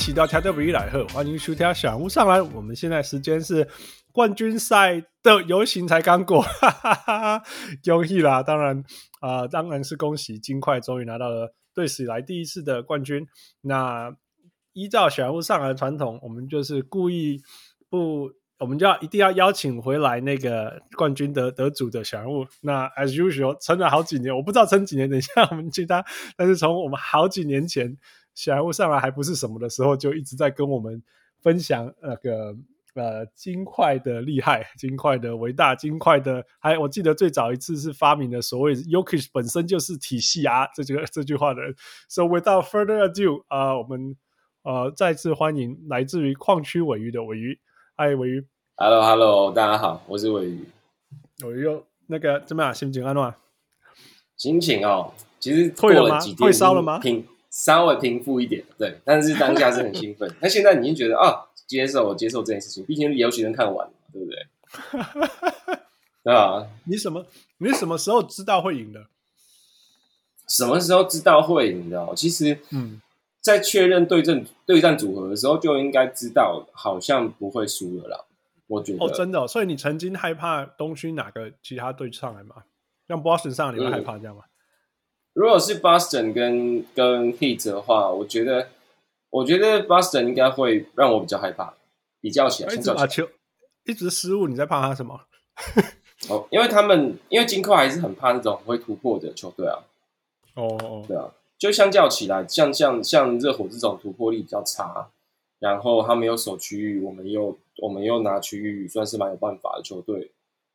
喜到台德比来贺，欢迎收听小人物上来。我们现在时间是冠军赛的游行才刚过，哈 哈哈哈，恭喜啦！当然。啊、当然是恭喜金块终于拿到了队史以来第一次的冠军。那依照小人物上来的传统，我们就是故意不，我们就要一定要邀请回来那个冠军得得主的小人物。那 as usual，撑了好几年，我不知道撑几年，等一下我们其他。但是从我们好几年前小人物上来还不是什么的时候，就一直在跟我们分享那个。呃，金块的厉害，金块的伟大，金块的还我记得最早一次是发明了所谓 Yokish 本身就是体系啊，这句这句话的人。So without further ado，啊、呃，我们呃再次欢迎来自于矿区尾鱼的尾鱼，嗨，尾鱼，Hello Hello，大家好，我是尾鱼。尾鱼又那个怎么样？心情安暖？心情哦，其实过了几天退烧了吗？平稍微平复一点，对，但是当下是很兴奋。那现在你已经觉得啊？接受我接受这件事情，毕竟游戏能看完了，对不对？对啊？你什么？你什么时候知道会赢的？什么时候知道会赢的？其实，嗯，在确认对阵对战组合的时候，就应该知道好像不会输了啦。我觉得哦，真的、哦，所以你曾经害怕东区哪个其他队上来吗？像 Boston 上你会害怕这样吗？如果是 Boston 跟跟 Heat 的话，我觉得。我觉得 Boston 应该会让我比较害怕，比较起来，一直把球一直失误，你在怕他什么？哦，因为他们因为金块还是很怕那种会突破的球队啊。哦哦，对啊，就相较起来，像像像热火这种突破力比较差，然后他没有守区域，我们又我们又拿区域，算是蛮有办法的球队。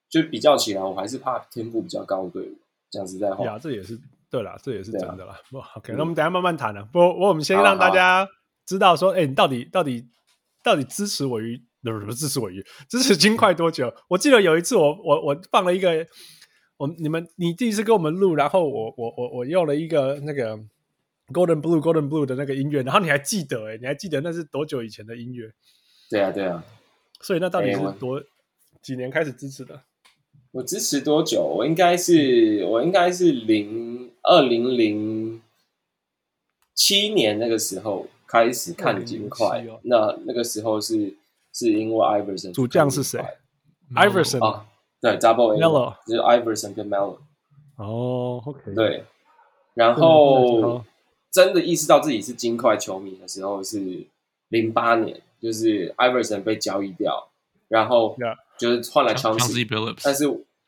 就比较起来，我还是怕天赋比较高的队伍。讲实在话，呀，这也是对啦，这也是真的啦。不、啊、OK，、嗯、那我们等一下慢慢谈了。不，我我们先让大家。知道说，哎、欸，你到底到底到底支持我鱼？不是不是支持我鱼，支持金块多久？我记得有一次我，我我我放了一个，我你们你第一次跟我们录，然后我我我我用了一个那个 Golden Blue Golden Blue 的那个音乐，然后你还记得、欸？哎，你还记得那是多久以前的音乐？对啊，对啊。所以那到底是多、欸、几年开始支持的？我支持多久？我应该是我应该是零二零零七年那个时候。开始看金块，哦、那那个时候是是因为 Iverson 主将是谁？Iverson 啊，对，Double A，就是 Iverson 跟 Melo。哦，OK，对。然后真的意识到自己是金块球迷的时候是零八年，就是 Iverson 被交易掉，然后就是换了 Chauncey，但是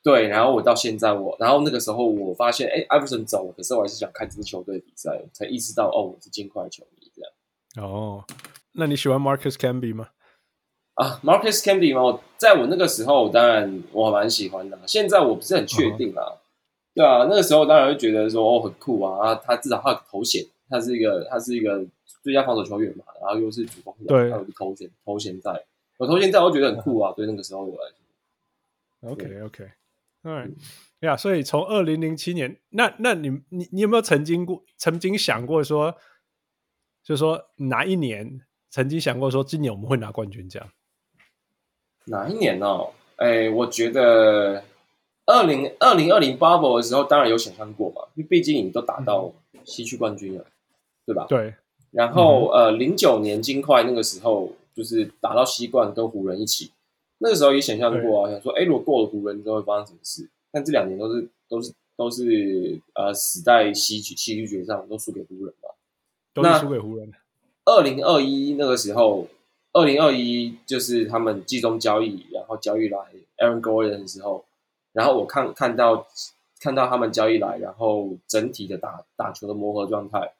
对，然后我到现在我，然后那个时候我发现，哎，Iverson 走了，可是我还是想看这支球队比赛，才意识到哦，我是金块球迷这样。哦，那你喜欢 Marcus Camby 吗？啊，Marcus Camby 吗？在我那个时候，当然我蛮喜欢的。现在我不是很确定啊。Uh. 对啊，那个时候当然会觉得说哦很酷啊，他至少他头衔，他是一个他是一个最佳防守球员嘛，然后又是主攻，对，他有个头衔头衔在，有头衔在，我觉得很酷啊。Uh. 对那个时候我来说，OK OK，嗯，呀，所以从二零零七年，那那你你你有没有曾经过曾经想过说？就是说哪一年曾经想过说今年我们会拿冠军这样？哪一年哦？哎，我觉得二零二零二零 bubble 的时候，当然有想象过嘛，因为毕竟你都打到西区冠军了，嗯，对吧？对。然后、嗯、呃，零九年金块那个时候就是打到西冠，跟湖人一起，那个时候也想象过啊，想说哎，如果过了湖人之后会发生什么事？但这两年都是都是都是呃死在西区西区决上都输给湖人嘛。那输给湖人。二零二一那个时候，二零二一就是他们季中交易，然后交易来 Aaron Gordon 的时候，然后我看看到看到他们交易来，然后整体的打打球的磨合状态，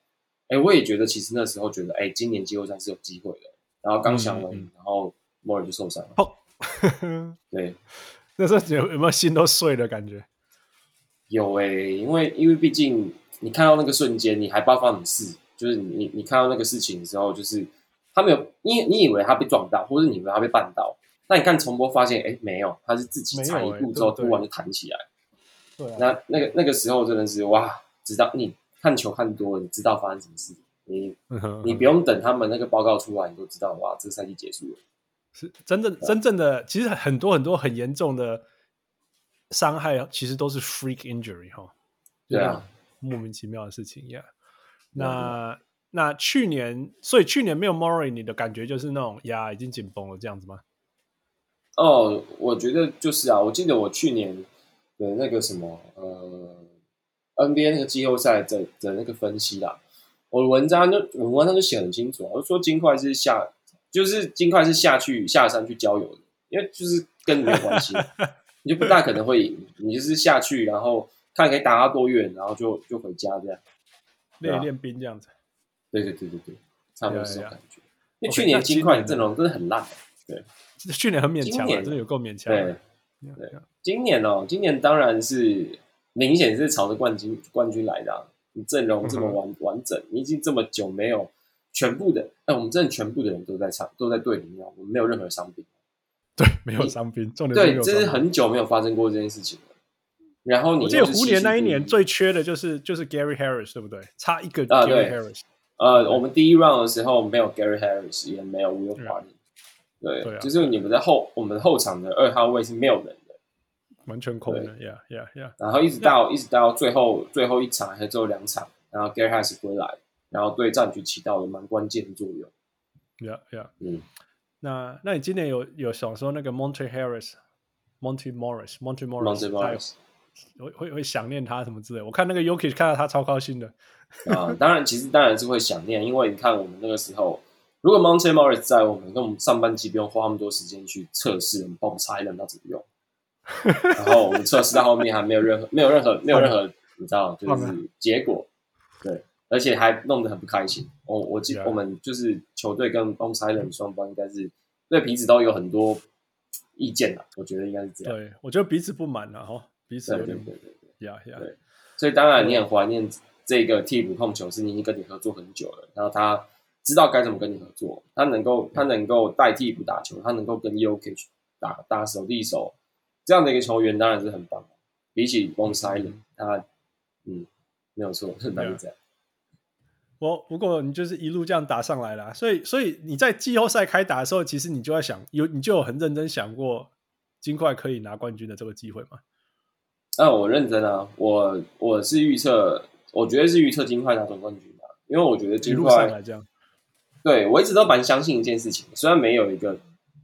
哎，我也觉得其实那时候觉得，哎，今年季后赛是有机会的。然后刚想完，嗯嗯，然后莫尔就受伤了。哦，对，那时候有有没有心都碎的感觉？有哎，因为因为毕竟你看到那个瞬间，你还不知道发生什么事。就是你你看到那个事情的时候，就是他没有，你你以为他被撞到，或者你以为他被绊倒，但你看重播发现，哎，没有，他是自己踩一步之后突然就弹起来。对，那那个那个时候真的是哇，知道你看球看多了，你知道发生什么事，你你不用等他们那个报告出来，你都知道哇，这个赛季结束了。是真正真正的，其实很多很多很严重的伤害，其实都是 freak injury 哈。对啊，莫名其妙的事情呀。那那去年，所以去年没有 Murray，你的感觉就是那种呀，已经紧绷了这样子吗？哦，我觉得就是啊，我记得我去年的那个什么呃 NBA 那个季后赛的的那个分析啦，我的文章就我文章就写很清楚，我说金块是下。就是金块是下去下山去郊游的，因为就是跟你没关系，你就不大可能会赢。你就是下去，然后看可以打到多远，然后就就回家这样，练练兵这样子。对对对对对，差不多是这种感觉。因为去年金块阵容真的很烂，对，去年很勉强，真的有够勉强。对对，今年哦，今年当然是明显是朝着冠军冠军来的啊。你阵容这么完完整，你已经这么久没有。全部的，哎，我们真的全部的人都在场，都在队里面，我们没有任何伤病。对，没有伤兵，重点对，这是很久没有发生过这件事情了。然后你我记得胡年那一年最缺的就是就是 Gary Harris，对不对？差一个 Gary Harris。呃，我们第一 round 的时候没有 Gary Harris，也没有 Will Barton。对，就是你们在后，我们后场的二号位是没有人的，完全空的。Yeah, yeah, yeah。然后一直到一直到最后最后一场还是最后两场，然后 Gary Harris 回来。然后对战局起到了蛮关键的作用。Yeah, yeah。嗯，那那你今年有有想说那个 Monty Harris、Monty Morris、Monty Morris，Monty Morris 会会会想念他什么之类？我看那个 Jokic 看到他超高兴的。啊，当然，其实当然是会想念，因为你看我们那个时候，如果 Monty Morris 在，我们跟我们上半季不用花那么多时间去测试我们 Bones Hyland 要怎么用。然后我们测试到后面还没有任何、没有任何、没有任何，你知道，就 是结果。对。而且还弄得很不开心。我我记得我们就是球队跟 Bones Hyland 双方应该是对彼此都有很多意见了。我觉得应该是这样。对，我觉得彼此不满了哈，彼此有点对对对对，呀呀。对，所以当然你很怀念这个替补控球是，你已经跟你合作很久了，然后他知道该怎么跟你合作，他能够他能够代替补打球，他能够跟 Jokic 打打手递手，这样的一个球员当然是很棒。比起 Bones Hyland，他嗯没有错，是这样。我不过你就是一路这样打上来了，所以所以你在季后赛开打的时候，其实你就在想，有你就有很认真想过金块可以拿冠军的这个机会吗？啊，我认真啊，我我是预测，我觉得是预测金块拿总冠军的，因为我觉得金块，一路上来这样，对，我一直都蛮相信一件事情，虽然没有一个，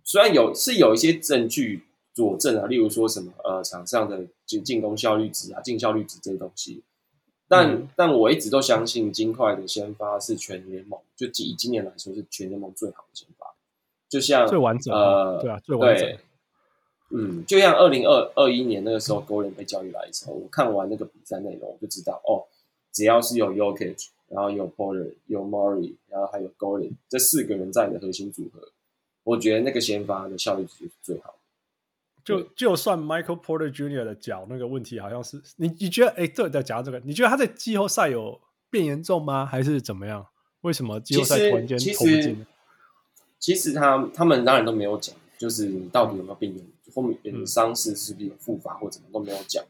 虽然有是有一些证据佐证啊，例如说什么呃场上的进进攻效率值啊、进效率值这些东西。但、嗯、但我一直都相信金块的先发是全联盟，就以今年来说是全联盟最好的先发，就像最完整呃，对啊，最完整。嗯，就像二零二二一年那个时候，Gordon 被交易来的时候，我看完那个比赛内容，我就知道哦，只要是有 Jokic，然后有 Porter，有 Murray，然后还有 Gordon 这四个人在的核心组合，我觉得那个先发的效率值是最好的。就就算 Michael Porter Jr. 的脚那个问题，好像是你你觉得哎，对的，讲到这个，你觉得他在季后赛有变严重吗？还是怎么样？为什么季后赛突然间投不进？其实他他们当然都没有讲，就是你到底有没有变严，后面伤势是不是有复发或怎么都没有讲。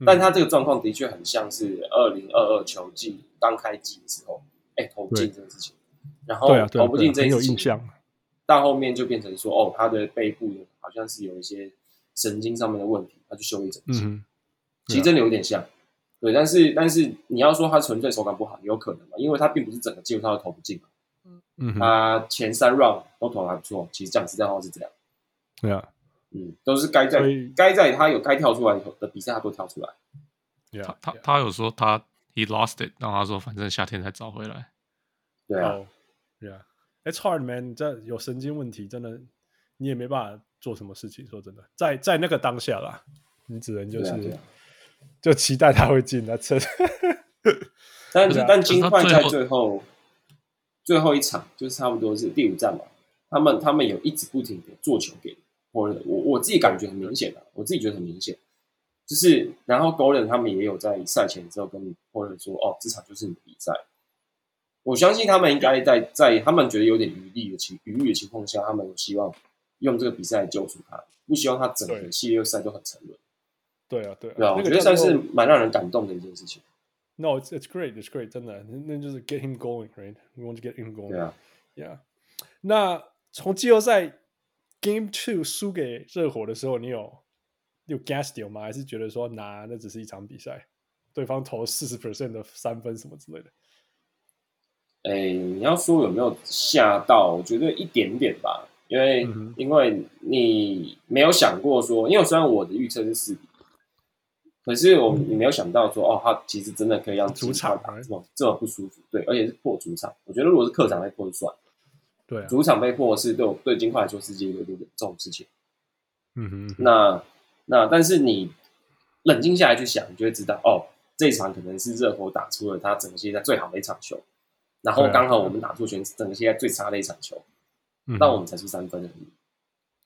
嗯、但他这个状况的确很像是二零二二球季刚开机的时候，哎，投不进这个事情，然后投不进这个事情，到后面就变成说，哦，他的背部好像是有一些。神经上面的问题，他去修一整季，嗯、其实真的有点像，嗯、对。但是，但是你要说他纯粹手感不好，有可能嘛？因为他并不是整个季后赛都投不进嘛。嗯，他前三 round 都投的还不错。其实讲实在话是这样。对啊，嗯，都是该在该在他有该跳出来的比赛，他都跳出来。他他他有说他 he lost it，然后他说反正夏天才找回来。对啊，对啊，It's hard, man。这有神经问题，真的你也没办法。做什么事情？说真的，在在那个当下啦，你只能就是、啊啊、就期待他会进那车。但是但金块在最后最后一场，就是差不多是第五站嘛，他们他们有一直不停的做球给 Porter，我我自己感觉很明显的，我自己觉得很明显，就是然后 Gordon 他们也有在赛前之后跟 Porter 说，哦，这场就是你的比赛。我相信他们应该在在他们觉得有点余力的情余裕的情况下，他们有希望用这个比赛来救出他，不希望他整个系列赛都很沉沦。对啊，对啊，对啊，我觉得算是蛮让人感动的一件事情。No, it's it's great, it's great，真的，那就是 get him going, right? We want to get him going. 对啊，Yeah。那从季后赛 Game Two 输给热火的时候，你有有 gas 掉吗？还是觉得说，拿那只是一场比赛，对方投四十 percent 的三分什么之类的？哎，你要说有没有吓到？我觉得一点点吧，因为、嗯、因为你没有想过说，因为虽然我的预测是四比，可是我你没有想到说，哦，他其实真的可以让主场打这么这么不舒服，对，而且是破主场。我觉得如果是客场被破就算，对、啊，主场被破是对我对金块来说是一个这种事情。嗯哼，那那但是你冷静下来去想，你就会知道，哦，这一场可能是热火打出了他整个现在最好的一场球。然后刚好我们打出全整个现在最差的一场球，那、嗯、我们才输三分而已。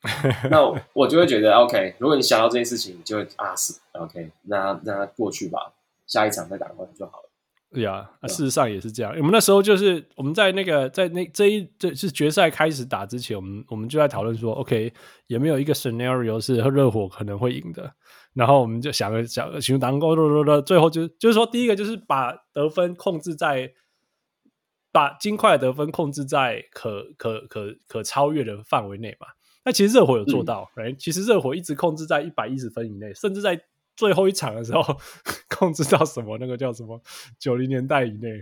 那我，就会觉得，OK，如果你想到这件事情，你就会啊是 OK，那那过去吧，下一场再打回来就好了。对呀，事实上也是这样。我们那时候就是我们在那个在那这一这是决赛开始打之前，我们我们就在讨论说，OK，有没有一个 scenario 是热火可能会赢的？然后我们就想了想，形容当中，最后就就是说，第一个就是把得分控制在。把金块的得分控制在可可可可超越的范围内嘛？那其实热火有做到，哎、嗯，其实热火一直控制在一百一十分以内，甚至在最后一场的时候 控制到什么那个叫什么九零年代以内?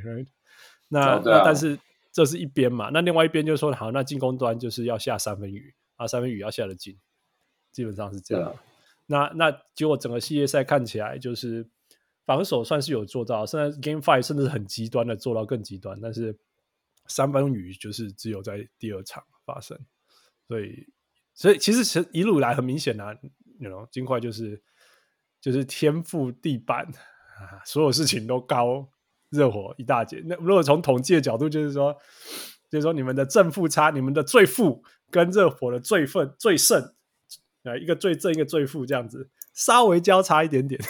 那、哦啊、那但是这是一边嘛？那另外一边就是说，好，那进攻端就是要下三分雨啊，三分雨要下得进，基本上是这样。啊、那那结果整个系列赛看起来就是。防守算是有做到，甚至 Game Five 甚至很极端的做到更极端，但是三分雨就是只有在第二场发生，所以所以其实其实一路来很明显啊，你 you know 金块就是就是天赋地板啊，所有事情都高热火一大截。那如果从统计的角度，就是说就是说你们的正负差，你们的最负跟热火的最胜最胜啊，一个最正一个最负这样子，稍微交叉一点点。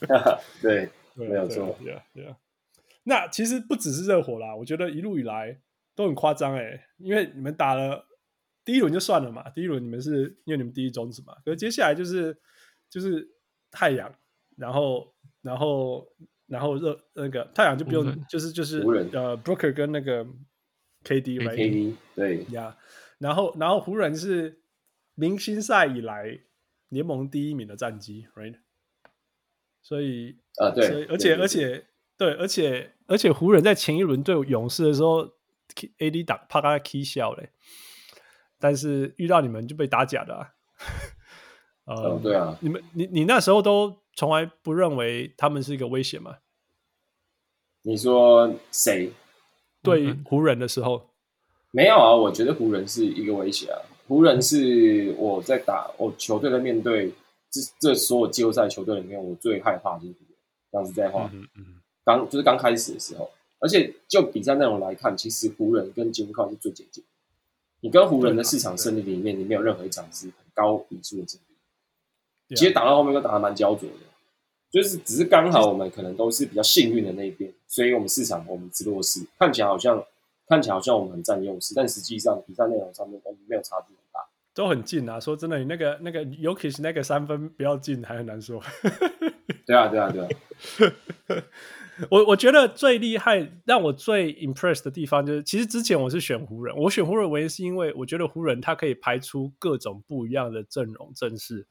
对，没有错。对对，那其实不只是热火啦，我觉得一路以来都很夸张哎，因为你们打了第一轮就算了嘛，第一轮你们是因为你们第一种子嘛，可是接下来就是就是太阳，然后然后然后热那个太阳就不用，嗯、就是就是呃，Broker 跟那个 KD 来 KD 对呀，然后然后湖人是明星赛以来联盟第一名的战绩，right？所以啊，对，所以而且而且对，而且而且湖人在前一轮对勇士的时候，AD 打怕他 K 笑嘞，但是遇到你们就被打假的啊。呃、哦，对啊，你们你你那时候都从来不认为他们是一个威胁吗？你说谁？对湖人的时候、嗯、没有啊，我觉得湖人是一个威胁啊。湖人是我在打我球队在面对。这这所有季后赛球队里面，我最害怕就是这样子在话，嗯嗯，刚就是刚开始的时候，而且就比赛内容来看，其实湖人跟金块是最接近。你跟湖人的市场胜利里面，你没有任何一场是很高比数的胜利。其实打到后面都打得蛮焦灼的，就是只是刚好我们可能都是比较幸运的那一边，所以我们市场我们只弱势，看起来好像看起来好像我们很占优势，但实际上比赛内容上面都没有差距。都很近啊！说真的，你那个那个 Jokic 那个三分不要进还很难说。对啊，对啊，对啊。我我觉得最厉害、让我最 impressed 的地方就是，其实之前我是选湖人，我选湖人原因是因为我觉得湖人他可以排出各种不一样的阵容阵势，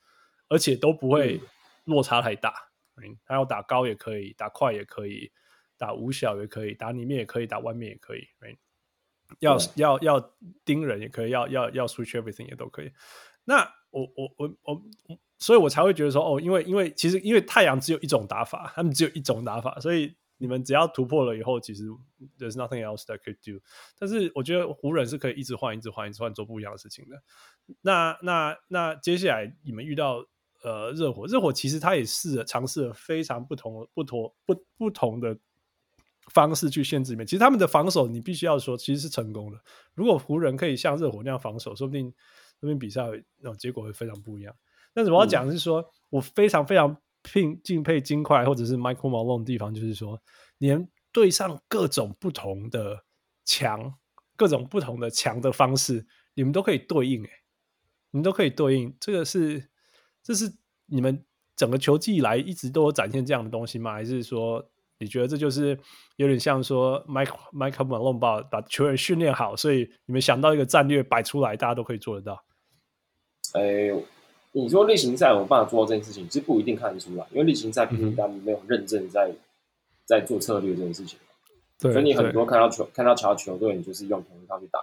而且都不会落差太大。嗯，他要打高也可以，打快也可以，打五小也可以，打里面也可以，打外面也可以。要要要盯人也可以，要要要 switch everything 也都可以。那我我我我，所以我才会觉得说，哦，因为因为其实因为太阳只有一种打法，他们只有一种打法，所以你们只要突破了以后，其实 there's nothing else that could do。但是我觉得湖人是可以一直换，一直换，一直换，做不一样的事情的。那那那接下来你们遇到呃热火，热火其实他也试了尝试了非常不同不同不不同的。方式去限制里面，其实他们的防守，你必须要说，其实是成功的。如果湖人可以像热火那样防守，说不定说不定比赛那种结果会非常不一样。但是我要讲的是说，我非常非常敬敬佩金块或者是 Michael Malone 的地方，就是说，连对上各种不同的强，各种不同的强的方式，你们都可以对应，诶，你们都可以对应。这个是，这是你们整个球季以来一直都有展现这样的东西吗？还是说，你觉得这就是有点像说，Mike Mike Malone 把把球员训练好，所以你们想到一个战略摆出来，大家都可以做得到？哎，你说例行赛有办法做到这件事情，其实不一定看得出来，因为例行赛毕竟他们没有认证在。在做策略这件事情，对，所以你很多看到球看到其他球队，你就是用同一套去打。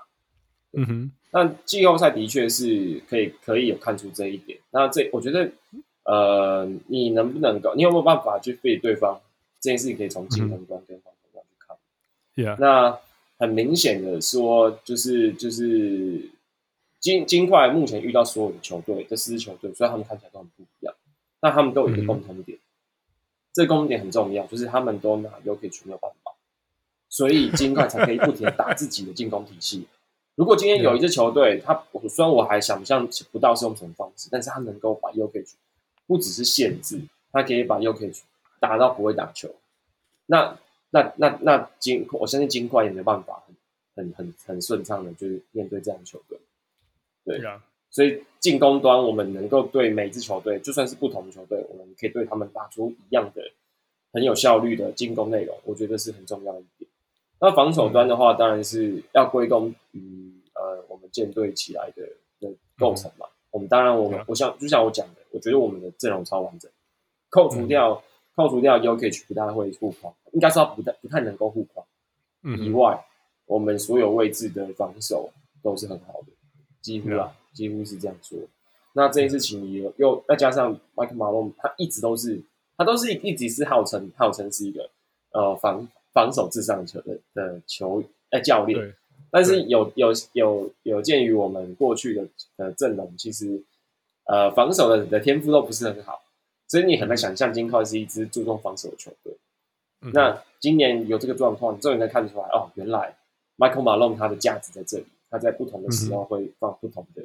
嗯哼，那季后赛的确是可以可以有看出这一点。那这我觉得，呃，你能不能够，你有没有办法去 fit 对方这件事情，可以从进攻端跟防守端去看。Yeah，那很明显的说，就是就是金金块目前遇到所有的球队，这四支球队，虽然他们看起来都很不一样，但他们都有一个共同点。嗯这个共同点很重要，就是他们都拿 Jokic 没有办法，所以金块才可以不停的打自己的进攻体系。如果今天有一支球队，他虽然我还想象不到是用什么方式，但是他能够把 Jokic 不只是限制，他可以把 Jokic 打到不会打球。那那那那金，我相信金块也没办法很很很很顺畅的，就是面对这样的球队。对。啊。所以进攻端，我们能够对每支球队，就算是不同的球队，我们可以对他们打出一样的很有效率的进攻内容，我觉得是很重要的一点。那防守端的话，当然是要归功于呃我们舰队起来的的构成嘛。我们当然，我们我想就像我讲的，我觉得我们的阵容超完整，扣除掉扣除掉 Jokic 不大会护框，应该说他不太不太能够护框，以外，我们所有位置的防守都是很好的，几乎啊。几乎是这样说，那这件事情也又再加上 Mike Malone，他一直都是，他都是一直是号称号称是一个呃防防守至上球的的球呃教练，但是有有有有鉴于我们过去的呃阵容，其实呃防守的的天赋都不是很好，所以你很难想象金块是一支注重防守的球队。嗯、那今年有这个状况，你终于能看出来哦，原来 Michael Malone 他的价值在这里，他在不同的时候会放不同的。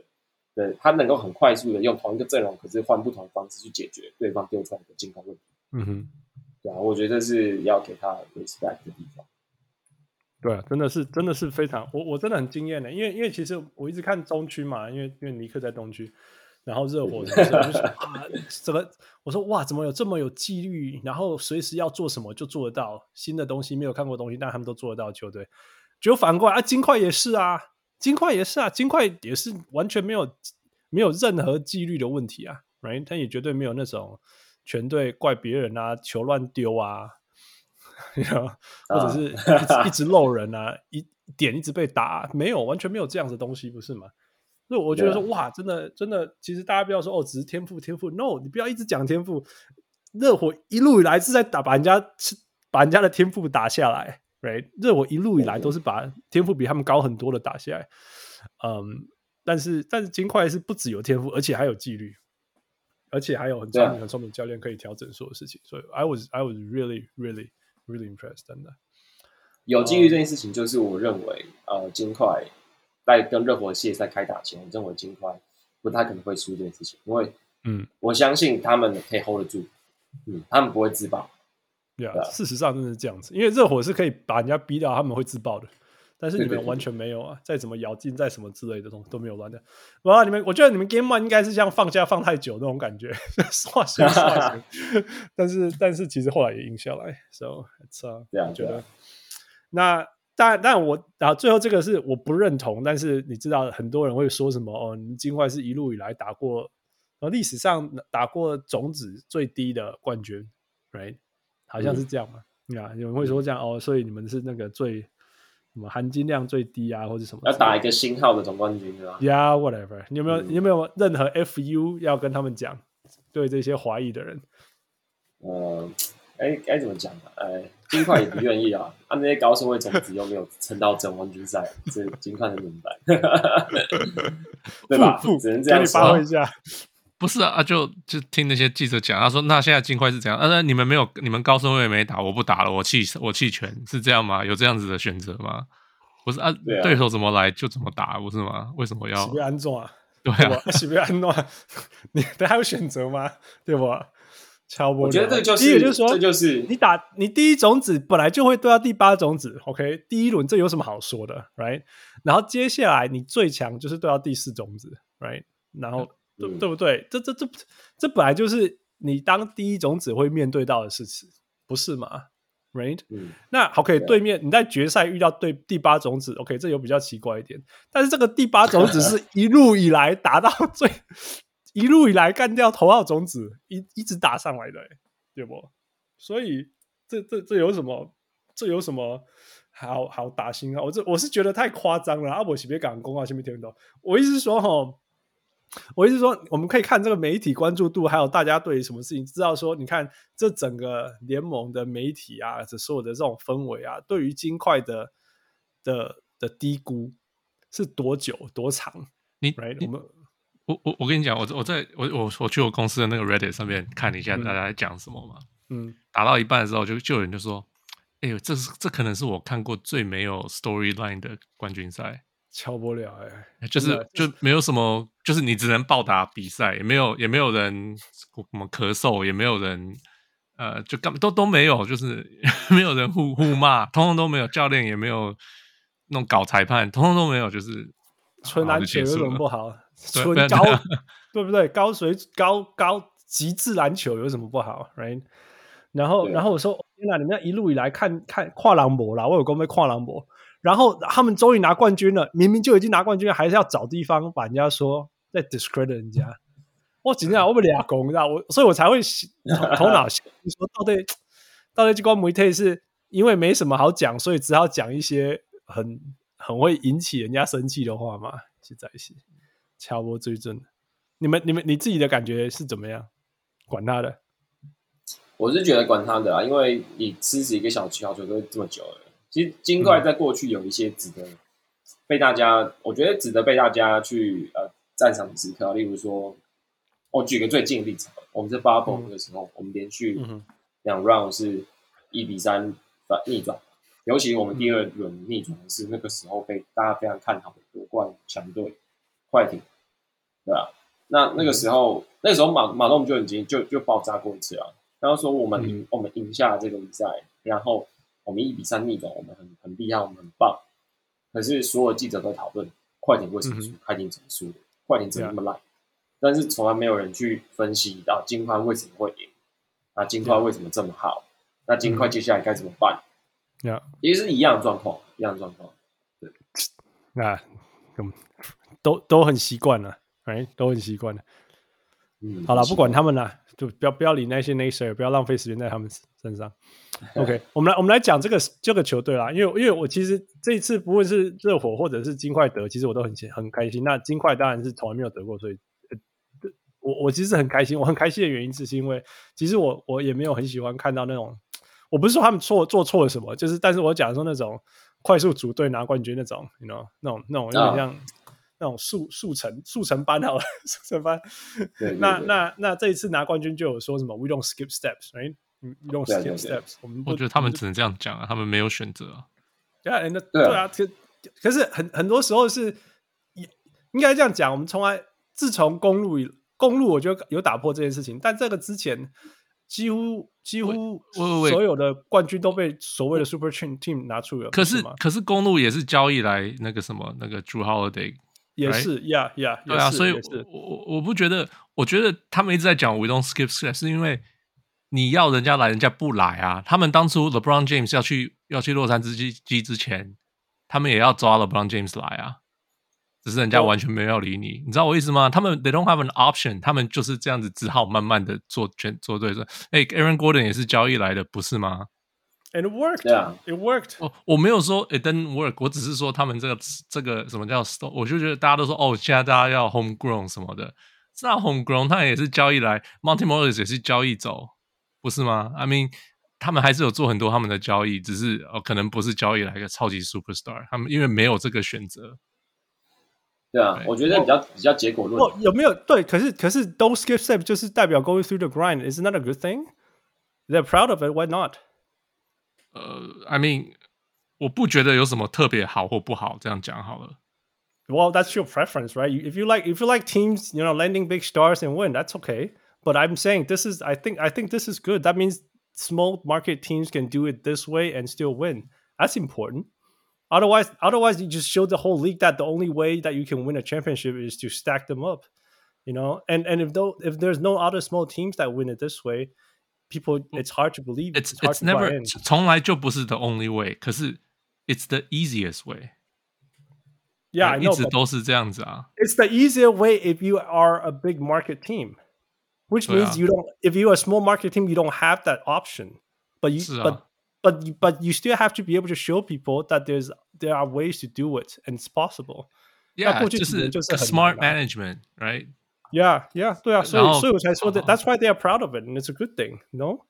对，他能够很快速的用同一个阵容，可是换不同的方式去解决对方丢出来的进攻问题。嗯哼，对啊，我觉得是要给他 respect 的地方。对啊，真的是，真的是非常，我我真的很惊艳的，因为因为其实我一直看中区嘛，因为因为尼克在东区，然后热火 的时候就说啊，怎么我说哇，怎么有这么有纪律，然后随时要做什么就做得到，新的东西没有看过东西，但他们都做得到球队，就反过来啊，金块也是啊。金块也是啊，金块也是完全没有没有任何纪律的问题啊，right？他也绝对没有那种全队怪别人啊，球乱丢啊? 或者是一直、uh. 一直漏人啊，一点一直被打，没有完全没有这样的东西，不是吗？所以我觉得说，哇，真的真的，其实大家不要说哦，只是天赋天赋，no，你不要一直讲天赋，热火一路以来是在打把人家把人家的天赋打下来。Right，热火一路以来都是把天赋比他们高很多的打下来，嗯，但是但是金块是不只有天赋，而且还有纪律，而且还有很聪明很聪明教练可以调整所有事情，所以 I was I was really really really impressed，真的。有纪律这件事情，就是我认为，呃，金块在跟热火系列赛开打前，我认为金块不太可能会输这件事情，因为嗯，我相信他们可以 hold 得住，嗯，他们不会自爆。Yeah, 对啊，事实上真的是这样子，因为热火是可以把人家逼掉，他们会自爆的。但是你们完全没有啊，再怎么咬劲，再什么之类的东西都没有乱的。哇，你们，我觉得你们 Game One 应该是像放假放太久那种感觉，刷新刷新。但是但是其实后来也赢下来，So it's 啊，觉得。那但但我然后最后这个是我不认同，但是你知道很多人会说什么哦，你们金块是一路以来打过，然后历史上打过种子最低的冠军，Right？好像是这样嘛？啊、嗯，有人会说这样哦，所以你们是那个最什么含金量最低啊，或者什么？要打一个星号的总冠军是吧？Yeah，whatever。你有没有、嗯、你有没有任何 FU 要跟他们讲？对这些怀疑的人，呃，哎，该怎么讲呢？哎，金块也不愿意啊。他、啊、那些高顺位种子又没有撑到总冠军赛，这金块很明白，对吧？只能这样发挥一下。不是啊，就就听那些记者讲，他说那现在金块是怎样？啊，你们没有，你们高顺位没打，我不打了，我弃我弃权，是这样吗？有这样子的选择吗？不是啊，对啊，对手怎么来就怎么打，不是吗？为什么要？是不安装啊？对啊，是不安装？你还有选择吗？对不？敲不了。我觉得这就是，第一个就是说，这就是你打你第一种子本来就会对到第八种子，OK？第一轮这有什么好说的，right？然后接下来你最强就是对到第四种子，right？然后、嗯、对对不对？这这这这本来就是你当第一种子会面对到的事情，不是吗？Right？、嗯、那 OK，对面你在决赛遇到对第八种子，OK？这有比较奇怪一点，但是这个第八种子 是一路以来达到最。一路以来干掉头号种子，一一直打上来的，对不？所以这这这有什么？这有什么好好打心啊？我这我是觉得太夸张了。阿伯，别讲公啊，先别听懂。我意思是说，哈，我意思是说，我们可以看这个媒体关注度，还有大家对什么事情知道说，你看这整个联盟的媒体啊，这所有的这种氛围啊，对于金块的的的低估是多久多长？你，right? 你我们。我我我跟你讲，我我在我我我去我公司的那个 Reddit 上面看一下大家在讲什么嘛。嗯，打到一半的时候就，就就有人就说：“哎呦，这是这可能是我看过最没有 storyline 的冠军赛，敲不了哎、欸，就是就没有什么，就是你只能报答比赛，也没有也没有人什么咳嗽，也没有人呃，就干都都没有，就是 没有人互互骂，通通都没有，教练也没有弄搞裁判，通通都没有，就是纯篮球有什么不好？” 纯高对，对不对？高水高高极致篮球有什么不好？Right？然后然后我说天哪，你们一路以来看看跨栏博啦，我有公被跨栏博，然后他们终于拿冠军了，明明就已经拿冠军了，还是要找地方把人家说在 discredit 人家。我今天我们俩公，你知道我，所以我才会头脑想你说到底到底这关媒体是因为没什么好讲，所以只好讲一些很很会引起人家生气的话嘛，实在是。敲波最正，你们、你们、你自己的感觉是怎么样？管他的，我是觉得管他的啊，因为你支持一个小球球都这么久了。其实金块在过去有一些值得被大家，嗯、我觉得值得被大家去呃赞赏的时刻。例如说，我举个最近的例子，我们在 bubble 的时候，嗯、我们连续两 round 是一比三反逆转，尤其我们第二轮逆转是那个时候被大家非常看好的夺冠强队。快艇，对吧？那那个时候，那个时候马马龙就已经就就爆炸过一次了。然后说我们赢，嗯、我们赢下了这个比赛，然后我们一比三逆转，我们很很厉害，我们很棒。可是所有记者都讨论快艇为什么输，快艇怎么输的，快艇怎么那么烂？但是从来没有人去分析到金块为什么会赢，那金块为什么这么好？那金块接下来该怎么办？呀，也是一样的状况，一样的状况。对，那嗯。都都很习惯了，哎，都很习惯了。嗯，好了，不管他们了，就不要不要理那些 naysayer，不要浪费时间在他们身上。OK，我们来我们来讲这个这个球队啦，因为因为我其实这一次不论是热火或者是金块得，其实我都很很开心。那金块当然是从来没有得过，所以，呃、我我其实很开心。我很开心的原因是是因为，其实我我也没有很喜欢看到那种，我不是说他们错做错了什么，就是但是我讲说那种快速组队拿冠军那种，you know，那种那种有点像。Oh. 那种速速成速成班好了，速成班。对对对那那那这一次拿冠军就有说什么？We don't skip steps，right？We don't skip 对对对 steps 我。们我觉得他们只能这样讲啊，他们没有选择啊。对啊，那对啊，可可是很很多时候是应该这样讲。我们从来自从公路公路，我觉得有打破这件事情，但这个之前几乎几乎所有的冠军都被所谓的 Super Team 拿出了。可是可是公路也是交易来那个什么那个 Jrue Holiday。也是呀呀，right? yeah, yeah, 对啊，所以我我我不觉得，我觉得他们一直在讲 we don't skip steps，是因为你要人家来，人家不来啊。他们当初 LeBron James 要去要去洛杉矶之之前，他们也要抓 LeBron James 来啊，只是人家完全没有要理你，哦、你知道我意思吗？他们 they don't have an option，他们就是这样子，只好慢慢的做全做对说，哎，Aaron Gordon 也是交易来的，不是吗 ？And it worked. Yeah. It worked. 我我没有说 it didn't work，我只是说他们这个这个什么叫 store，我就觉得大家都说哦，现在大家要 homegrown 什么的，那 homegrown 他也是交易来，Monte Morris 也是交易走，不是吗？I mean，他们还是有做很多他们的交易，只是哦，可能不是交易来一个超级 superstar，他们因为没有这个选择。对啊，我觉得比较比较结果论。有没有对？可是可是 don't skip step 就是代表 going through the grind，is not a good thing. They're proud of it. Why not? 呃、uh,，I mean，我不觉得有什么特别好或不好，这样讲好了。Well, that's your preference, right? If you like, if you like teams, you know, landing big stars and win, that's okay. But I'm saying this is I think I think this is good. That means small market teams can do it this way and still win. That's important. Otherwise, otherwise you just show the whole league that the only way that you can win a championship is to stack them up. You know, and and if though if there's no other small teams that win it this way, people it's hard to believe. It's it's, it's never 从来就不是 the only way，可是 it's the easiest way. Yeah, I know. 一直都是这样子啊。It's the easier way if you are a big market team, which means you don't. If you're a small market team, you don't have that option. But you, but but you, but you still have to be able to show people that there's there are ways to do it and it's possible. Yeah, 就是 smart management, right? Yeah, yeah, 对啊，所以所以我才说的，That's why they are proud of it, and it's a good thing, no?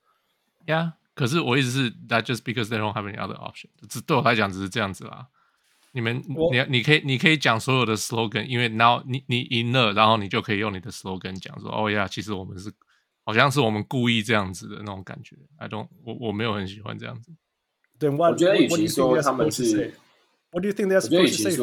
Yeah，可是我意思是，that just because they don't have any other option，只对我来讲只是这样子啦。你们你你可以你可以讲所有的 slogan，因为然后你你赢了，然后你就可以用你的 slogan 讲说，哦呀，其实我们是好像是我们故意这样子的那种感觉。I don't，我我没有很喜欢这样子。对，我觉得与其说他们是，What do you think they're supposed to say？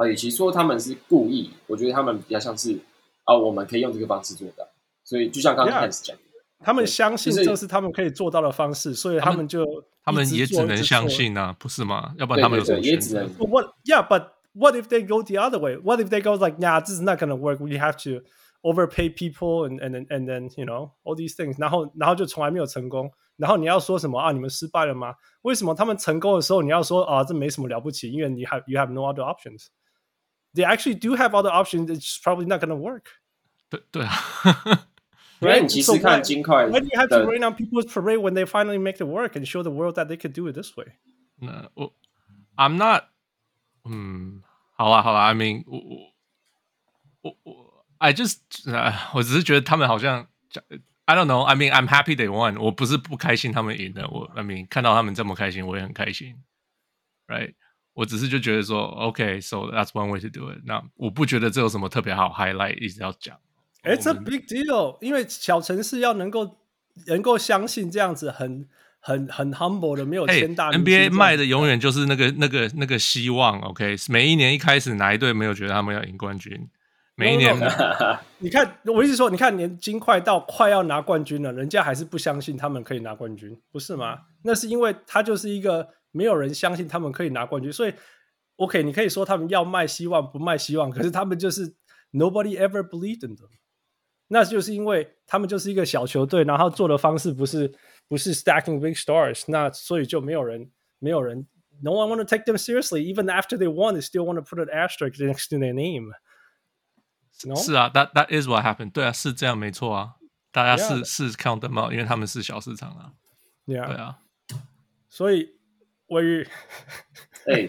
啊，与其说他们是故意，我觉得他们比较像是啊，我们可以用这个方式做到。所以就像刚刚开始讲。他们相信这是他们可以做到的方式，所以他们就他们也只能相信啊，不是吗？要不然他们有什么选择？What? Yeah, but what if they go the other way? What if they go like, yeah, this is not gonna work. We have to overpay people and and and then you know all these things. 然后然后就从来没有成功。然后你要说什么啊？你们失败了吗？为什么他们成功的时候你要说啊？这没什么了不起，因为你 have you have no other options. They actually do have other options. It's probably not gonna work. 对对啊。Right? 其实看金块 why, why do you have to rain on people's parade when they finally make it work and show the world that they could do it this way? No, well, I'm not. 嗯，好啦好啦，I mean，我我我，I just，、uh, 我只是觉得他们好像，I don't know. I mean, I'm happy they won. 我不是不开心他们赢了，我 I mean 看到他们这么开心，我也很开心，right？ 我只是就觉得说，OK，so、okay, that's one way to do it。那我不觉得这有什么特别好 highlight，一直要讲。It's a big deal，因为小城市要能够能够相信这样子很很很 humble 的，没有天大。NBA 卖的永远就是那个那个那个希望，OK？每一年一开始哪一队没有觉得他们要赢冠军？每一年，no, no, no. 你看，我一直说，你看，年金快到快要拿冠军了，人家还是不相信他们可以拿冠军，不是吗？那是因为他就是一个没有人相信他们可以拿冠军，所以 OK，你可以说他们要卖希望不卖希望，可是他们就是 nobody ever believed in them。那就是因为他们就是一个小球队，然后做的方式不是不是 stacking big stars，那所以就没有人没有人，no one want to take them seriously. Even after they won, they still want to put an asterisk next to their name. No? 是啊，that that is what happened. 对啊，是这样没错啊，大家是 Yeah. 是 count them out，因为他们是小市场啊。Yeah. 对啊，所以 我与哎，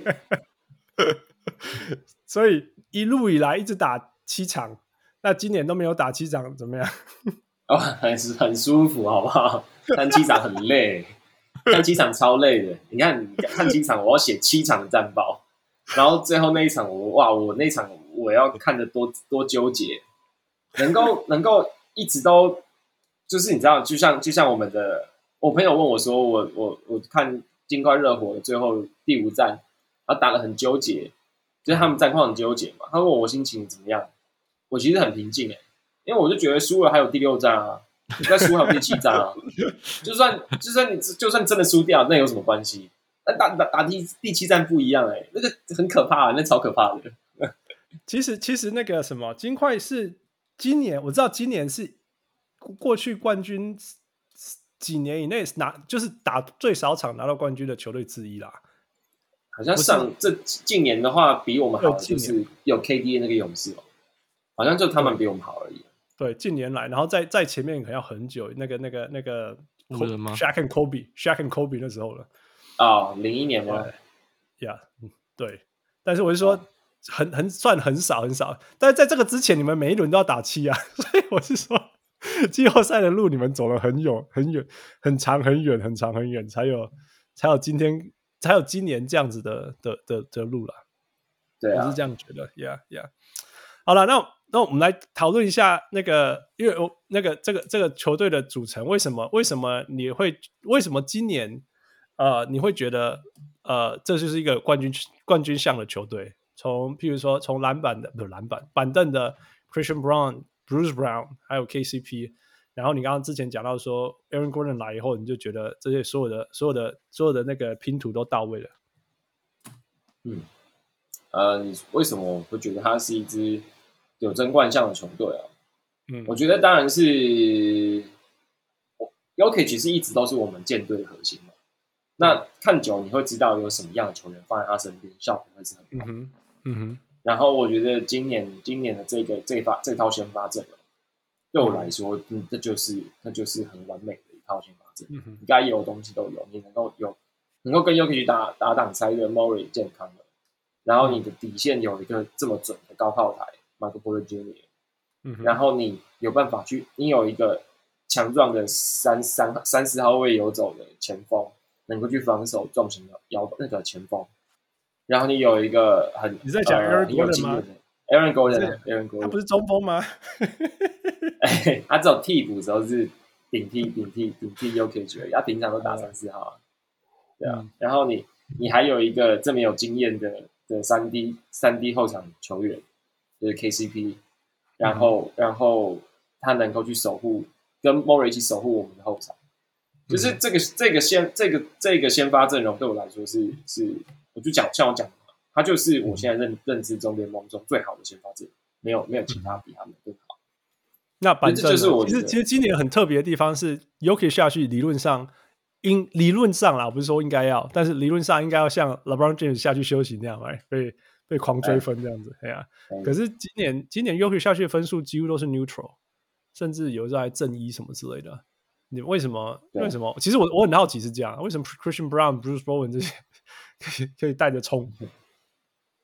所以一路以来一直打七场。那今年都没有打七场，怎么样？哦，还是很舒服，好不好？看七场很累，看七场超累的。你看，看七场，我要写七场战报，然后最后那一场我，我哇，我那场我要看的多多纠结，能够能够一直都，就是你知道，就像就像我们的，我朋友问我说，我我我看金块热火的最后第五战，他打得很纠结，就是他们战况很纠结嘛。他问我心情怎么样？我其实很平静诶，因为我就觉得输了还有第六战啊，再输还有第七战啊，就算就算你就算真的输掉，那有什么关系？那打打打第第七战不一样诶，那个很可怕啊，那超可怕的。其实其实那个什么金块是今年我知道今年是过去冠军几年以内拿就是打最少场拿到冠军的球队之一啦。好像上这近年的话比我们好，就是有 KD 的那个勇士哦。好像就他们比我们好而已。对，近年来，然后在在前面可能要很久，那个那个那个 Shaq and Kobe，Shaq and Kobe 那时候了。哦，零一年吗？呀，对。但是我是说，很很算很少很少。但是在这个之前，你们每一轮都要打七啊，所以我是说，季后赛的路你们走了很远很远很长很远很长很远，才有才有今天才有今年这样子的的的的路了。对啊，我是这样觉得。Yeah，Yeah。好了，那。那我们来讨论一下那个，因为我那个这个这个球队的组成，为什么为什么你会为什么今年呃你会觉得呃这就是一个冠军冠军项的球队？从譬如说从篮板的不是篮板板凳的 Christian Braun Bruce Brown，还有 KCP。然后你刚刚之前讲到说，Aaron Gordon 来以后，你就觉得这些所有的、所有的、所有的那个拼图都到位了。嗯，呃，你为什么我会觉得他是一支有争冠相的球队啊？嗯，我觉得当然是，Jokic 其实一直都是我们舰队的核心嘛。那看久你会知道有什么样的球员放在他身边，效果会是很好。嗯哼，嗯哼。然后我觉得今年今年的这个这发这套先发阵容。对我来说，嗯，这就是那就是很完美的一套先发阵。嗯，你该有的东西都有，你能够有能够跟 Jokic 打打挡拆的 Murray 健康的，然后你的底线有一个这么准的高炮台 Michael Porter Jr.，嗯哼，然后你有办法去，你有一个强壮的三三三四号位游走的前锋，能够去防守重型的腰那个前锋，然后你有一个很你在讲 Aaron Gordon 吗？Aaron Gordon，Aaron Gordon，他不是中锋吗？哎，他只有替补的时候是顶替顶替顶替 Jokic 而已，他平常都打三四号啊。对啊，然后你你还有一个这么有经验的的三 D 三 D 后场球员，就是 KCP，然后然后他能够去守护，跟 Murray 一起守护我们的后场，就是这个这个先这个这个先发阵容对我来说是是，我就讲像我讲的。他就是我现在认认知中联盟中最好的先发者，没有没有其他比他们更好。那反正就是我其实其实今年很特别的地方是，Jokic 下去理论上应理论上啦，我不是说应该要，但是理论上应该要像 LeBron James 下去休息那样，哎，被被狂追分这样子，哎呀、啊。可是今年今年 Jokic 下去的分数几乎都是 neutral，甚至有时候还正一什么之类的。你为什么？为什么？其实我我很好奇是这样，为什么 Christian Brown、Bruce Bowen 这些可以可以带着冲？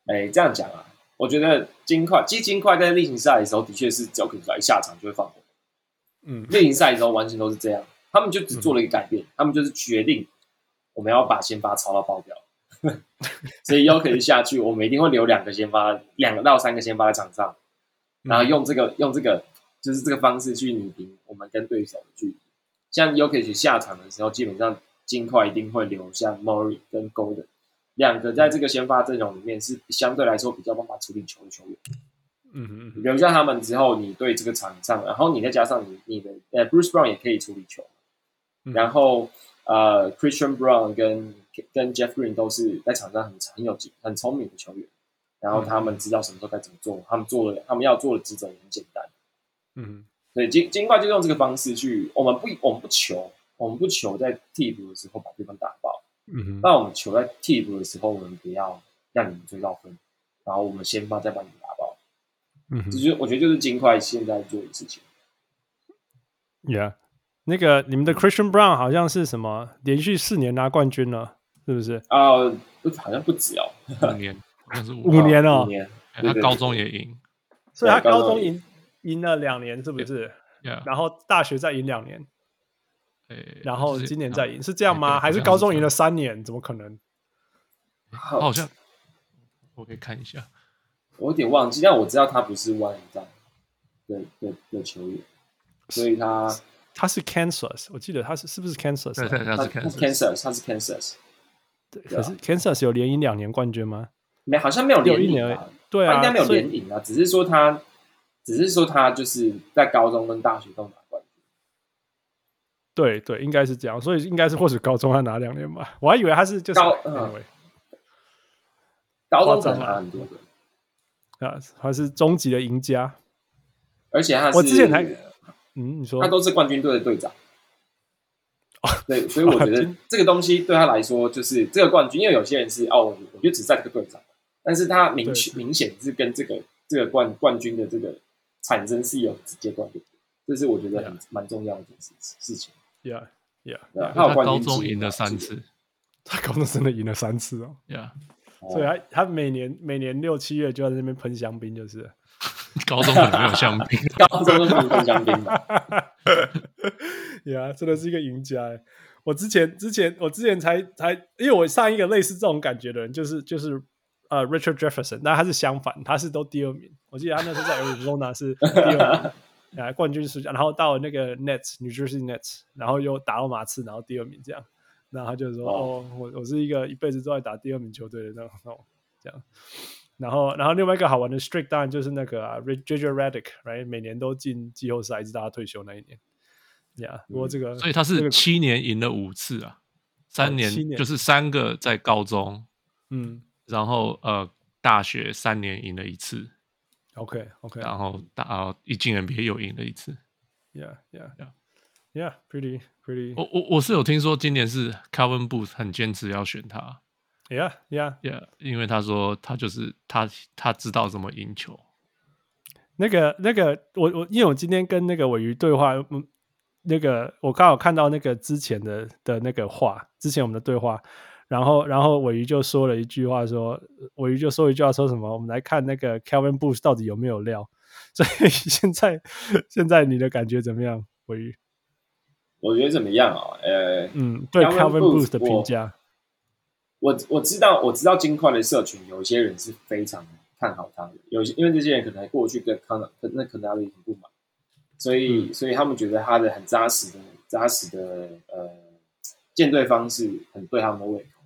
哎，这样讲啊，我觉得金块，其实金块在例行赛的时候，的确是只要可以来下场就会放火。嗯，例行赛的时候完全都是这样，他们就只做了一个改变，嗯、他们就是决定我们要把先发超到爆掉，所以又可以下去，我们一定会留两个先发，两个到三个先发在场上，然后用这个用这个就是这个方式去拟平我们跟对手的距离。像 y o k i c 下场的时候，基本上金块一定会留下 Murray 跟 Golden。两个在这个先发阵容里面是相对来说比较办法处理球的球员，嗯，嗯，留下他们之后，你对这个场上，然后你再加上你你的呃 Bruce Brown 也可以处理球，嗯、然后呃 Christian Brown 跟跟 Jeff Green 都是在场上很很有很聪明的球员，然后他们知道什么时候该怎么做，他们做的他们要做的职责也很简单，嗯，所以金金块就用这个方式去，我们不我们不求我们不求在替补的时候把对方打爆。嗯哼，那我们求在替补的时候，我们不要让你们追到分，然后我们先发再把你们打爆。嗯哼，就是我觉得就是金块现在做的事情。Yeah，那个你们的 Christian Brown 好像是什么连续四年拿冠军了，是不是？啊、呃，好像不止哦，五年，好像是五五年哦，五年。他高中也赢，所以他高中赢赢了两年，是不是？Yeah. 然后大学再赢两年。然后今年再赢是这样吗？还是高中赢了三年？怎么可能？好像我可以看一下，我有点忘记，但我知道他不是 One and Done 的的的球员，所以他他是 Kansas，我记得他是是不是 Kansas？对对，他是 Kansas，他是 Kansas。对，可是 Kansas 有连赢两年冠军吗？没，好像没有连赢。对啊，应该没有连赢啊，只是说他，只是说他就是在高中跟大学都拿冠军。对对，应该是这样，所以应该是或许高中他拿两年吧，我还以为他是就是高，嗯，高中拿很多的。啊，他是终极的赢家，而且他是我之前还嗯，你说。他都是冠军队的队长，哦，对，所以我觉得这个东西对他来说就是这个冠军，因为有些人是哦，我就只在这个队长，但是他明明显是跟这个这个冠冠军的这个产生是有直接关联，这是我觉得很蛮重要的一件事事情。Yeah, yeah. 他高中赢了三次，他高中真的赢了三次哦。Yeah，所以他他每年每年六七月就在那边喷香槟，就是 高中可能没有香槟，高中都没有喷香槟吧。Yeah，真的是一个赢家。我之前之前我之前才才，因为我上一个类似这种感觉的人，就是就是呃、uh, Richard Jefferson，但他是相反，他是都第二名。我记得他那时候在 Arizona 是 第二名。啊，冠军是，然后到了那个 Nets，New Jersey Nets，然后又打到马刺，然后第二名这样。然后他就说：“哦，哦我我是一个一辈子都在打第二名球队的那种，这样。”然后然后另外一个好玩的 streak 当然就是那个啊，JJ Redick，right，每年都进季后赛，一直到他退休那一年。呀、yeah，不过这个、嗯，所以他是七年赢了五次啊，三年就是三个在高中，嗯，然后呃大学三年赢了一次，OK OK，然后大一进 NBA 又赢了一次，Yeah Yeah. Yeah. Yeah Pretty Pretty，我我我是有听说今年是 Calvin Booth 很坚持要选他，Yeah Yeah. Yeah，因为他说他就是他他知道怎么赢球，那个那个我我因为我今天跟那个尾鱼对话，嗯。那个我刚好看到那个之前的的那个话，之前我们的对话，然后然后尾鱼就说了一句话说，说鮪鱼就说一句话说什么？我们来看那个 Calvin Booth 到底有没有料。所以 现在现在你的感觉怎么样？尾鱼？我觉得怎么样啊？呃，嗯，对 Calvin Booth 的评价，我我，知道我知道金块的社群有一些人是非常看好他的，有些因为这些人可能过去跟康纳那可能有点不满。所以，所以他们觉得他的很扎实的、扎实的呃建队方式很对他们的胃口。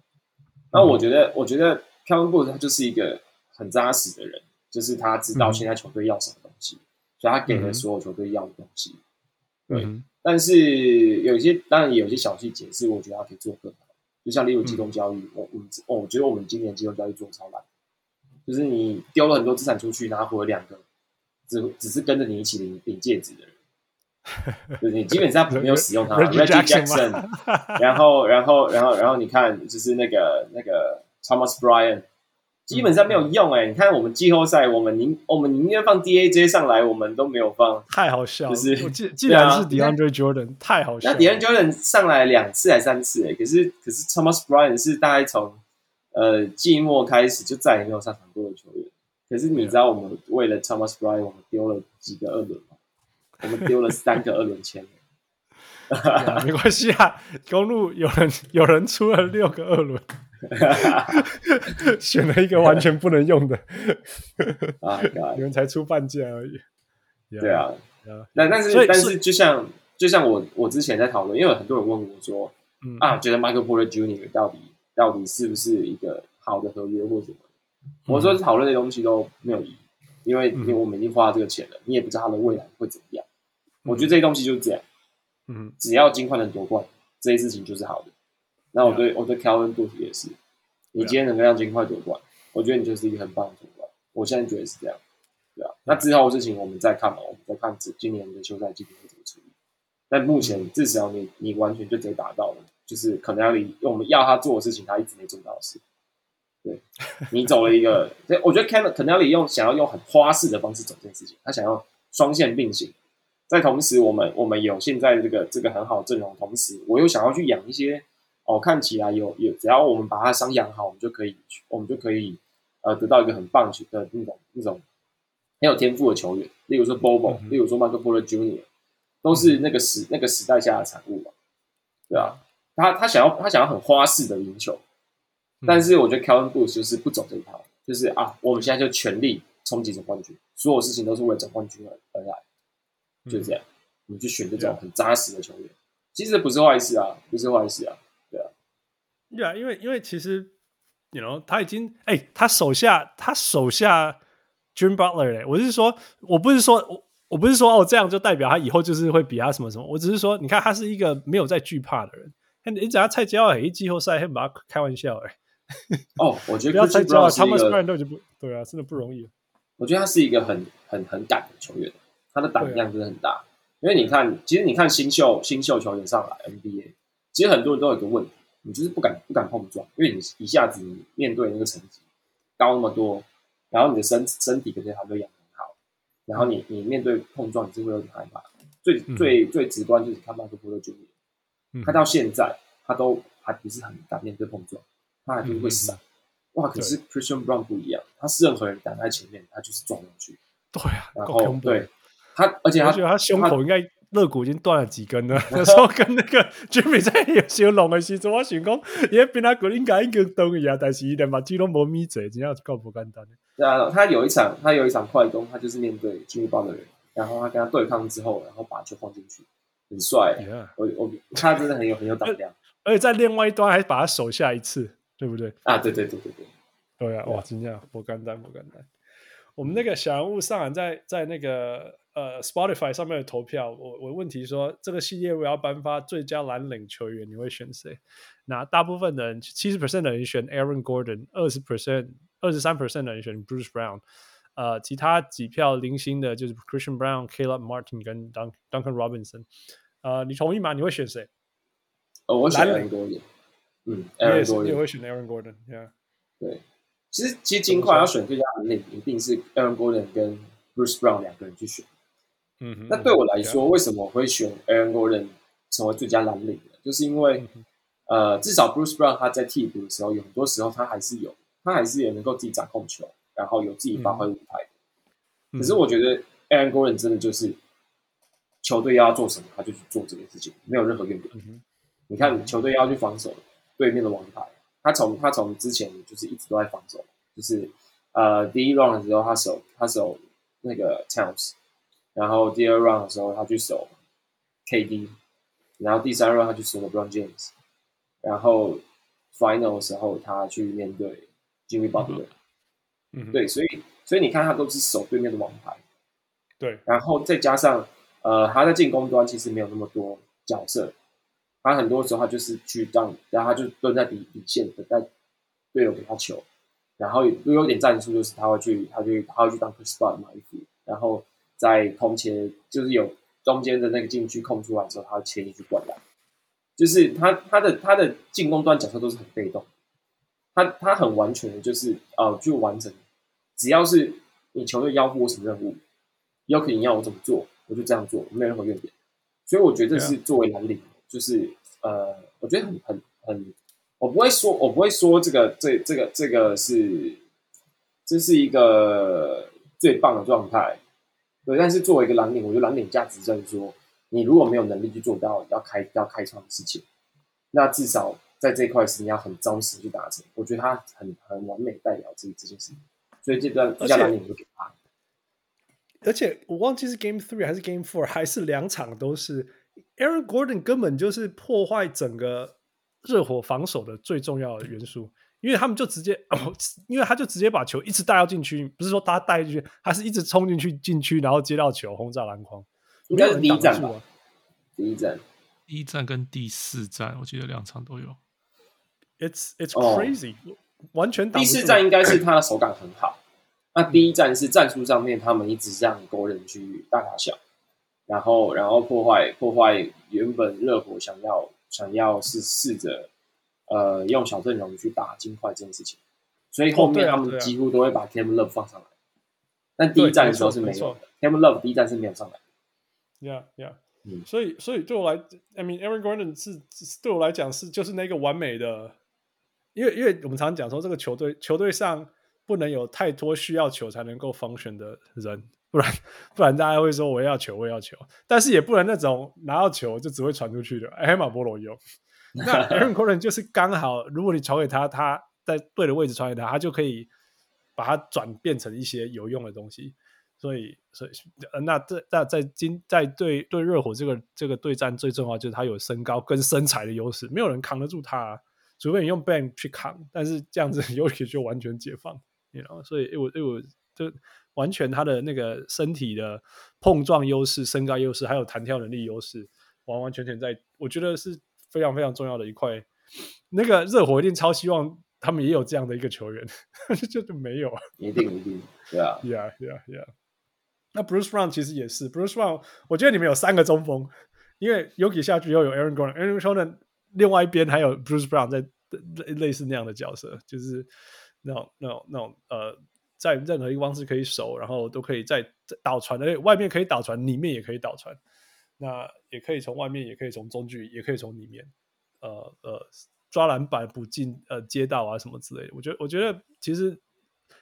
那我觉得，我觉得 Kevin Booth 他就是一个很扎实的人，就是他知道现在球队要什么东西，所以他给了所有球队要的东西。对，但是有一些当然也有一些小细节是我觉得他可以做更好，就像例如集中交易，我我哦，我觉得我们今年集中交易做超烂，就是你丢了很多资产出去，拿回两个。只只是跟着你一起领领戒指的人，就是你基本上没有使用它。Reggie Jackson，然后然后然后然后你看，就是那个那个 Thomas Bryant，基本上没有用哎、欸。你看我们季后赛，我们宁我们宁愿放 DAJ 上来，我们都没有放。太好笑了，就是既既然是 DeAndre Jordan，太好笑。那 DeAndre Jordan 上来两次还三次哎、欸，可是可是 Thomas Bryant 是大概从呃季末开始就再也没有上场过的球员。可是你知道，我们为了 Thomas Bryant，我们丢了几个二轮吗？我们丢了三个二轮签。没关系啊，公路有人 有人出了六个二轮，选了一个完全不能用的。啊，你们才出半价而已。对啊，那但是但是就像就像我我之前在讨论，因为有很多人问我说，嗯啊，觉得 Michael Porter Junior 到底到底是不是一个好的合约或什么？我说讨论的东西都没有意义，因为因为我们已经花了这个钱了，你也不知道他的未来会怎么样。我觉得这些东西就是这样，嗯，只要金块能夺冠，这些事情就是好的。那我对我对 Calvin Booth 也是，你今天能够让金块夺冠，我觉得你就是一个很棒的主管。我现在觉得是这样，对啊。那之后的事情我们再看嘛，我们再看今年的休赛季会怎么处理。但目前至少你你完全就直接达到了，就是可能要你我们要他做的事情，他一直没做到的事。对，你走了一个，我觉得 Ken 可能要用想要用很花式的方式走这件事情，他想要双线并行，在同时我们我们有现在这个这个很好的阵容，同时我又想要去养一些哦，看起来有有，只要我们把它伤养好，我们就可以我们就可以呃得到一个很棒的那种那种很有天赋的球员，例如说 Bobo，例如说 Michael Porter Jr.，都是那个时那个时代下的产物嘛，对啊，他他想要他想要很花式的赢球。但是我觉得 Kevin Booth 就是不走这一套，就是啊，我们现在就全力冲击总冠军，所有事情都是为了总冠军而而来，就这样。你就选这种很扎实的球员，其实不是坏事啊，不是坏事啊，对啊。对啊，因为因为其实，you know，他已经哎、欸，他手下他手下 Jimmy Butler 嘞，我是说，我不是说我我不是说哦，这样就代表他以后就是会比他什么什么，我只是说，你看他是一个没有在惧怕的人。你只要蔡家伟一季后赛，还把他开玩笑哎。哦，我觉得 不要太骄傲，他们虽然都就不对啊，真的不容易。我觉得他是一个很很很敢的球员，他的胆量真的很大。啊、因为你看，其实你看新秀新秀球员上来 NBA，其实很多人都有一个问题，你就是不敢不敢碰撞，因为你一下子你面对那个成绩高那么多，然后你的身身体肯定还没有养很好，然后你你面对碰撞，你是会有点害怕。最、嗯、最最直观就是看麦克波特球员，他到现在他都还不是很敢面对碰撞。他还是会闪，哇！可是 Christian Brown 不一样，他是任何人挡在前面，他就是撞上去。对啊，然后对他，而且他觉得他胸口应该肋骨已经断了几根了。那时候跟那个 Jimmy 在有些龙的时候，我想讲，也比他骨应该应该动一下，但是伊连把肌肉没眯嘴，真要够不简单。对啊，他有一场，他有一场快攻，他就是面对 Jimmy Butler 的人，然后他跟他对抗之后，然后把球放进去，很帅。我我他真的很有很有胆量，而且在另外一端还把他守下一次。对不对？啊，对对对对对，对啊，哇，真的不简单，不简单。我们那个小人物上篮在在那个呃 Spotify 上面的投票，我我问题说这个系列我要颁发最佳蓝领球员，你会选谁？那大部分的人七十 percent 的人选 Aaron Gordon，二十 percent 二十三 percent 的人选 Bruce Brown，呃，其他几票零星的就是 Christian Brown、Caleb Martin 跟 Duncan Duncan Robinson。呃，你同意吗？你会选谁？哦，我选 Aaron Gordon。嗯，Aaron Gordon，你会选 Aaron Gordon？Yeah，对。其实，其实金块要选最佳蓝领，一定是 Aaron Gordon 跟 Bruce Brown 两个人去选。嗯哼。那对我来说，为什么我会选 Aaron Gordon 成为最佳蓝领呢？就是因为，呃，至少 Bruce Brown 他在替补的时候，有很多时候他还是有，他还是也能够自己掌控球，然后有自己发挥舞台。可是我觉得 Aaron Gordon 真的就是球队要做什么，他就去做这件事情，没有任何怨言。你看，球队要去防守对面的王牌。他从他从之前就是一直都在防守，就是呃第一 round 的时候他守他守那个 Towns，然后第二 round 的时候他去守 KD，然后第三 round 他去守 LeBron James，然后 final 的时候他去面对 Jimmy Butler，嗯，对，所以所以你看他都是守对面的王牌，对，然后再加上呃他在进攻端其实没有那么多角色。他很多时候他就是去当，然后他就蹲在底底线等待队友给他球，然后又有点战术，就是他会去，他去他会去当 spot 埋伏，然后在空切，就是有中间的那个禁区空出来之后，他切进去灌篮。就是他他的他的进攻端角色都是很被动，他他很完全的就是呃就完成，只要是你球队要付我什么任务，有可能要我怎么做，我就这样做，没有任何怨言。所以我觉得这是作为蓝领。就是呃，我觉得很很很，我不会说，我不会说这个这这个这个是这是一个最棒的状态，对。但是作为一个蓝领，我觉得蓝领价值在于说，你如果没有能力去做到要开要开创的事情，那至少在这一块是你要很扎实去达成。我觉得他很很完美代表这这件事情，所以这段最佳蓝领就给他。而且我忘记是 Game Three 还是 Game Four，还是两场都是。Aaron Gordon 根本就是破坏整个热火防守的最重要的元素，因为他们就直接，哦、因为他就直接把球一直带到禁区，不是说他带进去，他是一直冲进去禁区，然后接到球轰炸篮筐。应该是第一站吧？第一站，第一站跟第四站，我记得两场都有。It's it's crazy，、哦、完全第四站应该是 他的手感很好。那第一站是战术上面，他们一直让 Gordon 去大打小。然后，然后破坏破坏原本热火想要想要是试着呃用小阵容去打金块这件事情，所以后面他们几乎都会把 Cam Love 放上来，但第一站的时候是没有的，Kevin Love 第一站是没有上来。Yeah, yeah，嗯，所以所以对我来，I mean Aaron Gordon 是对我来讲是就是那个完美的，因为因为我们常常讲说这个球队球队上不能有太多需要球才能够 function 的人。不然，不然大家会说我要球，我要球，但是也不能那种拿到球就只会传出去的。哎，马波罗有，那 Aaron Gordon 就是刚好，如果你传给他，他在对的位置传给他，他就可以把它转变成一些有用的东西。所以，所以，那这那在今在对对热火这个这个对战最重要就是他有身高跟身材的优势，没有人扛得住他，除非你用 Bam 去扛，但是这样子 优势就完全解放，你知道？所以，我我就。完全他的那个身体的碰撞优势、身高优势，还有弹跳能力优势，完完全全在，我觉得是非常非常重要的一块。那个热火一定超希望他们也有这样的一个球员，就是没有，一定一定，对啊，Yeah Yeah Yeah。那 Bruce Brown 其实也是 Bruce Brown，我觉得你们有三个中锋，因为 Jokic 下去又有 Aaron Gordon，Aaron Gordon 另外一边还有 Bruce Brown 在类类似那样的角色，就是那种那种那种呃。在任何一个方式可以守，然后都可以在导传的外面可以倒传，里面也可以倒传。那也可以从外面，也可以从中距，也可以从里面，呃呃，抓篮板、补进、呃街道啊什么之类的。我觉得，我觉得其实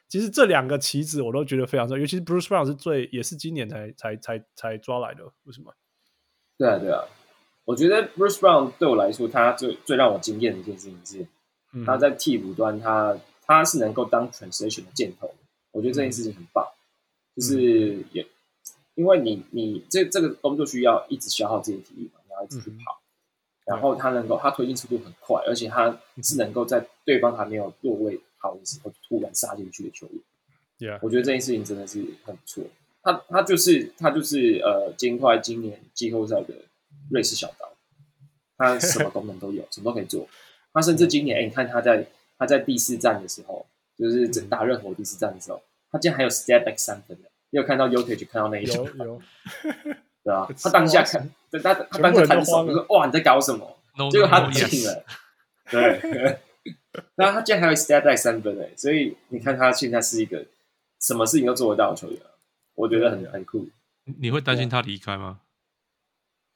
其实这两个棋子我都觉得非常重要，尤其是 Bruce Brown 是最也是今年才才才才抓来的，为什么？对啊对啊，我觉得 Bruce Brown 对我来说，他最最让我惊艳的一件事情是，嗯、他在替补端他，他他是能够当 transition 的箭头。我觉得这件事情很棒，嗯、就是也因为你你这这个工作需要一直消耗自己的体力嘛，你要一直去跑，嗯、然后他能够他推进速度很快，而且他是能够在对方还没有落位好的时候突然杀进去的球员。Yeah. 我觉得这件事情真的是很不错。他他就是他就是呃，金块今年季后赛的瑞士小刀，他什么功能都有，什么都可以做。他甚至今年，哎、欸，你看他在他在第四站的时候，就是整大热火第四站的时候，他竟然还有 step back 三分的。你有看到 y o k i c 看到那一球？有 有。对啊，他当下看，他他当下看手，就说哇你在搞什么？No, 结果他进了。No, no, yes. 对。那他竟然还有 step back 三分诶，所以你看他现在是一个什么事情都做得到的球员。我觉得很很酷。你会担心他离开吗？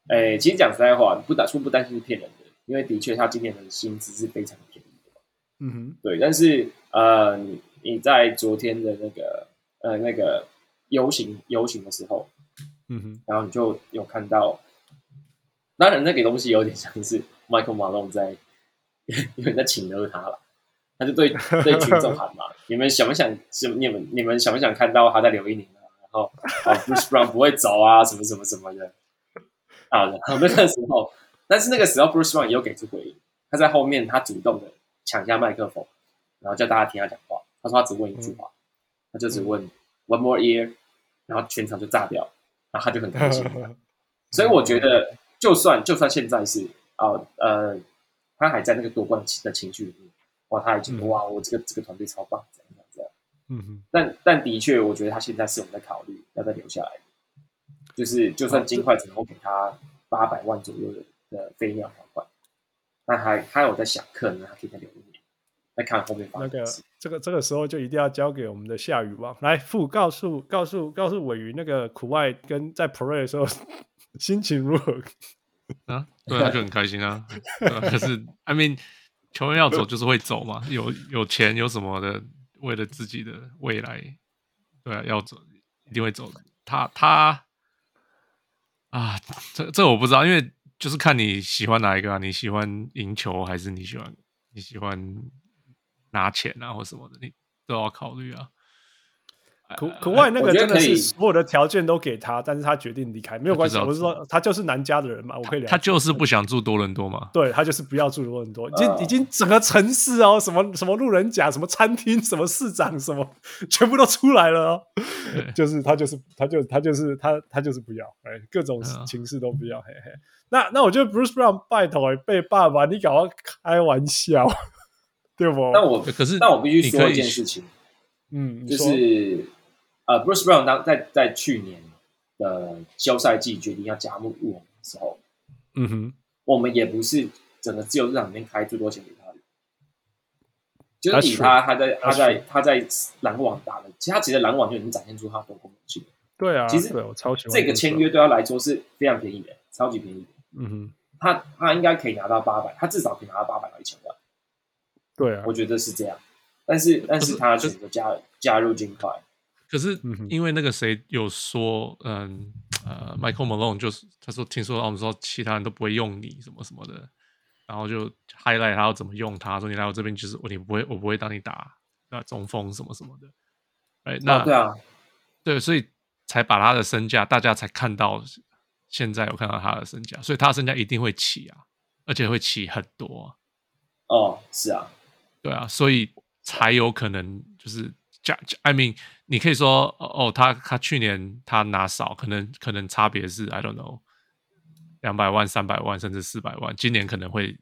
哎、欸，其实讲实在话，不打说不担心是骗人的，因为的确他今年的薪资是非常便宜的。嗯哼，对。但是呃，你你在昨天的那个呃那个游行游行的时候，嗯哼，然后你就有看到，当然那个东西有点像是 Michael Malone 在，因为在请了他了，他就对对群众喊嘛：你们想不想？你们你们想不想看到他在留一年？哦，啊，Bruce Brown 不会走啊，什么什么什么的啊。然后那个时候，但是那个时候 Bruce Brown 也有给出回应，他在后面他主动的抢下麦克风，然后叫大家听他讲话。他说他只问一句话，嗯、他就只问 One more year，然后全场就炸掉，然后他就很开心。所以我觉得，就算就算现在是啊呃，他还在那个夺冠的情绪里面，哇，他还觉得、嗯、哇，我这个这个团队超棒。这样这样嗯哼，但但的确，我觉得他现在是我们在考虑要再留下来，就是就算金块只能够给他八百万左右的的飞鸟条款，那还他有在想，可能他可以再留一年，再看后面发生。那个这个这个时候就一定要交给我们的夏雨王来付，告诉告诉告诉鮪鱼，那个苦外跟在 Pro 的时候心情如何 啊？对啊，就很开心啊。可是 I mean，球员要走就是会走嘛，有有钱有什么的。为了自己的未来，对啊，要走一定会走的。他他啊，这这我不知道，因为就是看你喜欢哪一个啊？你喜欢赢球还是你喜欢你喜欢拿钱啊，或什么的，你都要考虑啊。可可外那个真的是所有的条件都给他，但是他决定离开，没有关系。我是说，他就是南加的人嘛，我可以。他就是不想住多伦多嘛？对，他就是不要住多伦多，已经已经整个城市哦，什么什么路人甲，什么餐厅，什么市长，什么全部都出来了哦。就是他就是他就他就是他他就是不要，哎，各种情势都不要。嘿嘿，那那我觉得 Bruce Brown 拜托被爸爸，你搞开玩笑，对不？那我可是，那我必须说一件事情，嗯，就是。呃、uh,，Bruce Brown 当在在去年的休赛季决定要加入我们的时候，嗯哼，我们也不是整个自由市场里面开最多钱给他的，就是以他他在他在他在篮网打的，其实他其实篮网就已经展现出他的功能性。对啊，其实我超喜欢这个签约对他来说是非常便宜的，超级便宜的。嗯哼，他他应该可以拿到八百，他至少可以拿到八百到一千万。对啊，我觉得是这样，但是但是他选择加加入金块。可是，因为那个谁有说，嗯呃，Michael Malone 就是他说，听说我们说其他人都不会用你什么什么的，然后就 highlight 他要怎么用他，说你来我这边就是我你不会我不会当你打那中锋什么什么的，哎，那、哦、对啊，对，所以才把他的身价，大家才看到现在有看到他的身价，所以他的身价一定会起啊，而且会起很多。哦，是啊，对啊，所以才有可能就是加，I mean。你可以说哦，他他去年他拿少，可能可能差别是 I don't know，两百万、三百万甚至四百万，今年可能会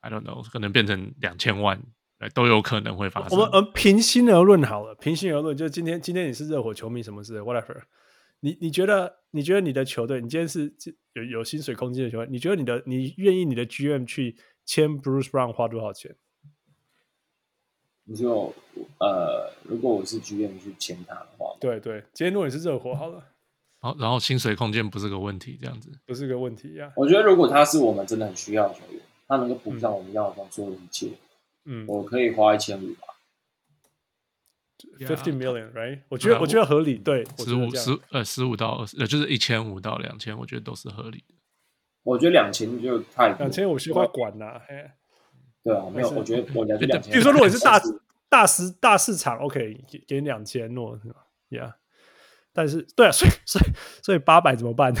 I don't know，可能变成两千万，都有可能会发生。我们呃平心而论好了，平心而论，就今天今天你是热火球迷，什么事 whatever，你你觉得你觉得你的球队，你今天是有有薪水空间的球队，你觉得你的你愿意你的 GM 去签 Bruce Brown 花多少钱？你就，呃，如果我是 GM 去签他的话，对对，今天如果你是热火，好了，好，然后薪水空间不是个问题，这样子不是个问题呀、啊。我觉得如果他是我们真的很需要的球员，他能够补上我们要的所有一切，嗯，我可以花一千五吧，fifty million，right？我觉得我觉得合理，对，十五十呃十五到二十，呃就是一千五到两千，我觉得都是合理的。我觉得两千就太两千我，需要管呐，嘿。对啊，没有，我觉得我两千。比如说，如果你是 大大市大市场，OK，给给两千诺是吧？Yeah，但是对啊，所以所以所以八百怎么办？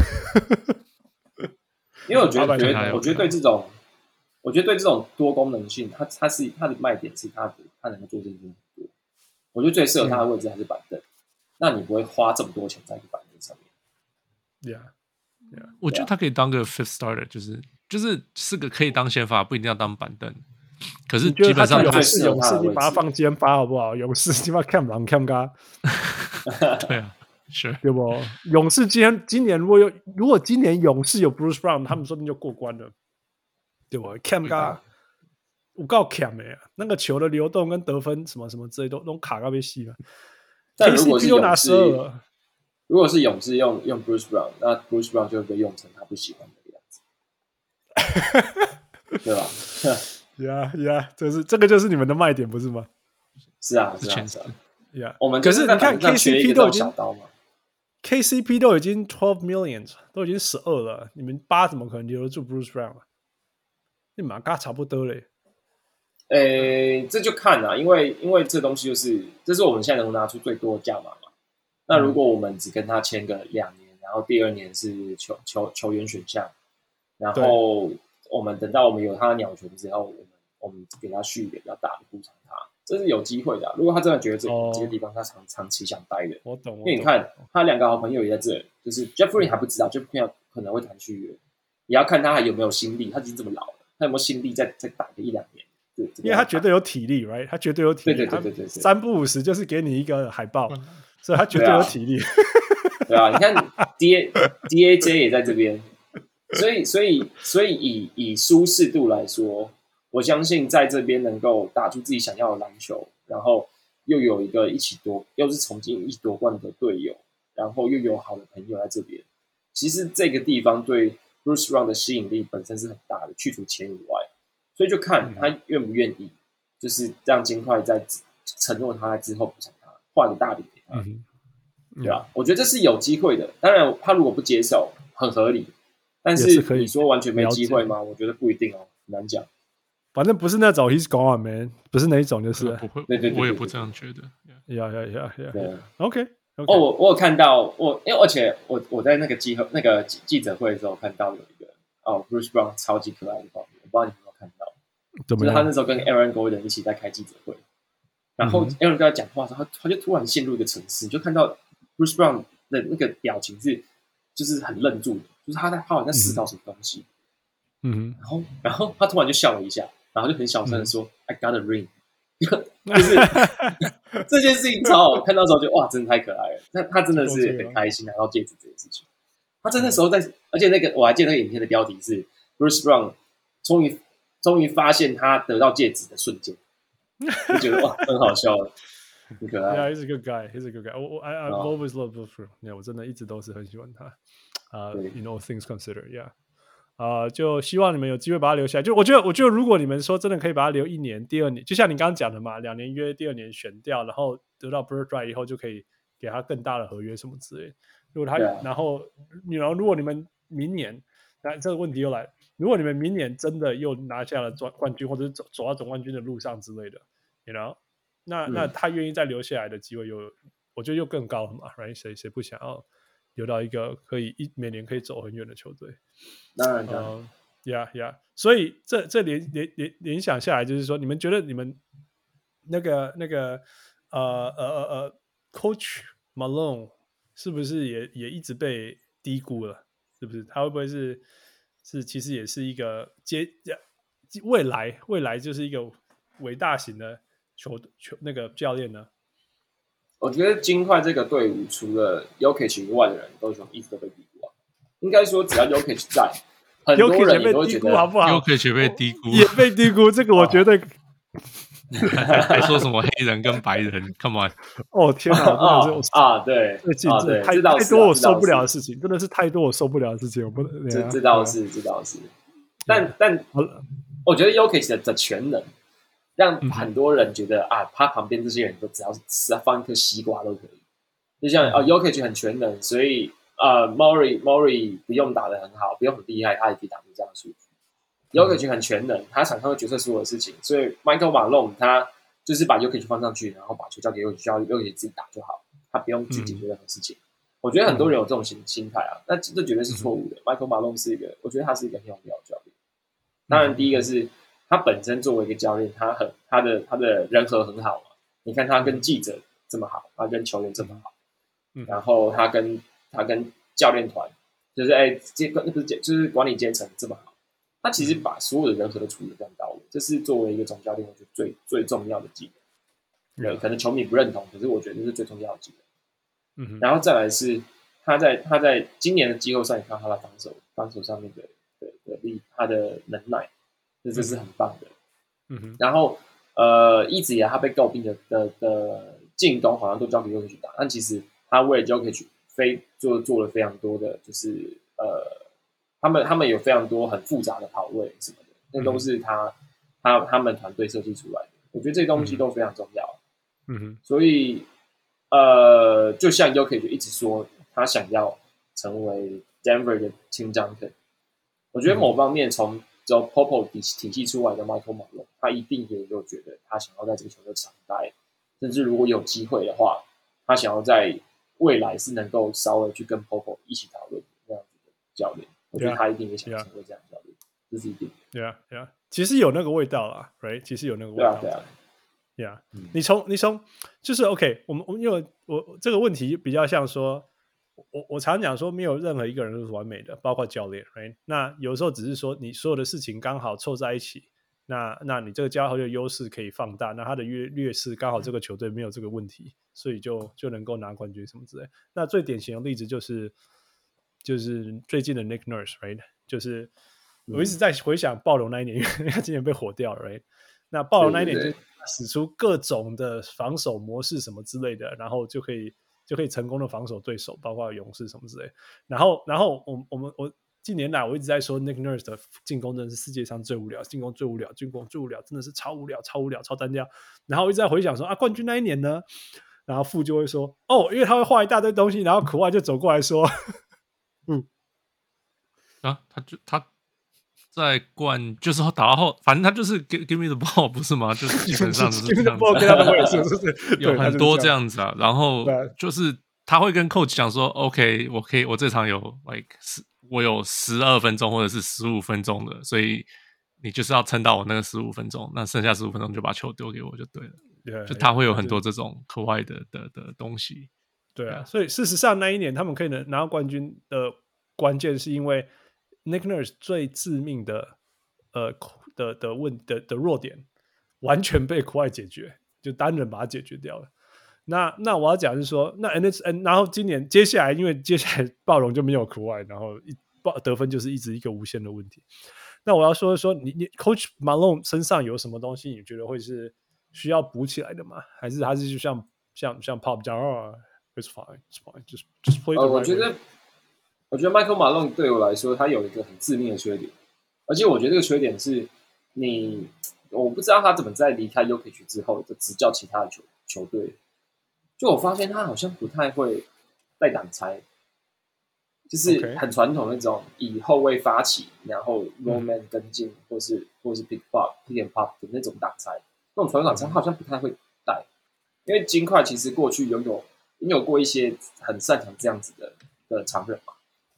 因为我觉得，觉得我觉得对这种，我觉得对这种多功能性，它它是它的卖点是它它能够做这些很多。我觉得最适合它的位置还是板凳，嗯、那你不会花这么多钱在一个板凳上面。Yeah, yeah. 我觉得它可以当个 fifth starter，就是就是是个可以当先发，不一定要当板凳。可是基本上勇士勇士，你把它放先发好不好？勇士你把它 看不看不看？对啊，是对不？勇士今天今年如果有如果今年勇士有 Bruce Brown，他们说不定就过关了，对不？看不看？我够强的呀！那个球的流动跟得分什么什么之类都都卡到被吸了。但如果是勇士，如果是勇士用用 Bruce Brown，那 Bruce Brown 就会被用成他不喜欢的样子，对吧？呀呀，这是这个就是你们的卖点，不是吗？是啊，是啊，是啊。呀，我们可是你看 KCP 都已经，KCP 都已经 twelve millions，都已经十二了，你们八怎么可能留得住 Bruce Brown 啊？你马嘎差不多嘞。诶，这就看啊，因为因为这东西就是，这是我们现在能够拿出最多的价码嘛。那如果我们只跟他签个两年，然后第二年是球球球员选项，然后。我们等到我们有他的鸟权之后，我们我们给他续一个比较大的补偿，他这是有机会的、啊。如果他真的觉得这这个地方他长长期想待的，我懂。因为你看他两个好朋友也在这里，就是 Jeffrey 还不知道 Jeffrey 可能会谈续约，也要看他还有没有心力。他已经这么老了，他有没有心力再再打个一两年？对，因为他绝对有体力，right？他绝对有体力。对对对对对，三不五十就是给你一个海报，所以他绝对有体力。对啊，你看 D A D A J 也在这边。所以，所以，所以以以舒适度来说，我相信在这边能够打出自己想要的篮球，然后又有一个一起夺，又是曾经一起夺冠的队友，然后又有好的朋友在这边。其实这个地方对 Bruce Brown 的吸引力本身是很大的，去除钱以外，所以就看他愿不愿意，就是让金块在承诺他之后补偿他，换个大饼给他，对吧？我觉得这是有机会的。当然，他如果不接受，很合理。但是可以说完全没机会吗？我觉得不一定哦，很难讲。反正不是那种 he's gone man，不是那一种，就是不会。对对，我也不这样觉得。呀呀呀呀！OK。哦，我我有看到我，因为而且我我在那个记那个记者会的时候看到有一个哦，Bruce Brown 超级可爱的画面，我不知道你有没有看到。就是他那时候跟 Aaron Gordon 一起在开记者会，然后 Aaron 跟他讲话的时候，他他就突然陷入一个沉思，就看到 Bruce Brown 的那个表情是就是很愣住的。就是他在，他好像在思考什么东西，嗯，然后，然后他突然就笑了一下，然后就很小声的说、嗯、：“I got a ring。”就是 这件事情超好，看到时候就哇，真的太可爱了。那他真的是很开心拿到戒指这件事情。他真的时候在，而且那个我还记得那个影片的标题是 Bruce Brown 终于终于发现他得到戒指的瞬间，就觉得哇，很好笑了，很可爱。Yeah, he's a good guy. He's a good guy. 我我 I I've always loved Bruce Brown. Yeah, 我真的一直都是很喜欢他。啊、uh,，you know things considered，yeah，啊、uh,，就希望你们有机会把他留下来。就我觉得，我觉得如果你们说真的可以把他留一年，第二年，就像你刚刚讲的嘛，两年约，第二年选掉，然后得到 bird right 以后，就可以给他更大的合约什么之类。如果他.然后，然后如果你们明年，那这个问题又来，如果你们明年真的又拿下了冠冠军，或者是走走到总冠军的路上之类的，you know，那、嗯、那他愿意再留下来的机会又，我觉得又更高了嘛，right？谁谁不想要？留到一个可以一每年可以走很远的球队，当然，当然，嗯，呀呀，所以这这联联联联想下来，就是说，你们觉得你们那个那个呃呃呃呃，Coach Malone 是不是也也一直被低估了？是不是？他会不会是是其实也是一个接未来未来就是一个伟大型的球球那个教练呢？我觉得金块这个队伍，除了 Yokic 以外的人都一直都被低估啊。应该说，只要 Yokic 在，很多人也都会觉得好不好？Yokic 被低估，也被低估。这个我觉得，还说什么黑人跟白人？Come on！哦天哪！啊，对，最近这太太多我受不了的事情，真的是太多我受不了的事情。我不能，这这倒是，这倒是。但但，我觉得 Yokic 的的全能。让很多人觉得、嗯、啊，他旁边这些人都只要是吃放一颗西瓜都可以。就像啊 Jokic 很全能，所以啊 Murray Murray 不用打的很好，不用很厉害，他也可以打出这样的数据。y o k i c 很全能，他场上会决策所有的事情，所以 Michael Malone 他就是把 y o k i c 放上去，然后把球交给 Jokic，交给 Jokic 自己打就好，他不用去解决任何事情、嗯。我觉得很多人有这种心心态啊，那这绝对是错误的。嗯、Michael Malone 是一个，我觉得他是一个很有必要的教练。当然，第一个是他本身作为一个教练，他很他的他的人和很好嘛。你看他跟记者这么好，他跟球员这么好，嗯，然后他跟他跟教练团，就是哎，这不是就是管理阶层这么好，他其实把所有的人和都处理的非常到位，这是作为一个总教练，我觉得最最重要的技能。对，可能球迷不认同，可是我觉得这是最重要的技能。嗯，然后再来是他在他在今年的季后赛，你看他的防守防守上面的。的的力，他的能耐，这这是很棒的。嗯哼，然后呃，一直以来他被诟病的的的进攻好像都交给 Jokic 去打，但其实他为了 Jokic 去非做做了非常多的，就是呃，他们他们有非常多很复杂的跑位什么的，那都是他他他们团队设计出来的。我觉得这些东西都非常重要。嗯哼，所以呃，就像 Jokic 一直说，他想要成为 Denver 的 Tim Duncan。我觉得某方面从从 Popo 体体系出来的 Michael Malone，他一定也有觉得他想要在这个球队长待，甚至如果有机会的话，他想要在未来是能够稍微去跟 Popo 一起讨论这样子的教练。我觉得他一定也想成为这样的教练，这是一定。对啊，对啊，其实有那个味道啊，Right？其实有那个味道。对啊，对啊。你从你从就是 OK，我们我们因为我这个问题比较像说。我我常讲说，没有任何一个人都是完美的，包括教练。Right? 那有时候只是说，你所有的事情刚好凑在一起，那那你这个家伙的优势可以放大，那他的劣劣势刚好这个球队没有这个问题，所以就就能够拿冠军什么之类。那最典型的例子就是就是最近的 Nick Nurse，Right？就是我一直在回想暴龙那一年，因为他今年被火掉了，Right？那暴龙那一年就使出各种的防守模式什么之类的，然后就可以。就可以成功的防守对手，包括勇士什么之类。然后，然后我我们我近年来我一直在说，Nick Nurse 的进攻真的是世界上最无聊，进攻最无聊，进攻最无聊，真的是超无聊，超无聊，超单调。然后我一直在回想说啊，冠军那一年呢？然后副就会说哦，因为他会画一大堆东西，然后苦外就走过来说，嗯，啊，他就他。在冠，就是打到后，反正他就是 give give me the ball，不是吗？就是基本上 是这样子。有很多这样子啊，然后就是他会跟 coach 讲说，OK，我可以，我这场有 like 十，我有十二分钟或者是十五分钟的，所以你就是要撑到我那个十五分钟，那剩下十五分钟就把球丢给我就对了。Yeah, 就他会有很多这种课外的的的东西。对啊，所以事实上那一年他们可以能拿到冠军的关键是因为。Nick Nurse 最致命的，呃的的问的的弱点，完全被苦外解决，就单人把它解决掉了。那那我要讲是说，那 N S N，然后今年接下来，因为接下来暴龙就没有苦外，然后一暴得分就是一直一个无限的问题。那我要说说，你你 Coach Malone 身上有什么东西，你觉得会是需要补起来的吗？还是还是就像像像 Pop 讲啊，It's fine，It's fine，just just play。呃，我觉得。我觉得 Michael Malone 对我来说，他有一个很致命的缺点，而且我觉得这个缺点是你，我不知道他怎么在离开 Jokic 之后，就执教其他的球球队。就我发现他好像不太会带挡拆，就是很传统那种以后卫发起，然后 roll man 跟进，或是或是 pick pop pick and pop 的那种挡拆，那种传统挡拆他好像不太会带，因为金块其实过去拥有拥有过一些很擅长这样子的的长人嘛。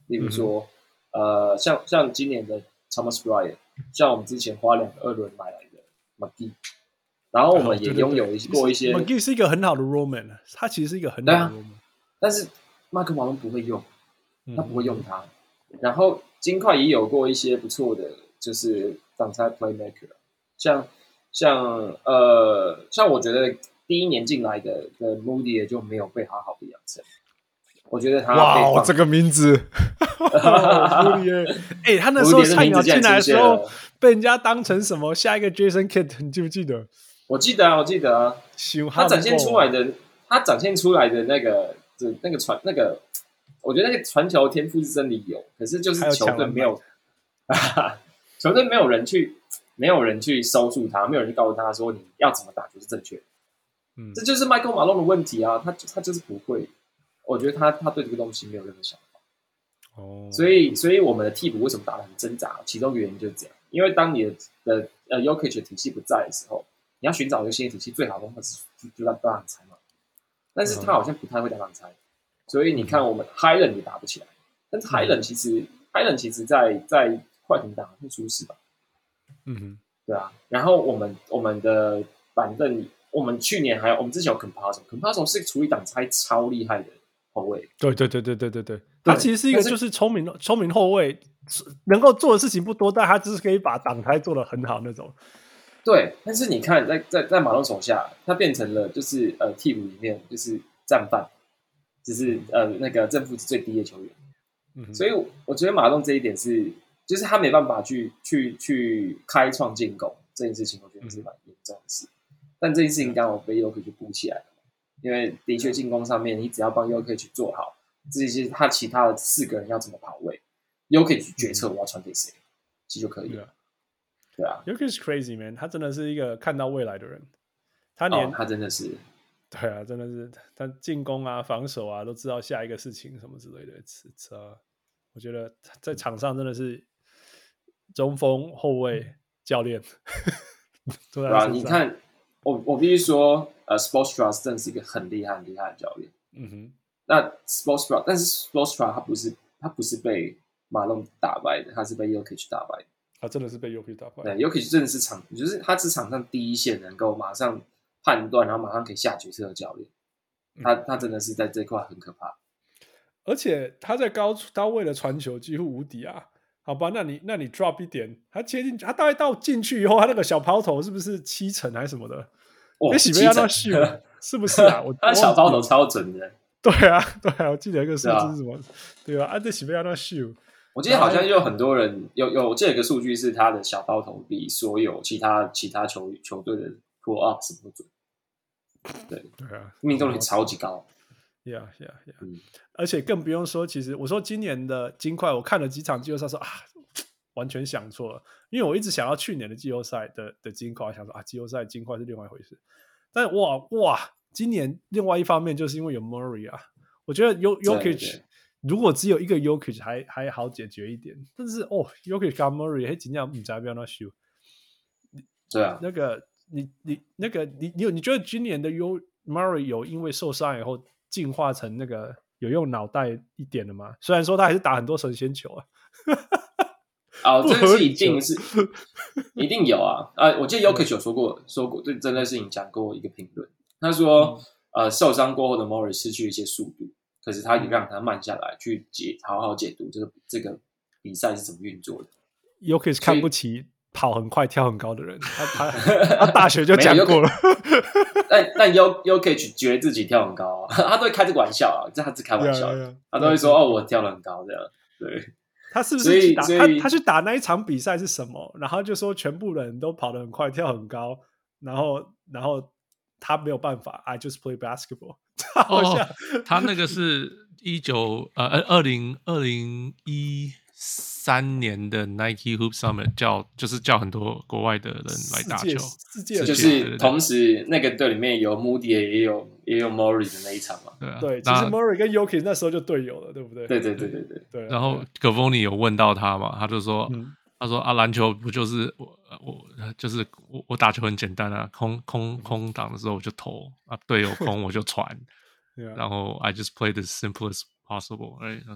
例如说，嗯、呃，像像今年的 Thomas Bryant，像我们之前花两个二轮买来的 McGee，然后我们也拥有一些过一些 McGee 是一个很好的 Roman，他其实是一个很好的 Roman，、啊、但是麦克马龙不会用，他不会用他。嗯、然后金块也有过一些不错的，就是挡拆 Playmaker，像像呃，像我觉得第一年进来的的 Moody 也就没有被好好的养成。我觉得他哇，这个名字，哎，他那时候菜鸟进来的时候，被人家当成什么下一个 Jason Kidd，你记不记得？我记得啊，我记得啊。他展现出来的，他展现出来的那个，就那个传那个，我觉得那个传球天赋是真的有，可是就是球队没有，球队没有人去，没有人去收住他，没有人去告诉他说你要怎么打就是正确。嗯，这就是 Michael Malone 的问题啊，他他就是不会。我觉得他他对这个东西没有任何想法，哦，所以所以我们的替补为什么打得很挣扎？其中原因就是这样，因为当你的的呃 Jokic 体系不在的时候，你要寻找一个新的体系，最好的方法是就就让打挡拆嘛。但是他好像不太会打挡拆，所以你看我们 Highland 也打不起来。但是 Highland 其实 Highland 其实在在快艇打很舒适吧？嗯哼，对啊。然后我们我们的板凳，我们去年还有我们之前有 Compasso，Compasso 是处理挡拆超厉害的后卫。对对对对对对对，他其实是一个就是聪明聪明后卫，能够做的事情不多，但他只是可以把挡拆做的很好那种。对，但是你看，在在在马龙手下，他变成了就是呃替补里面就是战犯，就是呃那个正负值最低的球员。嗯，所以我觉得马龙这一点是，就是他没办法去去去开创进攻这件事情，我觉得是蛮严重的事。嗯、但这件事情刚好被 Jokic 去补起来了，因为的确进攻上面，你只要帮 Jokic 去做好这些，他其他的四个人要怎么跑位，Jokic 去决策我要传给谁，其实就可以了。对啊，UK 是 crazy man，他真的是一个看到未来的人。他连、哦、他真的是，对啊，真的是他进攻啊、防守啊，都知道下一个事情什么之类的。是啊，我觉得在场上真的是中锋、后卫、教练。对啊，你看，我我必须说，呃，Sportstra 真的是一个很厉害、很厉害的教练。嗯哼，那 Sportstra，但是 Sportstra 他不是他不是被马龙打败的，他是被 Jokic 打败的。他真的是被 Jokic 打败。对，Jokic 真的是场，就是他是场上第一线能够马上判断，然后马上可以下决策的教练。他他真的是在这块很可怕。而且他在高高位的传球几乎无敌啊！好吧，那你那你 drop 一点，他切进去，他大概到进去以后，他那个小抛投是不是七成还是什么的？哇，喜不要那秀 是不是啊？我 他小抛投超准的。对啊，对啊，我记得一个数字是什么？对啊，啊，这喜不要那秀。我记得好像有很多人有有这个数据是他的小抛投比所有其他其他球球队的 pull up 是不准。对对啊，命中率超级高。Yeah yeah yeah、嗯。而且更不用说，其实我说今年的金块，我看了几场季后赛，说啊，完全想错了，因为我一直想要去年的季后赛的的金块，想说啊，季后赛金块是另外一回事。但哇哇，今年另外一方面就是因为有 Murray 啊，我觉得有 Jokic。如果只有一个 Yokich 还还好解决一点，但是哦，Yokich 跟 Murray 还尽量不在不要那秀。对啊，那个你你那个你你有你觉得今年的 U Murray 有因为受伤以后进化成那个有用脑袋一点的吗？虽然说他还是打很多神仙球啊。哦，这个是一定是一定有啊啊！我记得 y o k i c 有说过说过对这件事情讲过一个评论，他说、嗯、呃受伤过后的 Morris 失去一些速度。可是他也让他慢下来，去解好好解读这个这个比赛是怎么运作的。y o k i c 看不起跑很快、跳很高的人，他他他大学就讲过了。但但 Jokic 觉得自己跳很高啊，他都会开这个玩笑啊，这他是开玩笑的，他都会说哦，我跳得很高这样。对，他是不是去打他他去打那一场比赛是什么？然后就说全部人都跑得很快、跳很高，然后然后。他没有办法，I just play basketball。他好像、哦、他那个是一九呃二零二零一三年的 Nike Hoop Summit，叫就是叫很多国外的人来打球，世界就是同时那个队里面有 Moody 也有也有 Murray 的那一场嘛。对啊，对，其实 Murray 跟 Jokic 那时候就队友了，对不对？对对对对对对。然后 Gavoni 有问到他嘛，他就说。嗯他说：“啊，篮球不就是我我就是我我打球很简单啊，空空空档的时候我就投啊，队友空我就传，然后 I just play the simplest possible，哎，就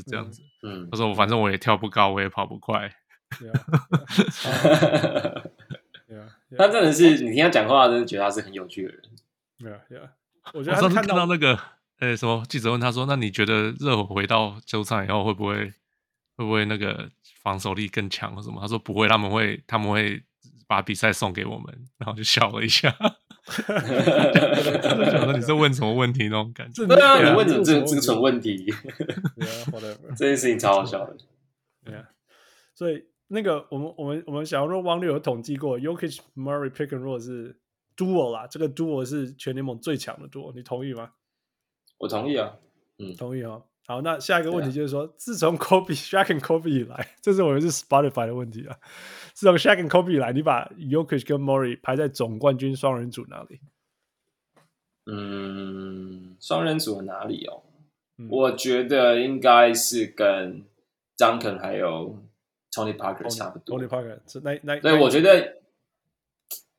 是这样子。嗯，他说我反正我也跳不高，我也跑不快。他真的是你听他讲话，真的觉得他是很有趣的人。对啊，对啊。我觉得他上次看到那个，哎，什么记者问他说：‘那你觉得热火回到球场以后会不会会不会那个？’防守力更强或什么？他说不会，他们会他们会把比赛送给我们，然后就笑了一下。想说你在问什么问题那种感觉？对啊，你问什么这这个蠢问题？这件事情超好笑的。对啊，所以那个我们我们我们小时候汪六有统计过，Jokic Murray Pick and Roll 是 Duo 啦，这个 Duo 是全联盟最强的 Duo，你同意吗？我同意啊，嗯，同意哦。好，那下一个问题就是说，啊、自从 Kobe、Shaq 和 Kobe 以来，这是我们是 Spotify 的问题啊。自从 Shaq 和 Kobe 以来，你把 Jokic 跟 Murray 排在总冠军双人组哪里？嗯，双人组的哪里哦？嗯、我觉得应该是跟 Duncan 还有 Tony Parker 差不多。Tony Parker 是那那对，我觉得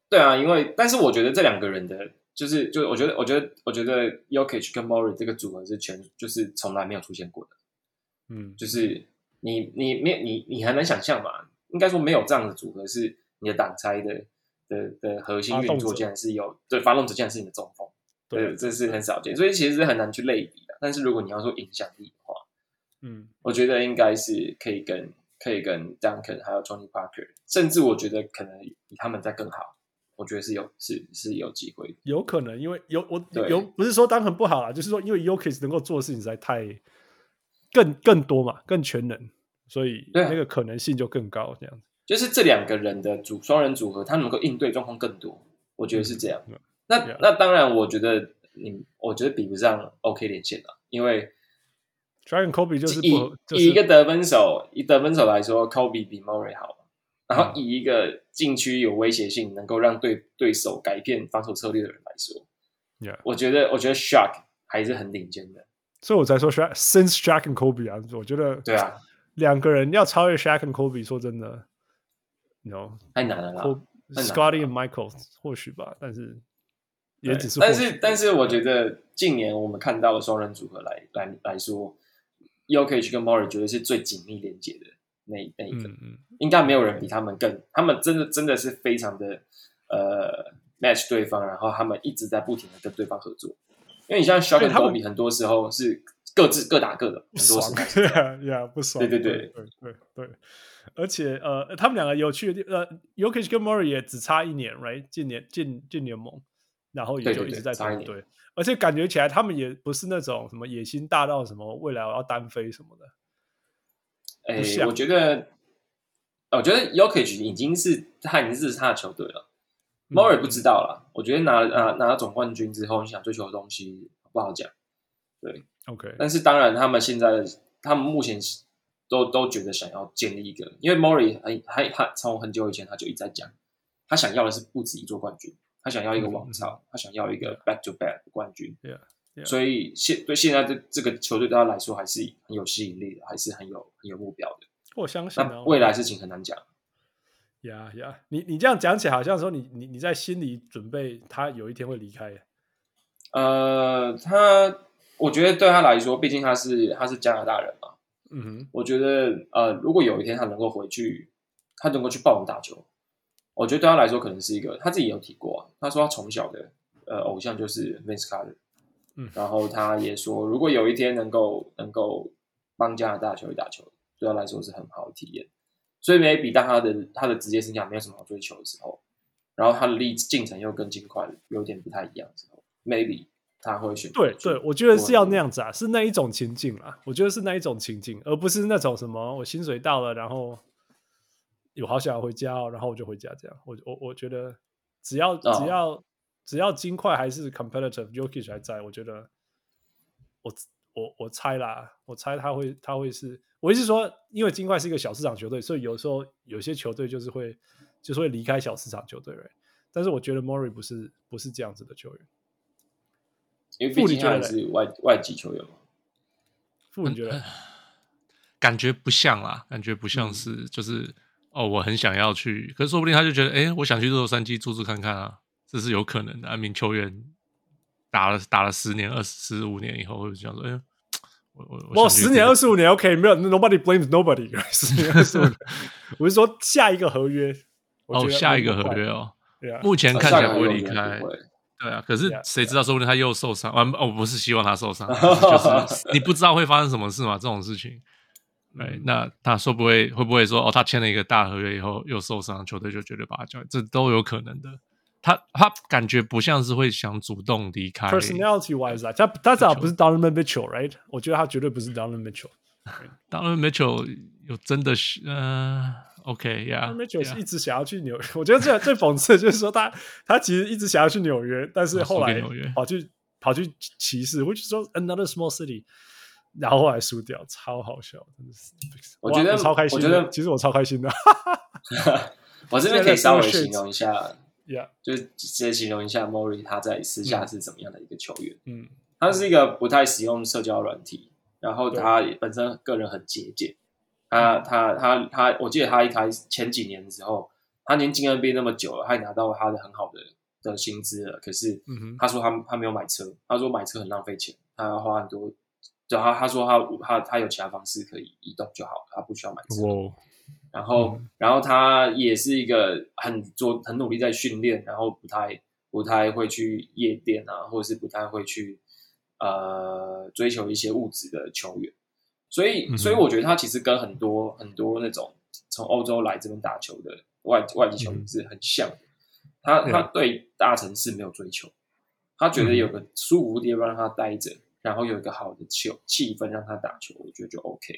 对啊，因为但是我觉得这两个人的。就是，就我觉得，我觉得，我觉得，Yokich 跟 Murray 这个组合是全，就是从来没有出现过的。嗯，就是你，你没，你，你很难想象吧？应该说没有这样的组合是你的挡拆的的的核心运作竟然是有对发动者竟然是你的中锋，对，对这是很少见，所以其实是很难去类比的。但是如果你要说影响力的话，嗯，我觉得应该是可以跟可以跟 Duncan 还有 Tony Parker，甚至我觉得可能比他们在更好。我觉得是有是是有机会的，有可能，因为有我有不是说 Duncan 不好啦，就是说因为 Jokic 能够做的事情实在太更更多嘛，更全能，所以那个可能性就更高。这样子，就是这两个人的组双人组合，他能够应对状况更多，我觉得是这样。嗯、那.那当然，我觉得你我觉得比不上 OK 连线了，因为 Dragon Kobe 就是以、就是、以一个得分手以得分手来说，Kobe 比 Murray 好。然后以一个禁区有威胁性，能够让对对手改变防守策略的人来说，Yeah. 我觉得我觉得 Shaq 还是很顶尖的，所以我才说 Shaq since Shaq and Kobe 啊，我觉得对啊，两个人要超越 Shaq and Kobe，说真的，no 太难了啦，Scotty and Michael 或许吧，但是也只是，但是但是我觉得近年我们看到的双人组合来来来说 y o k i c 跟 Murray 绝对是最紧密连接的。那那一个，嗯，应该没有人比他们更，他们真的真的是非常的呃 match 对方，然后他们一直在不停的跟对方合作。因为你像 Shaq 跟 Kobe 很多时候是各自各打各的，很多时候呀不爽，对对对对对对，而且呃，他们两个有趣的地呃 y o k i c 跟 Murray 也只差一年，right？进年进进联盟，然后也就一直在对，对，而且感觉起来他们也不是那种什么野心大到什么未来我要单飞什么的。哎、欸，我觉得，我觉得 Yokich 已经是他已经是他的球队了。Murray 不知道了。我觉得拿拿拿了总冠军之后，你想追求的东西不好讲。对，OK。但是当然，他们现在他们目前都都觉得想要建立一个，因为 Murray 还还他从很久以前他就一直在讲，他想要的是不止一座冠军，他想要一个王朝，嗯、他想要一个 back to back 的冠军。Yeah. 所以现对现在这这个球队对他来说还是很有吸引力的，还是很有很有目标的。我相信、未来事情很难讲。呀呀，你你这样讲起来，好像说你你你在心里准备他有一天会离开。呃，他我觉得对他来说，毕竟他是他是加拿大人嘛。嗯哼，我觉得呃，如果有一天他能够回去，他能够去暴龙打球，我觉得对他来说可能是一个他自己有提过、啊，他说他从小的呃偶像就是 Vince Carter。然后他也说，如果有一天能够能够帮加拿大球队打球，对他来说是很好的体验。所以，maybe 当他的他的职业生涯没有什么好追求的时候，然后他的历进程又跟金块有点不太一样的时候，maybe 他会选。对对，我觉得是要那样子啊，是那一种情境啊。我觉得是那一种情境，而不是那种什么我薪水到了，然后有好想要回家，哦然后我就回家这样。我我我觉得只要只要。哦只要金块还是 competitive，Jokic 还在，我觉得我我我猜啦，我猜他会他会是，我意思是说，因为金块是一个小市场球队，所以有时候有些球队就是会就是会离开小市场球队?但是我觉得 Murray 不是不是这样子的球员，因为毕竟他是外外籍球员嘛。傅你觉得？感觉不像啦，感觉不像是，就是、嗯、哦，我很想要去，可是说不定他就觉得，哎，我想去洛杉矶住住看看啊。这是有可能的。I mean，球员打了打了十年、二十五年以后，会想说：“哎，我我我十年、二十五年，OK，没有，Nobody blames nobody。十年、二十五年，我是说下一个合约。哦，下一个合约哦。目前看起来不会离开。对啊，可是谁知道？说不定他又受伤。完，我不是希望他受伤，就是你不知道会发生什么事嘛。这种事情，对，那他说不会会不会说哦？他签了一个大合约以后又受伤，球队就绝对把他交易，这都有可能的。他他感觉不像是会想主动离开。Personality wise 啊，他他至少不是 Donovan Mitchell，right？我觉得他绝对不是 Donovan Mitchell。Donovan Mitchell 有真的是，嗯，OK，yeah。Mitchell 是一直想要去纽约。我觉得最最讽刺的就是说他他其实一直想要去纽约，但是后来跑去跑去骑士，which is another small city，然后后来输掉，超好笑，真的是。我觉得超开心，我觉得其实我超开心的。我这边可以稍微形容一下。Yeah. 就是直接形容一下 Murray 他在私下是怎么样的一个球员。嗯，他是一个不太使用社交软体，然后他本身个人很节俭。他他他他，我记得他一开始前几年的时候，他已经进 NBA 那么久了，他也拿到他的很好的的薪资了。可是他说他他没有买车，他说买车很浪费钱，他要花很多。就他他说他他他有其他方式可以移动就好，他不需要买车。然后、嗯、然后他也是一个很做很努力在训练，然后不太不太会去夜店啊，或者是不太会去呃追求一些物质的球员。所以，嗯、所以我觉得他其实跟很多很多那种从欧洲来这边打球的外外籍球员是很像的。嗯、他他对大城市没有追求，他觉得有个舒服的地方让他待着，然后有一个好的球气氛让他打球，我觉得就 OK。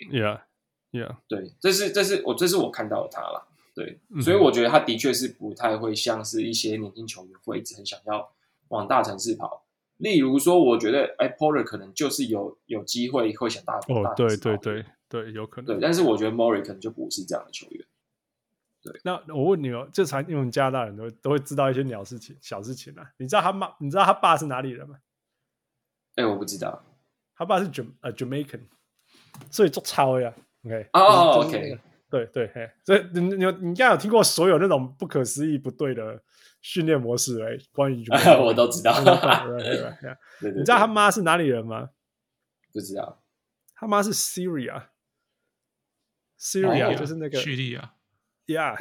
对，这是这是我这是我看到的他啦。对，嗯、所以我觉得他的确是不太会像是一些年轻球员会一直很想要往大城市跑。例如说，我觉得哎，Porter 可能就是有有机会会想大哦，大对对对对，有可能。对，但是我觉得 Morey 可能就不是这样的球员。对，那我问你哦，这才因为拿大人都都会知道一些鸟事情、小事情啊。你知道他妈？你知道他爸是哪里人吗？哎，我不知道。他爸是 Jam 呃 Jamaican，所以做超呀。OK，哦，OK，对对，嘿，所以你你你应该有听过所有那种不可思议不对的。训练模式哎，关于 我都知道。你知道他妈是哪里人吗？不知道。他妈是 Syria，Syria 就是那个叙利亚。Yeah，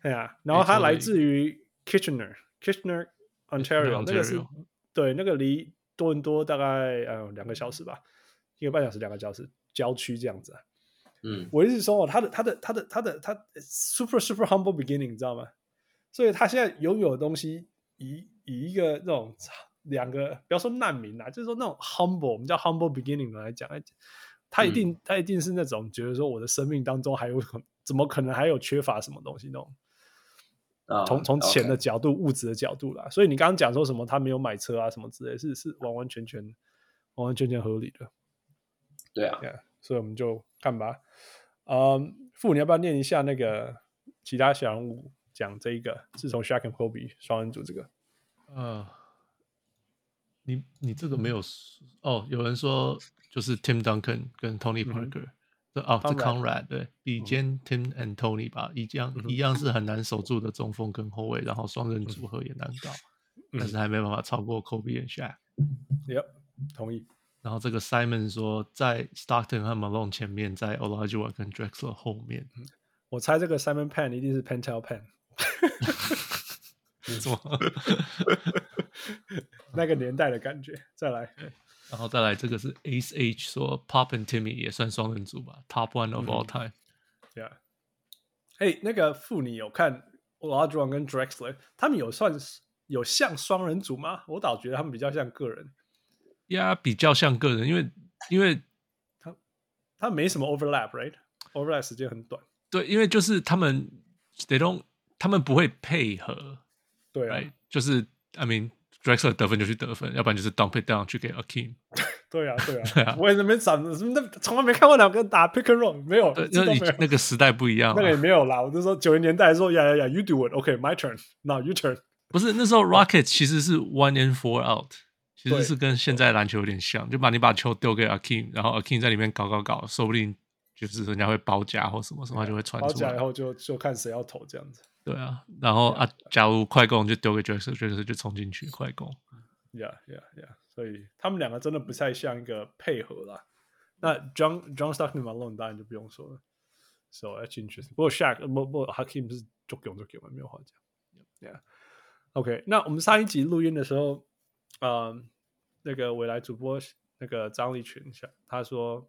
对啊。然后他来自于 Kitchener，Kitchener Ontario，那个是对，那个离多伦多大概呃两个小时吧，一个半小时两个小时，郊区这样子。嗯，我意思说，他的他的他的他的他 super super humble beginning，你知道吗？所以他现在拥有的东西以，以以一个那种两个，不要说难民啦，就是说那种 humble，我们叫 humble beginning 来讲，他一定、嗯、他一定是那种觉得说我的生命当中还有怎么可能还有缺乏什么东西那种，从从钱的角度.物质的角度啦。所以你刚刚讲说什么他没有买车啊什么之类，是是完完全全完完全全合理的。对啊，yeah, 所以我们就看吧。嗯，傅，你要不要念一下那个其他小人物？讲这一个，自从 Shaq and Kobe 双人组这个，呃，你你这个没有哦？有人说就是 Tim Duncan 跟 Tony Parker，这、嗯、哦，这 Conrad 对，比肩 Tim and Tony 吧，一样、嗯、一样是很难守住的中锋跟后卫，然后双人组合也难搞，嗯、但是还没办法超过 Kobe and Shaq。Yep，同意。然后这个 Simon 说，在 Stockton 和 Malone 前面，在 Olajuwon 跟 Drexler 后面。我猜这个 Simon Pan 一定是 Pentel Pan。没错，那个年代的感觉。再来，然后再来，这个是 Ace H 说，Pop and Timmy 也算双人组吧，Top one of all time。Yeah。哎，那个妇女有看 Olajuwon 跟 Drexler，他们有算有像双人组吗？我倒觉得他们比较像个人。呀、比较像个人，因为因为他他没什么 overlap，right？Overlap 时间很短。对，因为就是他们 they don't。他们不会配合，对啊，right? 就是 I mean Drexler 得分就去得分，要不然就是 dump it down 去给 Akeem。对啊，对啊，对啊，我也是没长，那从来没看过两个人打 pick and roll，没有，那你那个时代不一样，那个也没有啦。我就说九零年代说呀呀呀，you do it，OK，my turn，now you turn。不是那时候 Rocket 其实是 one in four out，其实是跟现在篮球有点像，就把你把球丢给 Akin，然后 Akin 在里面搞搞搞，说不定就是人家会包夹或什么什么就会传出来，包夹以后就就看谁要投这样子。对啊，然后啊，假如快攻就丢给 Drexler，Drexler 就冲进去快攻。Yeah, yeah, yeah。所以他们两个真的不太像一个配合啦。那 John John Stockton Malone 当然就不用说了。So that's interesting。不过 Shaq 不不 Hakeem 是足球足球嘛，没有话讲。Yeah。OK，那我们上一集录音的时候，嗯，那个未来主播那个张立群，他说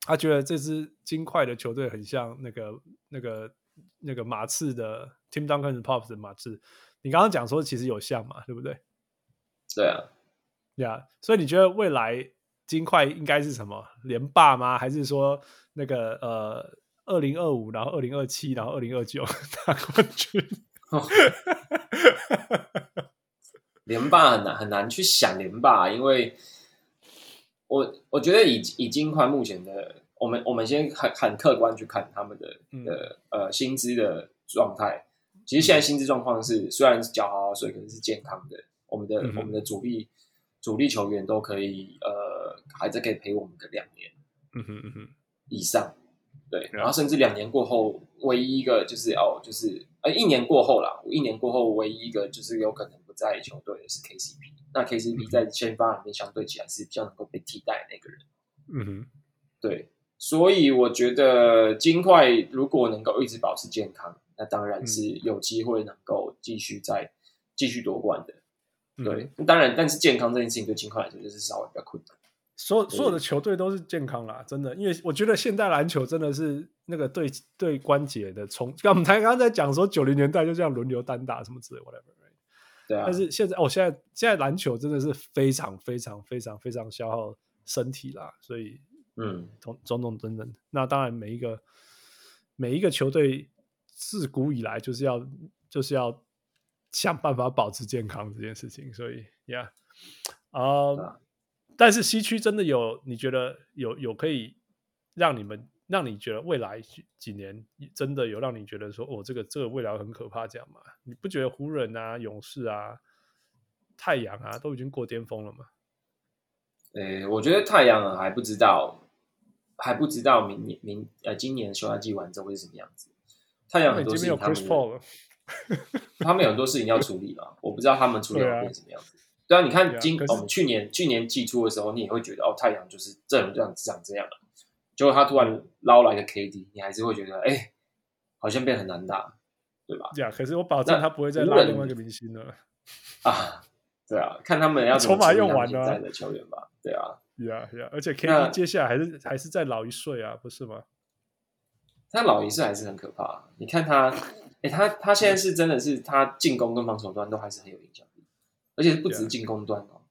他觉得这支金块的球队很像那个那个。那个马刺的 Tim Duncan Pops 的马刺，你刚刚讲说其实有像嘛，对不对？对啊，呀、yeah，所以你觉得未来金块应该是什么连霸吗？还是说那个呃二零二五，然后二零二七，然后二零二九 拿冠军？连霸很难很难去想连霸，因为我我觉得以以金块目前的。我们我们先很很客观去看他们的的呃薪资的状态。其实现在薪资状况是虽然是缴好好税，可是是健康的。我们的、嗯、我们的主力主力球员都可以呃还在可以陪我们个两年，嗯哼嗯哼以上。对，然后甚至两年过后，唯一一个就是哦就是呃一年过后啦，一年过后唯一一个就是有可能不在球队的是 KCP。那 KCP 在先发里面相对起来是比较能够被替代的那个人。嗯哼，对。所以我觉得金块如果能够一直保持健康，那当然是有机会能够继续再继续夺冠的。嗯、对，当然，但是健康这件事情对金块来说就是稍微比较困难。所有所有的球队都是健康啦，真的，因为我觉得现代篮球真的是那个对对关节的冲。刚我们才刚刚在讲说九零年代就这样轮流单打什么之类，whatever。对啊。但是现在哦，现在现在篮球真的是非常非常非常非常消耗身体啦，所以嗯，种种种等等。那当然，每一个每一个球队自古以来就是要就是要想办法保持健康这件事情，所以呀，啊。Uh, 但是西区真的有？你觉得有有可以让你们让你觉得未来几年真的有让你觉得说哦，这个这个未来很可怕这样吗？你不觉得湖人啊、勇士啊、太阳啊都已经过巅峰了吗？诶，我觉得太阳还不知道，还不知道明年明呃今年休赛季完之后会是什么样子。太阳很多事情他们 他们有很多事情要处理了，我不知道他们处理会变什么样子。对啊，你看今我们、哦、去年去年季初的时候，你也会觉得哦，太阳就是这样这样长这样了。结果他突然捞来个 KD，你还是会觉得哎，好像变很难打，对吧？呀，可是我保证他不会再拉另外一个明星了啊。对啊，看他们要筹码用完了的球员吧。对啊，呀呀，而且 KD 接下来还是还是再老一岁啊，不是吗？他老一岁还是很可怕。你看他，哎，他他现在是真的是他进攻跟防守端都还是很有影响力。而且不止进攻端哦，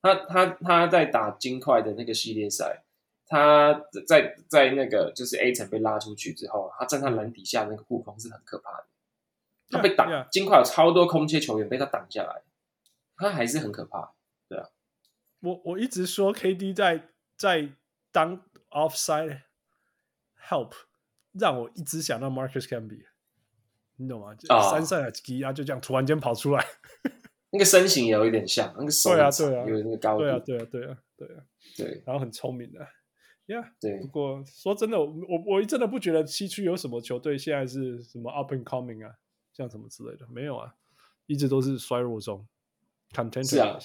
他他他在打金块的那个系列赛，他在在那个就是 A 层被拉出去之后，他站在篮底下那个护框是很可怕的，他被挡.金块有超多空切球员被他挡下来，他还是很可怕，对啊。我我一直说 KD 在在当 offside help，让我一直想到 Marcus Camby，你懂吗？就三赛季啊，就这样突然间跑出来。那个身形也有一点像，那个手啊，对啊，有那个高度，对啊，对啊，对啊，对啊，对，然后很聪明的，呀、yeah，对。不过说真的，我我我真的不觉得西区有什么球队现在是什么 up and coming 啊，像什么之类的，没有啊，一直都是衰弱中。Contenders 是啊，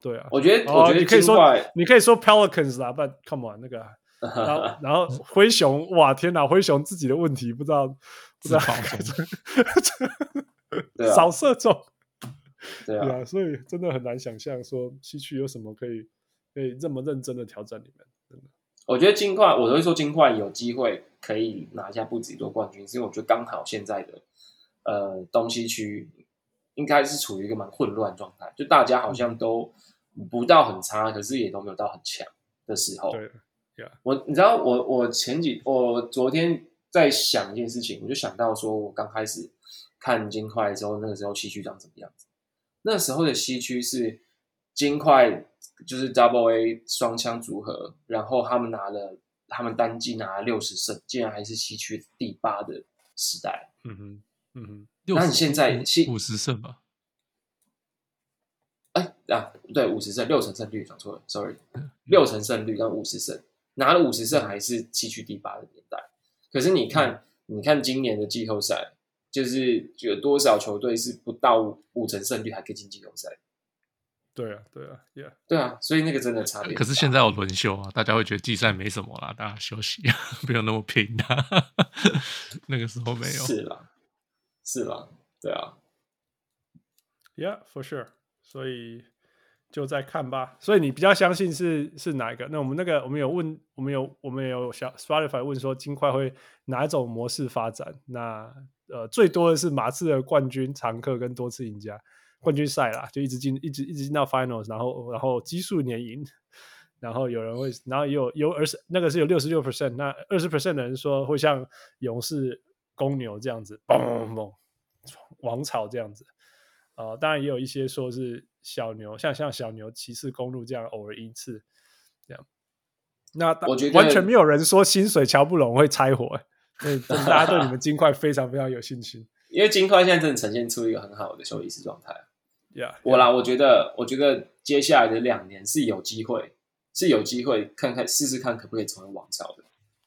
对啊，我觉得，我觉得你可以说，你可以说 Pelicans 啦，But come on，那个，然后然后灰熊，哇，天哪，灰熊自己的问题不知道，不知道，少射中。对啊，对啊，所以真的很难想象说西区有什么可以可以这么认真的挑战你们。我觉得金块，我都会说金块有机会可以拿下不止一座冠军，是因为我觉得刚好现在的呃东西区应该是处于一个蛮混乱状态，就大家好像都不到很差，可是也都没有到很强的时候。对，我你知道我我前几我昨天在想一件事情，我就想到说我刚开始看金块的时候，那个时候西区长什么样子。那时候的西区是金块，就是 Double A 双枪组合，然后他们拿了，他们单季拿了六十胜，竟然还是西区第八的时代。嗯哼，嗯哼。那你现在五十胜吧？哎啊，对，五十胜，六成胜率，讲错了，sorry，六成胜率跟五十胜，拿了五十胜还是西区第八的年代。可是你看，嗯、你看今年的季后赛。就是有多少球队是不到五成胜率还可以进季后赛？对啊，对啊，Yeah，对啊，所以那个真的差别。可是现在有轮休啊，大家会觉得季赛没什么啦，大家休息，不用那么拼啊。那个时候没有，是啦，是啦，对啊，Yeah，for sure。所以。就再看吧，所以你比较相信是是哪一个？那我们那个我们有问，我们有我们有小 Spotify 问说金块会哪一种模式发展？那呃最多的是马刺的冠军常客跟多次赢家冠军赛啦，就一直进一直一直进到 Finals，然后然后奇数年赢，然后有人会，然后也有有二十那个是有六十六 percent，那二十 percent 的人说会像勇士公牛这样子，嘣嘣嘣王朝这样子。呃，当然也有一些说是小牛，像像小牛、骑士、公路这样偶尔一次这样。那我觉得完全没有人说薪水乔不拢会拆伙，所以 大家对你们金块非常非常有信心。因为金块现在真的呈现出一个很好的休息室状态。Yeah, 我啦，我觉得，我觉得接下来的两年是有机会，是有机会看看试试看可不可以成为王朝的。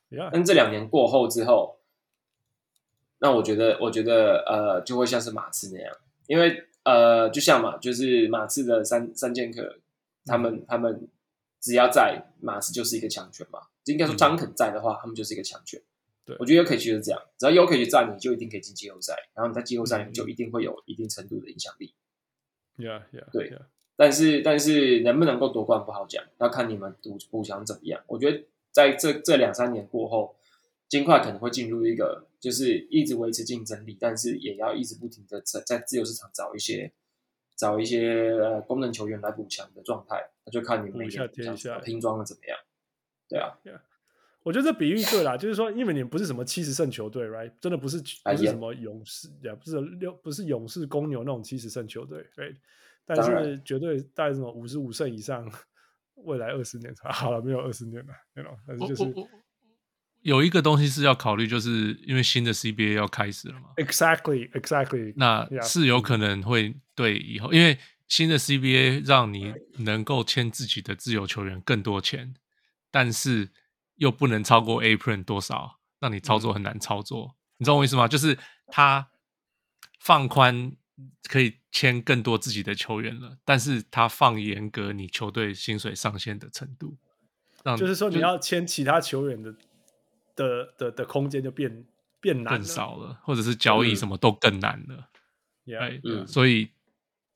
Yeah. 但这两年过后之后，那我觉得，我觉得呃，就会像是马刺那样，因为。呃，就像嘛，就是马刺的三三剑客，他们他们只要在马刺就是一个强权嘛。应该说张肯在的话，嗯、他们就是一个强权。对，我觉得 Jokic 就是这样，只要 Jokic 在，你就一定可以进季后赛，然后你在季后赛就一定会有一定程度的影响力。Yeah, yeah, 对。但是但是能不能够夺冠不好讲，要看你们补补强怎么样。我觉得在这这两三年过后，金块可能会进入一个就是一直维持竞争力，但是也要一直不停的在在自由市场找一些找一些呃功能球员来补强的状态。那就看你们拼装的怎么样。对啊。Yeah. 我觉得这比喻对啦，就是说，因为你们不是什么七十胜球队，right？真的不是不是什么勇士，也、不是六不是勇士公牛那种七十胜球队，right？但是绝对带什么五十五胜以上，未来二十年 好了，没有二十年了，没有。但是就是有一个东西是要考虑，就是因为新的 CBA 要开始了嘛。Exactly，Exactly。那是有可能会对以后，因为新的 CBA 让你能够签自己的自由球员更多钱，但是又不能超过 Apron 多少，让你操作很难操作。你知道我意思吗？就是他放宽。可以签更多自己的球员了，但是他放严格你球队薪水上限的程度，让就是说你要签其他球员的的的的空间就变变难更少了，或者是交易什么都更难了。哎，所以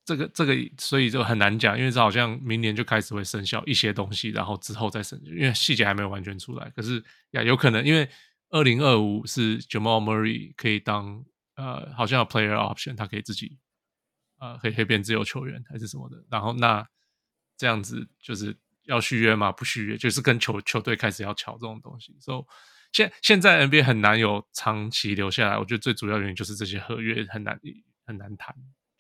这个这个所以就很难讲，因为这好像明年就开始会生效一些东西，然后之后再生，因为细节还没有完全出来。可是呀，有可能因为二零二五是 Jamal Murray 可以当。呃，好像有 player option，他可以自己，呃，可以可以变自由球员还是什么的。然后那这样子就是要续约嘛？不续约就是跟球球队开始要抢这种东西。所以现现在 NBA 很难有长期留下来，我觉得最主要原因就是这些合约很难很难谈，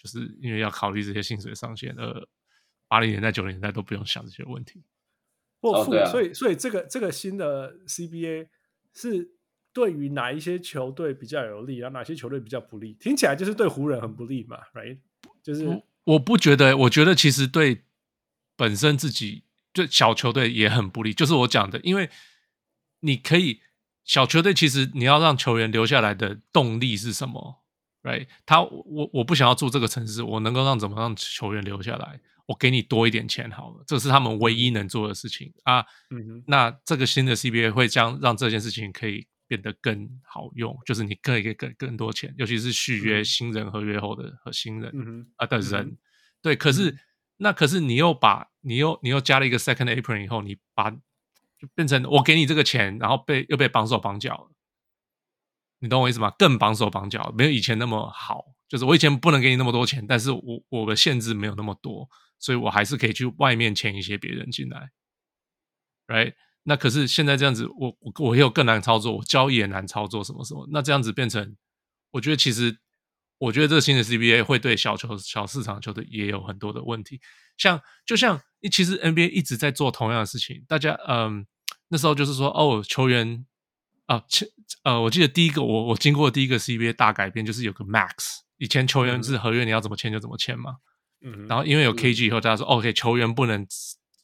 就是因为要考虑这些薪水上限。而，八零年代九零年代都不用想这些问题。不，所以所以这个这个新的 CBA 是。对于哪一些球队比较有利，然后哪些球队比较不利？听起来就是对湖人很不利嘛，right？就是我，我不觉得，我觉得其实对本身自己就小球队也很不利。就是我讲的，因为你可以小球队，其实你要让球员留下来的动力是什么？right？他我我不想要住这个城市，我能够让怎么让球员留下来？我给你多一点钱好了，这是他们唯一能做的事情啊。嗯哼，那这个新的 CBA 会将让这件事情可以。变得更好用，就是你可以给更更多钱，尤其是续约新人合约后的和新人、嗯、啊的人，嗯、对。可是、嗯、那可是你又把你又你又加了一个 second apron 以后，你把就变成我给你这个钱，然后被又被绑手绑脚了，你懂我意思吗？更绑手绑脚，没有以前那么好。就是我以前不能给你那么多钱，但是我我的限制没有那么多，所以我还是可以去外面签一些别人进来，right？那可是现在这样子，我我我也有更难操作，我交易也难操作，什么什么。那这样子变成，我觉得其实，我觉得这个新的 CBA 会对小球小市场球队也有很多的问题。像就像，其实 NBA 一直在做同样的事情。大家嗯，那时候就是说，哦，球员啊，呃，我记得第一个我我经过第一个 CBA 大改变就是有个 Max，以前球员是合约你要怎么签就怎么签嘛。嗯。然后因为有 KG 以后，大家说，OK，球员不能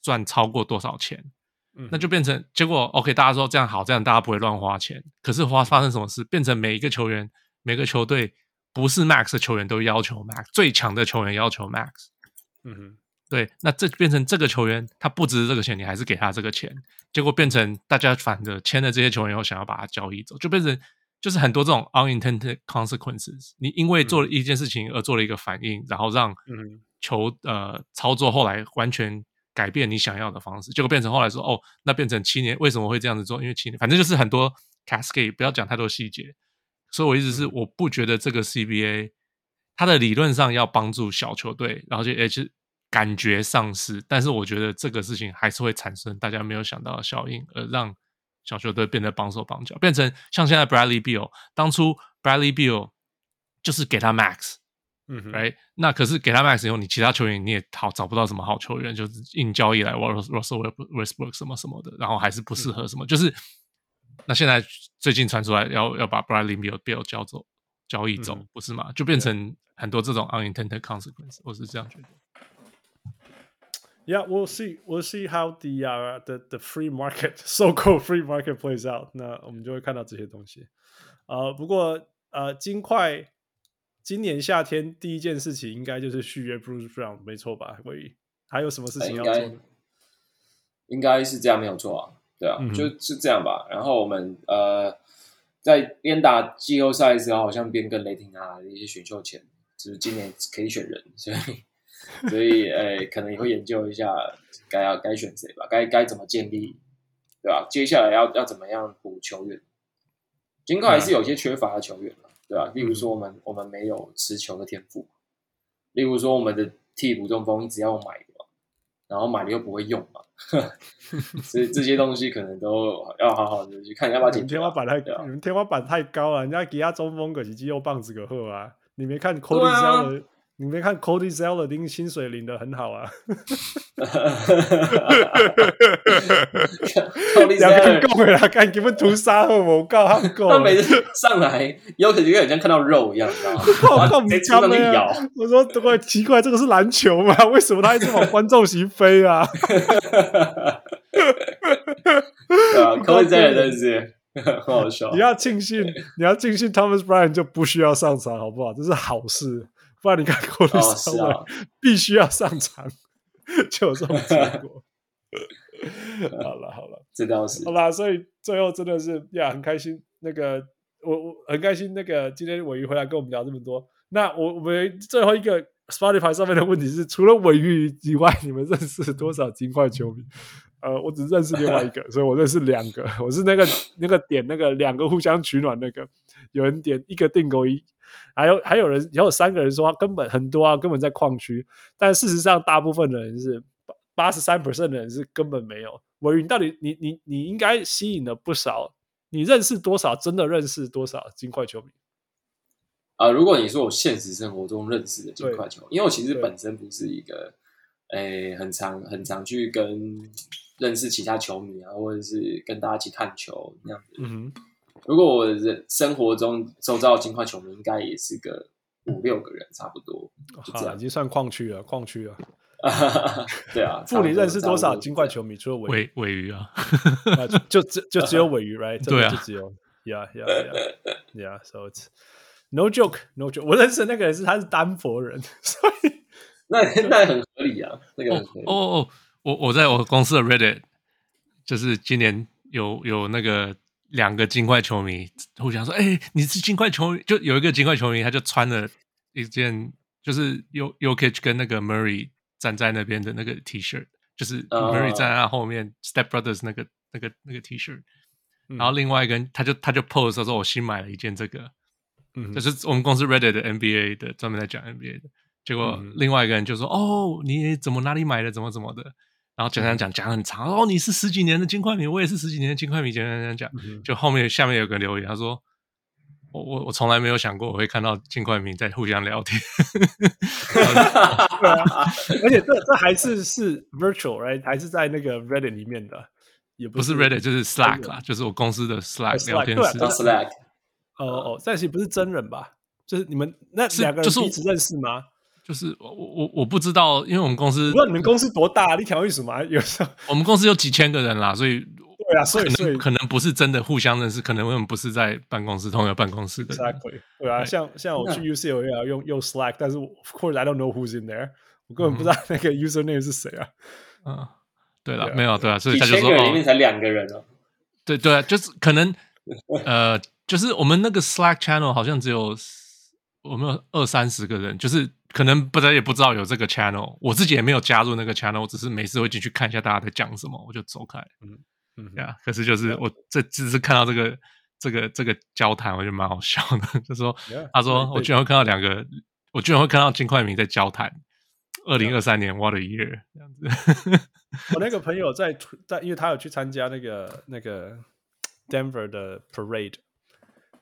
赚超过多少钱。那就变成结果，OK，大家说这样好，这样大家不会乱花钱。可是花发生什么事？变成每一个球员、每个球队不是 Max 的球员都要求 Max，最强的球员要求 Max。嗯哼，对，那这变成这个球员他不值这个钱，你还是给他这个钱，结果变成大家反着签了这些球员以后想要把他交易走，就变成就是很多这种 unintended consequences。你因为做了一件事情而做了一个反应，然后让球呃操作后来完全。改变你想要的方式，结果变成后来说哦，那变成七年为什么会这样子做？因为七年，反正就是很多 cascade，不要讲太多细节。所以我意思是，我不觉得这个 CBA 它的理论上要帮助小球队，然后就而且感觉上是，但是我觉得这个事情还是会产生大家没有想到的效应，而让小球队变得绑手绑脚，变成像现在 Bradley Beal，当初 Bradley Beal 就是给他 max。嗯哼，right，那可是给他 max 以后，你其他球员你也好找不到什么好球员，就是硬交易来 Russell Westbrook 什么什么的，然后还是不适合什么，嗯、就是那现在最近传出来要要把 Bradley Beal 交走交易走，嗯、不是吗？就变成很多这种 unintended consequence，我是这样觉得。Yeah, we'll see. We'll see how the uh the the free market, so-called free market plays out. 那我们就会看到这些东西。呃，不过呃，金块。今年夏天第一件事情应该就是续约 Bruce Brown，没错吧？会还有什么事情要做？应该是这样没有错啊，对啊，嗯、就是这样吧。然后我们呃，在边打季后赛的时候，好像边跟雷霆拿了一些选秀权，就是今年可以选人，所以所以呃，可能也会研究一下该要该选谁吧，该该怎么建立，对吧？接下来要要怎么样补球员？尽管还是有些缺乏的球员嘛，对吧？例如说我们我们没有持球的天赋，例如说我们的替补中锋一直要买的嘛，然后买了又不会用嘛。所以这些东西可能都要好好的去看，要不要解决。天花板太高，你们天花板太高了，人家其他中锋可是肌肉棒子个货啊，你没看 Cody Zeller 你没看 Cody Zeller 领薪水领的很好啊，两个够了，看你们屠杀后我告他们够。他每次上来，有可能有点像看到肉一样，你知道吗？我靠，没他们咬。我说这怪奇怪，这个是篮球吗？为什么他一直往观众席飞啊？对啊，Cody Zeller 真是很好笑。你要庆幸，你要庆幸 Thomas Bryant 就不需要上场，好不好？这是好事。不然你看过的时候，必须要上场，就有这种结果。好了好了，这倒是好吧。所以最后真的是呀，很开心。那个我我很开心，那个今天尾鱼回来跟我们聊这么多。那我我们最后一个 Spotify 上面的问题是：除了尾鱼以外，你们认识多少金块球迷？呃，我只认识另外一个，所以我认识两个。我是那个那个点那个两个互相取暖那个，有人点一个定购一。还有还有人，也有三个人说他根本很多啊，根本在矿区。但事实上，大部分的人是八十三 percent 的人是根本没有。鮪鱼，你到底你你你应该吸引了不少，你认识多少？真的认识多少金块球迷？啊、呃，如果你说我现实生活中认识的金块球迷，因为我其实本身不是一个诶很常很常去跟认识其他球迷啊，或者是跟大家一起看球那样子。嗯哼。如果我人生活中周遭的金块球迷，应该也是个五六个人，差不多。就这样，已经算矿区了，矿区了。对啊，傅，你认识多少金块球迷？除了尾 尾鱼啊，就只就只有尾鱼，right？对啊，就只有，yeah yeah yeah yeah。So it's no joke, no joke。我认识的那个人是他是丹佛人，所以那那很合理啊。那个哦哦，我我在我公司的 Reddit，就是今年有有那个。两个金块球迷互相说：“哎、欸，你是金块球迷？”就有一个金块球迷，他就穿了一件，就是 Jokic 跟那个 Murray 站在那边的那个 T 恤，就是 Murray 站在他后面、uh,，Step Brothers 那个那个那个 T 恤。然后另外一个人，他就他就 post 说：“我新买了一件这个，嗯，就是我们公司 Reddit 的 NBA 的，专门在讲 NBA 的。”结果另外一个人就说：“哦，你怎么哪里买的？怎么怎么的？”然后讲讲讲讲很长哦，你是十几年的金块迷，我也是十几年的金块迷，讲讲讲讲，就后面下面有个留言，他说：“我我我从来没有想过我会看到金块迷在互相聊天。” 而且这这还是是 virtual，right？还是在那个 Reddit 里面的，也不是，不是 Reddit，就是 Slack 啦，就是我公司的 Slack 聊天室。Slack。哦哦，但是不是真人吧？就是你们那两个人彼此认识吗？就是我我我不知道，因为我们公司不知道你们公司多大，你调意什么？有时候 我们公司有几千个人啦，所以对啊，所以可能可能不是真的互相认识，可能我们不是在办公室同一个办公室的。Exactly，对啊，像像我去 UCLA 也要用用 Slack，但是 Of course I don't know who's in there，我根本不知道那个 username 是谁啊。嗯，对了，没有对啊，所以他就说几千个里面才两个人哦。对对啊，就是可能呃，就是我们那个 Slack channel 好像只有我们有二三十个人，就是。可能不知道也不知道有这个 channel，我自己也没有加入那个 channel，我只是每次会进去看一下大家在讲什么，我就走开。嗯嗯，呀，可是就是我这只是看到这个这个这个交谈，我觉得蛮好笑的。就说他说我居然会看到两个，我居然会看到金块明在交谈。二零二三年 What a year 这样子。我那个朋友在在，因为他有去参加那个那个 Denver 的 parade，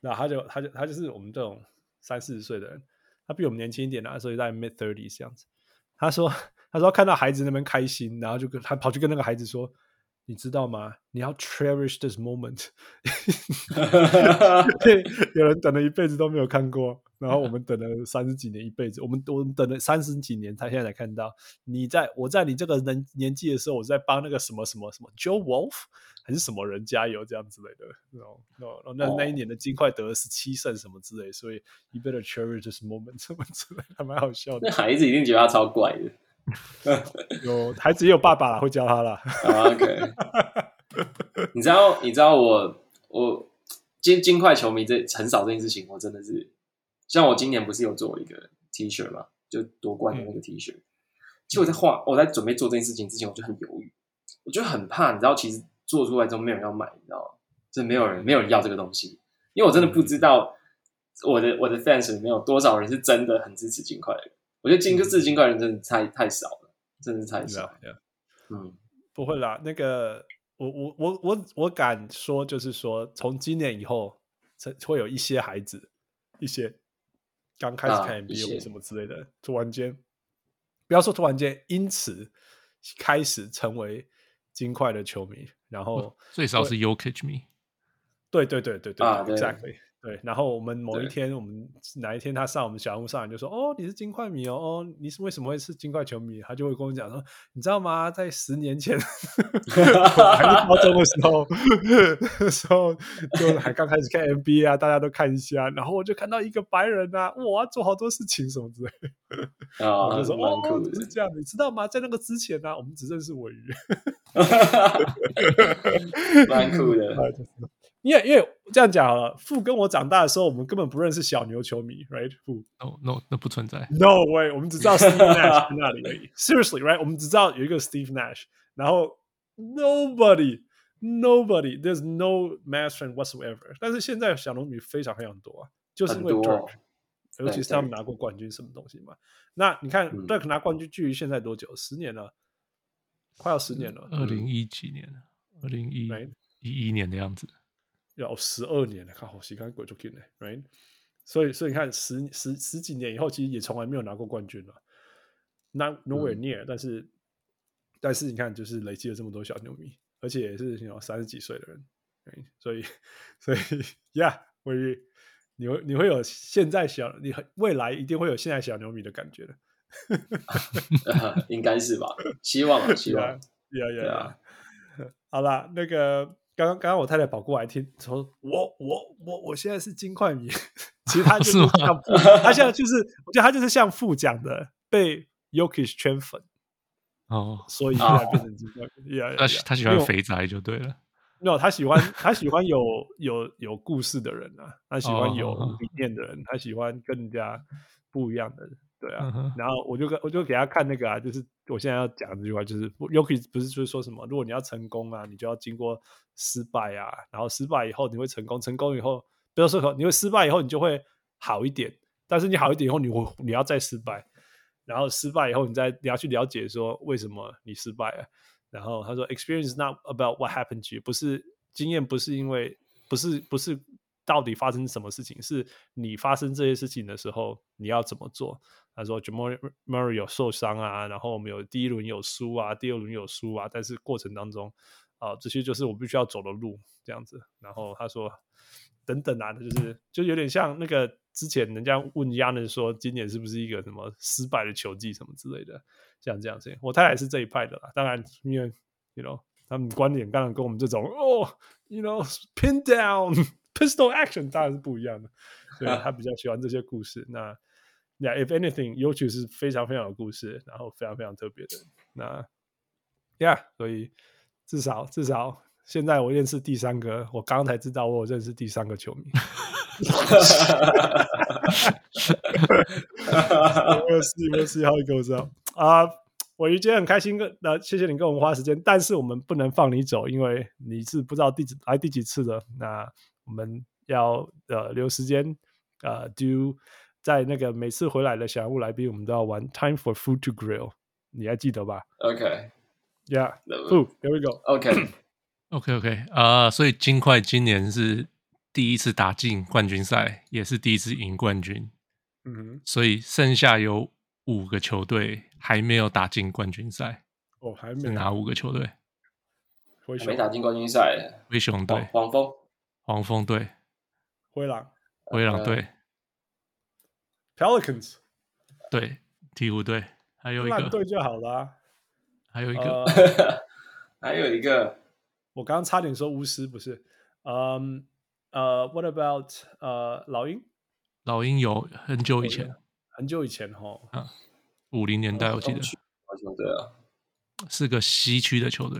那他就他就他就是我们这种三四十岁的人。他比我们年轻一点啊，所以在 mid thirties 这样子。他说：“ 他说看到孩子那边开心，然后就跟他跑去跟那个孩子说，你知道吗？你要 cherish this moment。有人等了一辈子都没有看过。”然后我们等了三十几年，一辈子，我们我们等了三十几年，他现在才看到。你在我在你这个人年纪的时候，我在帮那个什么什么什么 Joe Wolf 还是什么人加油，这样之类的。然后那那一年的金块得了十七胜什么之类，所以 You better cherish this moment 什么之类，还蛮好笑的。那孩子一定觉得他超怪的。有孩子也有爸爸会教他啦。OK，你知道你知道我我金金块球迷这很少这件事情，我真的是像我今年不是有做一个 T 恤嘛，就夺冠的那个 T 恤。嗯、其实我在画，我在准备做这件事情之前，我就很犹豫，我就很怕，你知道，其实做出来之后没有人要买，你知道吗？就没有人没有人要这个东西，因为我真的不知道我的我的 fans 里面有多少人是真的很支持金块的。我觉得金支持金块人真的太太少了。真的太少了，嗯，不会啦。那个，我我我我我敢说，就是说，从今年以后，会有一些孩子，一些刚开始看 NBA 或什么之类的，突然间，不要说突然间，因此开始成为金块的球迷，然后最少是 Jokic 迷，对对对对对，Exactly。对，然后我们某一天，我们哪一天他上我们小屋上来就说：“哦，你是金块迷哦，哦，你是为什么会是金块球迷？”他就会跟我讲说：“你知道吗？在十年前，还是高中的时候，那时候就还刚开始看 NBA 啊，大家都看一下，然后我就看到一个白人啊，哇，做好多事情什么之类的，啊，我就说哦，是这样，你知道吗？在那个之前呢，啊，我们只认识鮪鱼，蛮酷的。”因为因为这样讲好了，父跟我长大的时候，我们根本不认识小牛球迷，right？傅，no no，那不存在，no way，我们只知道 Steve Nash 在那里而已，seriously，right？我们只知道有一个 Steve Nash，然后 nobody，nobody，there's no master whatsoever。但是现在小牛迷非常非常多啊，就是因为 Dirk，尤其是他们拿过冠军什么东西嘛。那你看 Dirk 拿冠军距离现在多久？十年了，快要十年了，二零一几年了，二零一一一年的样子。要十二年了，看好戏，看鬼就进来，right？所以，所以你看十十十几年以后，其实也从来没有拿过冠军了，not nowhere near、嗯。但是，但是你看，就是累积了这么多小牛迷，而且也是有三十几岁的人，right? 所以，所以呀，鮪鱼，你会你会有现在小，你未来一定会有现在小牛迷的感觉的，应该是吧？希望，希望，呀呀呀！好了，那个。刚刚刚刚我太太跑过来听，说我我我我现在是金块迷，其实他就是像富，他现在就是我觉得他就是像富讲的被 Yokish 圈粉哦，所以现在变成金块迷。他他喜欢肥宅就对了，没有他喜欢他喜欢有有有故事的人啊，他喜欢有理念的人，他喜欢更加不一样的人。对啊，然后我就跟我就给他看那个啊，就是我现在要讲这句话，就是 Jokic 不是就是说什么，如果你要成功啊，你就要经过失败啊，然后失败以后你会成功，成功以后不要说你会失败以后你就会好一点，但是你好一点以后你会你要再失败，然后失败以后你再你要去了解说为什么你失败了，然后他说 experience is not about what happened to you，不是经验，不是因为不是不是到底发生什么事情，是你发生这些事情的时候你要怎么做。他说：“Jamal Murray 有受伤啊，然后我们有第一轮有输啊，第二轮有输啊，但是过程当中啊、这些就是我必须要走的路，这样子。然后他说，等等啊，就是就有点像那个之前人家问 Giannis 说，今年是不是一个什么失败的球季什么之类的，像这样子。我太太是这一派的啦，当然因为 you know 他们观点当然跟我们这种哦，you know pin down pistol action 当然是不一样的，所以他比较喜欢这些故事。那。” Yeah, if anything, Jokic 是非常非常有故事，然后非常非常特别的。那，Yeah，所以至少至少现在我认识第三个，我刚才知道我认识第三个球迷。我是我是 How it goes up 啊！我今天很开心，跟那谢谢你跟我们花时间，但是我们不能放你走，因为你是不知道第几来第几次的。那我们要呃留时间呃 do。在那个每次回来的小人物来宾，我们都要玩 Time for Food to Grill，你还记得吧？OK，Yeah，Food，Here we go。OK，OK，OK，啊，所以金块今年是第一次打进冠军赛，也是第一次赢冠军。嗯哼，所以剩下有五个球队还没有打进冠军赛。哦，还没？是哪五个球队？灰熊没打进冠军赛。灰熊队、黄蜂、黄蜂队、灰狼、灰狼队。Pelicans，对，鹈鹕队，还有一个烂队就好了、啊。还有一个，呃、还有一个，我刚刚差点说巫师，不是？嗯，呃，What about 呃老鹰？老鹰有很久以前，很久以前哈，啊，五零年代我记得，好球队啊？是个西区的球队，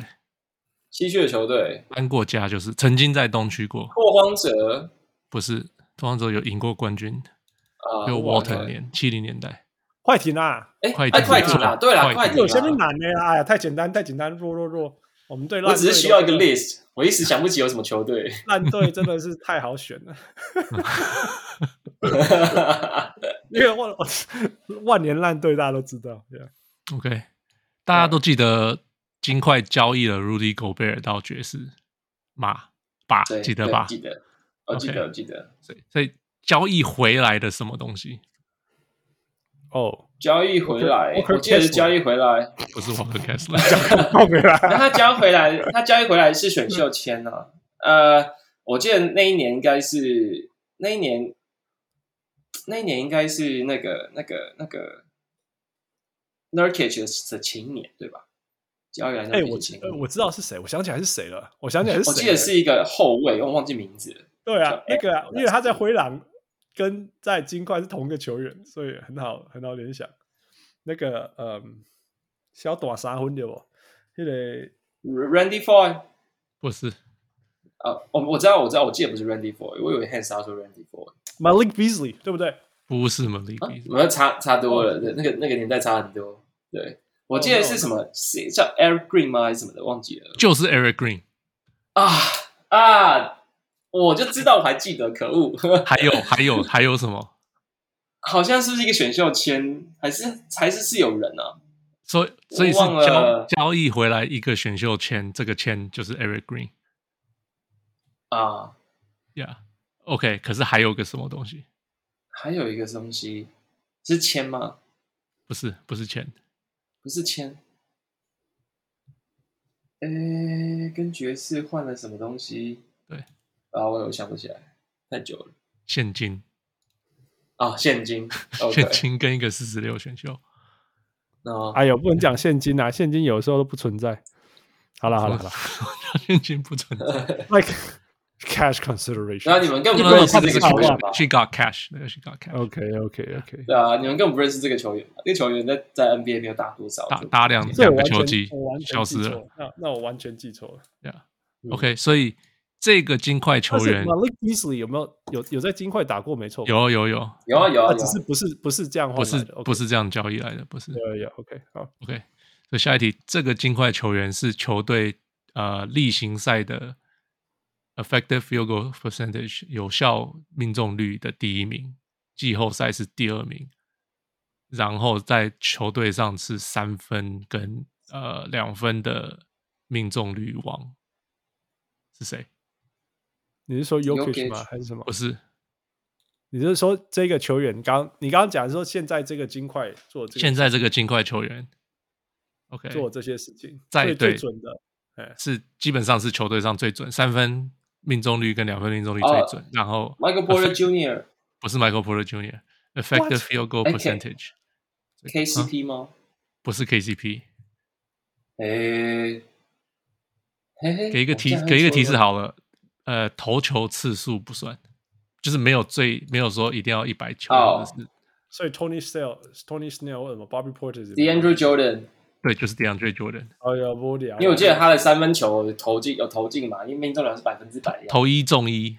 西区的球队搬过家，就是曾经在东区过。拓荒者不是，拓荒者有赢过冠军啊，就 Walton 年七零年代。快艇啊！哎，快艇，快艇啊！对了，快艇有些是难的呀！哎呀，太简单，太简单，弱弱弱。我们队，我只是需要一个 list，我一时想不起有什么球队。烂队真的是太好选了，因为万万年烂队大家都知道。OK，大家都记得金块交易了 Rudy Gobert 到爵士嘛？吧，记得吧？记得，我记得，我记得。所以，所以交易回来的什么东西？哦，交易回来，我记得是交易回来，不是 Walker Kessler 交回来。那他交回来，他交易回来是选秀签啊。呃，我记得那一年应该是那一年，那一年应该是那个那个那个 Nurkic 的前年对吧？交易来，哎，我知我知道是谁，我想起来是谁了，我想起来是谁，我记得是一个后卫，我忘记名字了。对啊，那个因为他在灰狼。跟在金块是同一个球员，所以很好很好联想。那个嗯，小短三分的不？那个 Randy Foye 不是啊，我我知道我知道，我记得不是 Randy Foye，我以为 Hans 说 Randy Foye。Malik Beasley 对不对？不是 Malik Beasley，我们差差多了，那个那个年代差很多。对，我记得是什么，是叫 Eric Green 吗？还是什么的？忘记了。就是 Eric Green 啊啊！我就知道，我还记得，可恶！还有还有还有什么？好像是不是一个选秀签，还是还是是有人啊？所以所以是交交易回来一个选秀签，这个签就是 Eric Green 啊，Yeah，OK，可是还有个什么东西？还有一个东西是签吗？不是，不是签，不是签。诶，跟爵士换了什么东西？对。啊，我有想不起来，太久了。现金啊，现金，现金跟一个四十六选秀。哦，哎呦，不能讲现金啊，现金有时候都不存在。好了好了好了，现金不存在，like cash consideration。那你们根本不认识这个球员吧？She got cash，she got cash。OK OK OK。对啊，你们根本不认识这个球员。这个球员在在 NBA 没有打多少，打打两两个球季，消失了。那那我完全记错了。Yeah，OK，所以。这个金块球员 Malik Beasley 有没有有有在金块打过？没错，有有有有啊有啊，只是不是不是这样，不是不是这样交易来的，不是。有有 OK 好 OK。所以下一题，这个金块球员是球队呃例行赛的 effective field goal percentage 有效命中率的第一名，季后赛是第二名，然后在球队上是三分跟呃两分的命中率王是谁？你是说 Jokic 吗？还是什么？不是，你是说这个球员？刚你刚刚讲说现在这个金块做这个，现在这个金块球员，OK，做这些事情，在最准的，是基本上是球队上最准，三分命中率跟两分命中率最准。然后 Michael Porter Jr. 不是 Michael Porter Jr.，effective field goal percentage，KCP 吗？不是 KCP。诶，给一个提，给一个提示好了。呃，投球次数不算，就是没有最没有说一定要一百球，是所以 Tony Snell，Tony Snell 什么 Bobby Porter，DeAndre Jordan，对，就是 DeAndre Jordan。哎呀，不了，因为我记得他的三分球投进有投进嘛，因为命中率是百分之百，投一中一。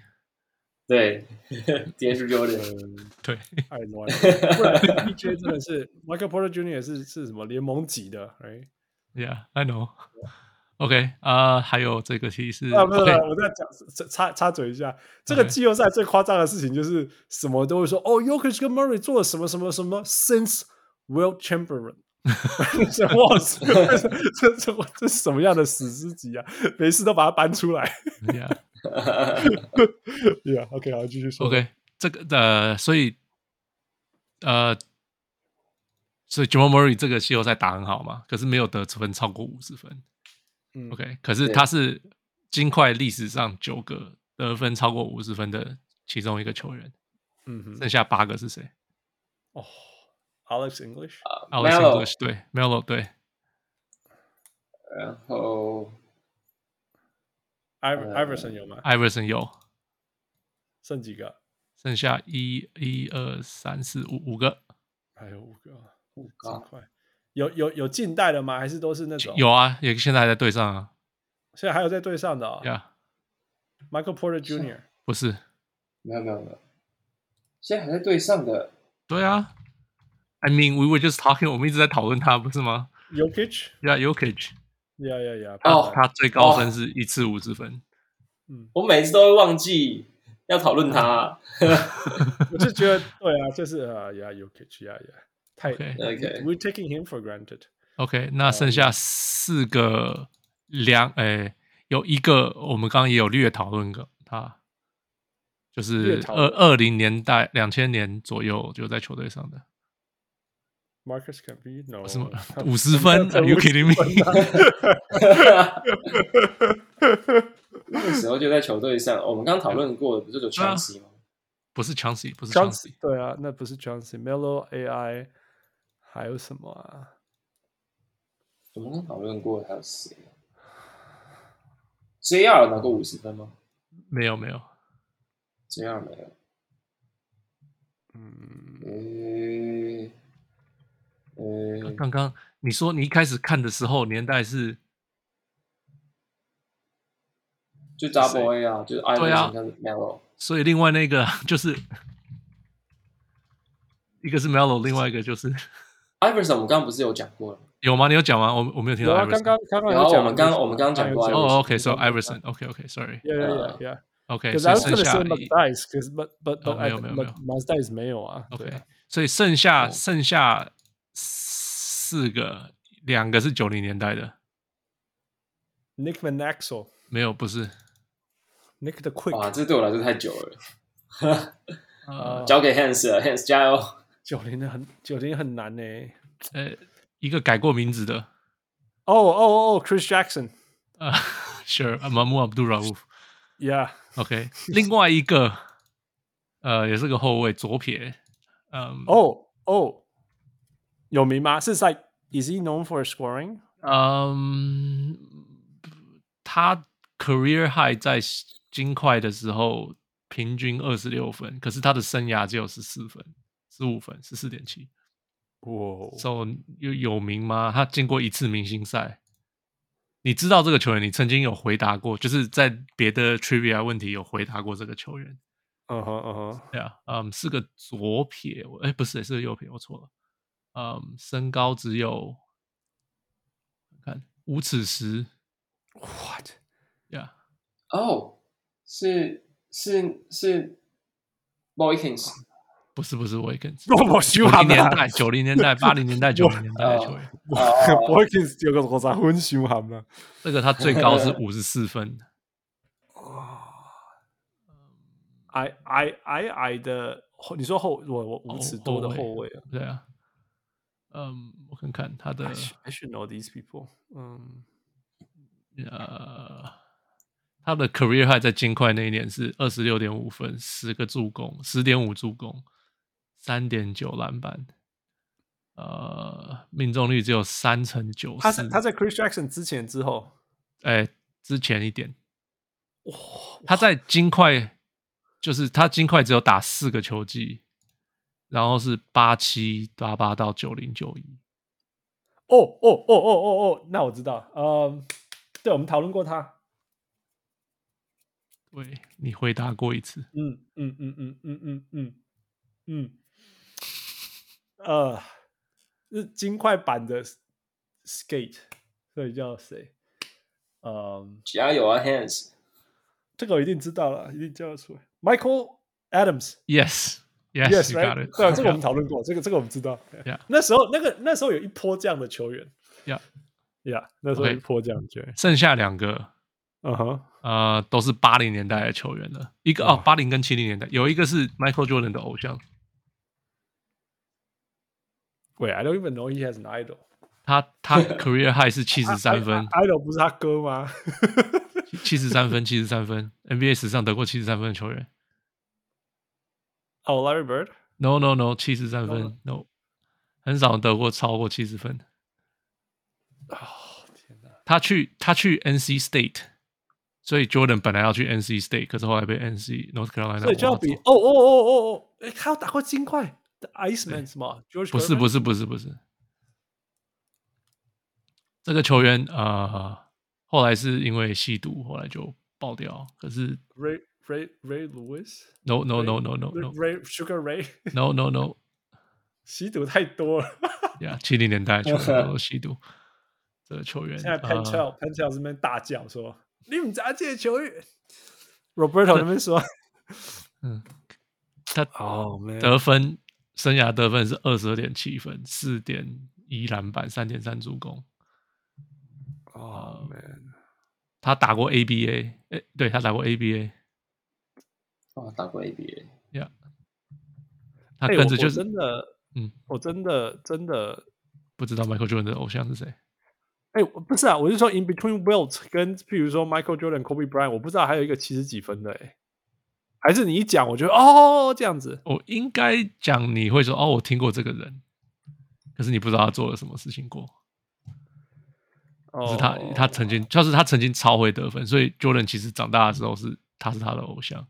对，DeAndre Jordan，对，太乱了。不然 PJ 真的是 Michael Porter Jr. 是是什么联盟级的？Right？Yeah，I know。OK 啊，还有这个提示。啊，不是，我再讲插插嘴一下，这个季后赛最夸张的事情就是什么都会说哦 y o k i c 跟 Murray 做了什么什么什么，since Will Chamberlain。哇塞，这这这这是什么样的史诗级啊？每次都把它搬出来。Yeah，Yeah，OK，好，继续说。OK，这个呃，所以呃，所以 Jamal Murray 这个季后赛打很好嘛，可是没有得分超过五十分。OK，可是他是金块历史上九个得分超过五十分的其中一个球员。嗯哼，剩下八个是谁？哦，Alex English，Alex English 对，Melo 对。然后，Iverson 有吗？Iverson 有。剩几个？剩下一、一、二、三、四、五五个。还有五个，五个。有有有近代的吗？还是都是那种？有啊，也现在还在队上啊。现在还有在队上的啊、哦。Yeah. Michael Porter Jr. 不是，没有没有没有，现在还在队上的。对啊，I mean we were just talking，我们一直在讨论他，不是吗？Jokic，Yeah，Jokic，Yeah Yeah Yeah，哦，他最高分是一次五十分。嗯，我每次都会忘记要讨论他，我就觉得对啊，就是啊，Yeah，Jokic，Yeah，Yeah，太 OK，We're taking him for granted。OK，那剩下四个两，诶，有一个我们刚刚也有略讨论过，他就是二二零年代两千年左右就在球队上的。Marcus Camby，No，什么五十分？Are you kidding me？那个时候就在球队上，我们刚刚讨论过的不是有 Chauncey 吗？不是 Chauncey，不是 Chauncey。对啊，那不是 Chauncey，Melo AI 还有什么啊？我们刚讨论过还有谁？JR 拿过五十分吗？没有，没有，JR 没有。嗯，诶，诶，刚刚你说你一开始看的时候年代是？就 Double A 啊，就是 Iverson 跟 Melo，所以另外那个就是一个是 Melo，另外一个就是 Iverson。我们刚刚不是有讲过了？有吗？你有讲吗？我我没有听到。刚刚刚刚有讲，我们刚我们刚刚讲过。哦，OK，so Iverson，OK，OK，sorry。Yeah, yeah, yeah. OK，。可是剩下 Matisse，可是 But But 没有没有没有 Matisse 没有啊。OK，所以剩下剩下四个，两个是九零年代的。Nick Van Axel 没有，不是。Nick the Quick，哇，这对我来说太久了，呃，交给 Hans 了，Hans 加油。九零的很，九零很难呢。呃，一个改过名字的，哦哦哦，Chris Jackson，啊，Sure，Mahmoud Abdul-Rauf，Yeah，OK，另外一个，呃，也是个后卫，左撇，嗯，哦哦，有名吗？是在，Is he known for scoring？嗯，他 career high 在。金块的时候平均二十六分，可是他的生涯只有十四分、十五分、十四点七。哇，So 有有名吗？他进过一次明星赛。你知道这个球员？你曾经有回答过，就是在别的 trivia 问题有回答过这个球员。嗯哼嗯哼，对啊，嗯，是个左撇，哎、欸，不是，是个右撇，我错了。嗯，身高只有看五尺十。What？Yeah。哦。是是是，Boykins，不是不是 Boykins，九零年代 九零年代八零年代九零年代的球员，Boykins 有个五十分伤害嘛？这个他最高是 五十四分。哇，矮矮矮矮的，你说后我我五尺多的后卫啊？对啊，嗯，我看看他的 I should know these people，嗯，呃。他的 career high 在金块那一年是二十六点五分，十个助攻，十点五助攻，三点九篮板，呃，命中率只有三成九。他他在 Chris Jackson 之前之后，哎，之前一点。哇，他在金块就是他金块只有打四个球季，然后是八七八八到九零九一。哦哦哦哦哦哦，那我知道，呃，对，我们讨论过他。对，你回答过一次。嗯嗯嗯嗯嗯嗯嗯嗯。呃，是金块版的 Skate，所以叫谁？嗯，加油啊，Hands！这个我一定知道了，一定叫得出来。Michael Adams。Yes，Yes，right？对啊，这个我们讨论过，这个这个我们知道。Yeah，那时候那个那时候有一波这样的球员。Yeah，Yeah，那时候有一波这样的球员。剩下两个。嗯哼，呃，都是八零年代的球员了。一个哦，八零跟七零年代，有一个是 Michael Jordan 的偶像。喂，I don't even know he has an idol。他他 career high 是七十三分，idol 不是他哥吗？七十三分，七十三分，NBA 史上得过七十三分的球员。哦，Larry Bird？No No No，七十三分，No，很少得过超过七十分。哦，天哪！他去他去 NC State。所以 Jordan 本来要去 NC State，可是后来被 NC North Carolina。所以就要比哦哦哦哦哦，哎，他有打过金块的 Iceman 是吗？不是不是不是不是，这个球员呃，后来是因为吸毒，后来就爆掉。可是 Ray Ray Ray Lewis？No No No No No Ray Sugar Ray？No No No，吸毒太多了。呀，七零年代球员都吸毒。这个球员现在 Pentel Pentel 这边大叫说：“你们家这球员？”Roberto 那边说：“嗯，他哦，得分生涯得分是二十二点七分，四点一篮板，三点三助攻。”哦，man，他打过 ABA，哎，对他打过 ABA，哦，打过 ABA，呀，他跟着就是真的，嗯，我真的真的不知道 Michael Jordan 的偶像是谁。哎，不是啊，我是说 In Between Wilt 跟譬如说 Michael Jordan、Kobe Bryant，我不知道还有一个七十几分的，哎，还是你一讲，我觉得哦这样子，我应该讲你会说哦，我听过这个人，可是你不知道他做了什么事情过。哦是他，他曾经就是他曾经超会得分，所以 Jordan 其实长大的时候是他是他的偶像。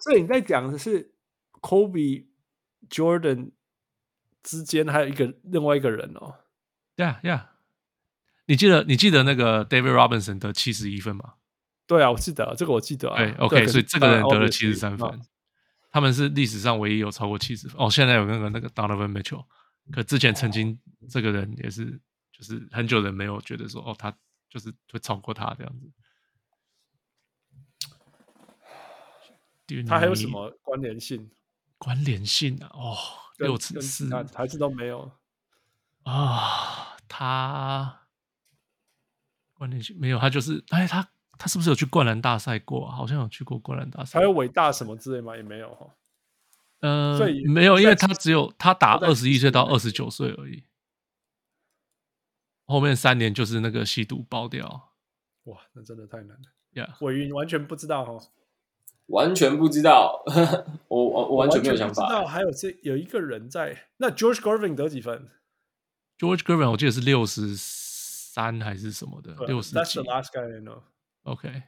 所以你在讲的是 Kobe Jordan 之间还有一个另外一个人哦。Yeah, yeah。你记得你记得那个 David Robinson 得七十一分吗？对啊，我记得这个我记得啊。对，OK，所以这个人得了七十三分，他们是历史上唯一有超过七十分。哦，现在有那个那个 Donovan Mitchell，可之前曾经这个人也是。就是很久人没有觉得说哦，他就是会超过他这样子。他还有什么关联性？关联性啊，哦，六次四还是都没有啊？他关联性没有，他就是哎，他他是不是有去灌篮大赛过？好像有去过灌篮大赛。还有伟大什么之类吗？也没有哈。嗯，没有，因为他只有他打二十一岁到二十九岁而已。后面三年就是那个吸毒爆掉，哇，那真的太难了呀！韦云完全不知道哈，完全不知道，我我我完全没有想法。知道还有这有一个人在，那 George Gervin 得几分？George Gervin 我记得是六十三还是什么的，六十几。That's the last guy I know. OK，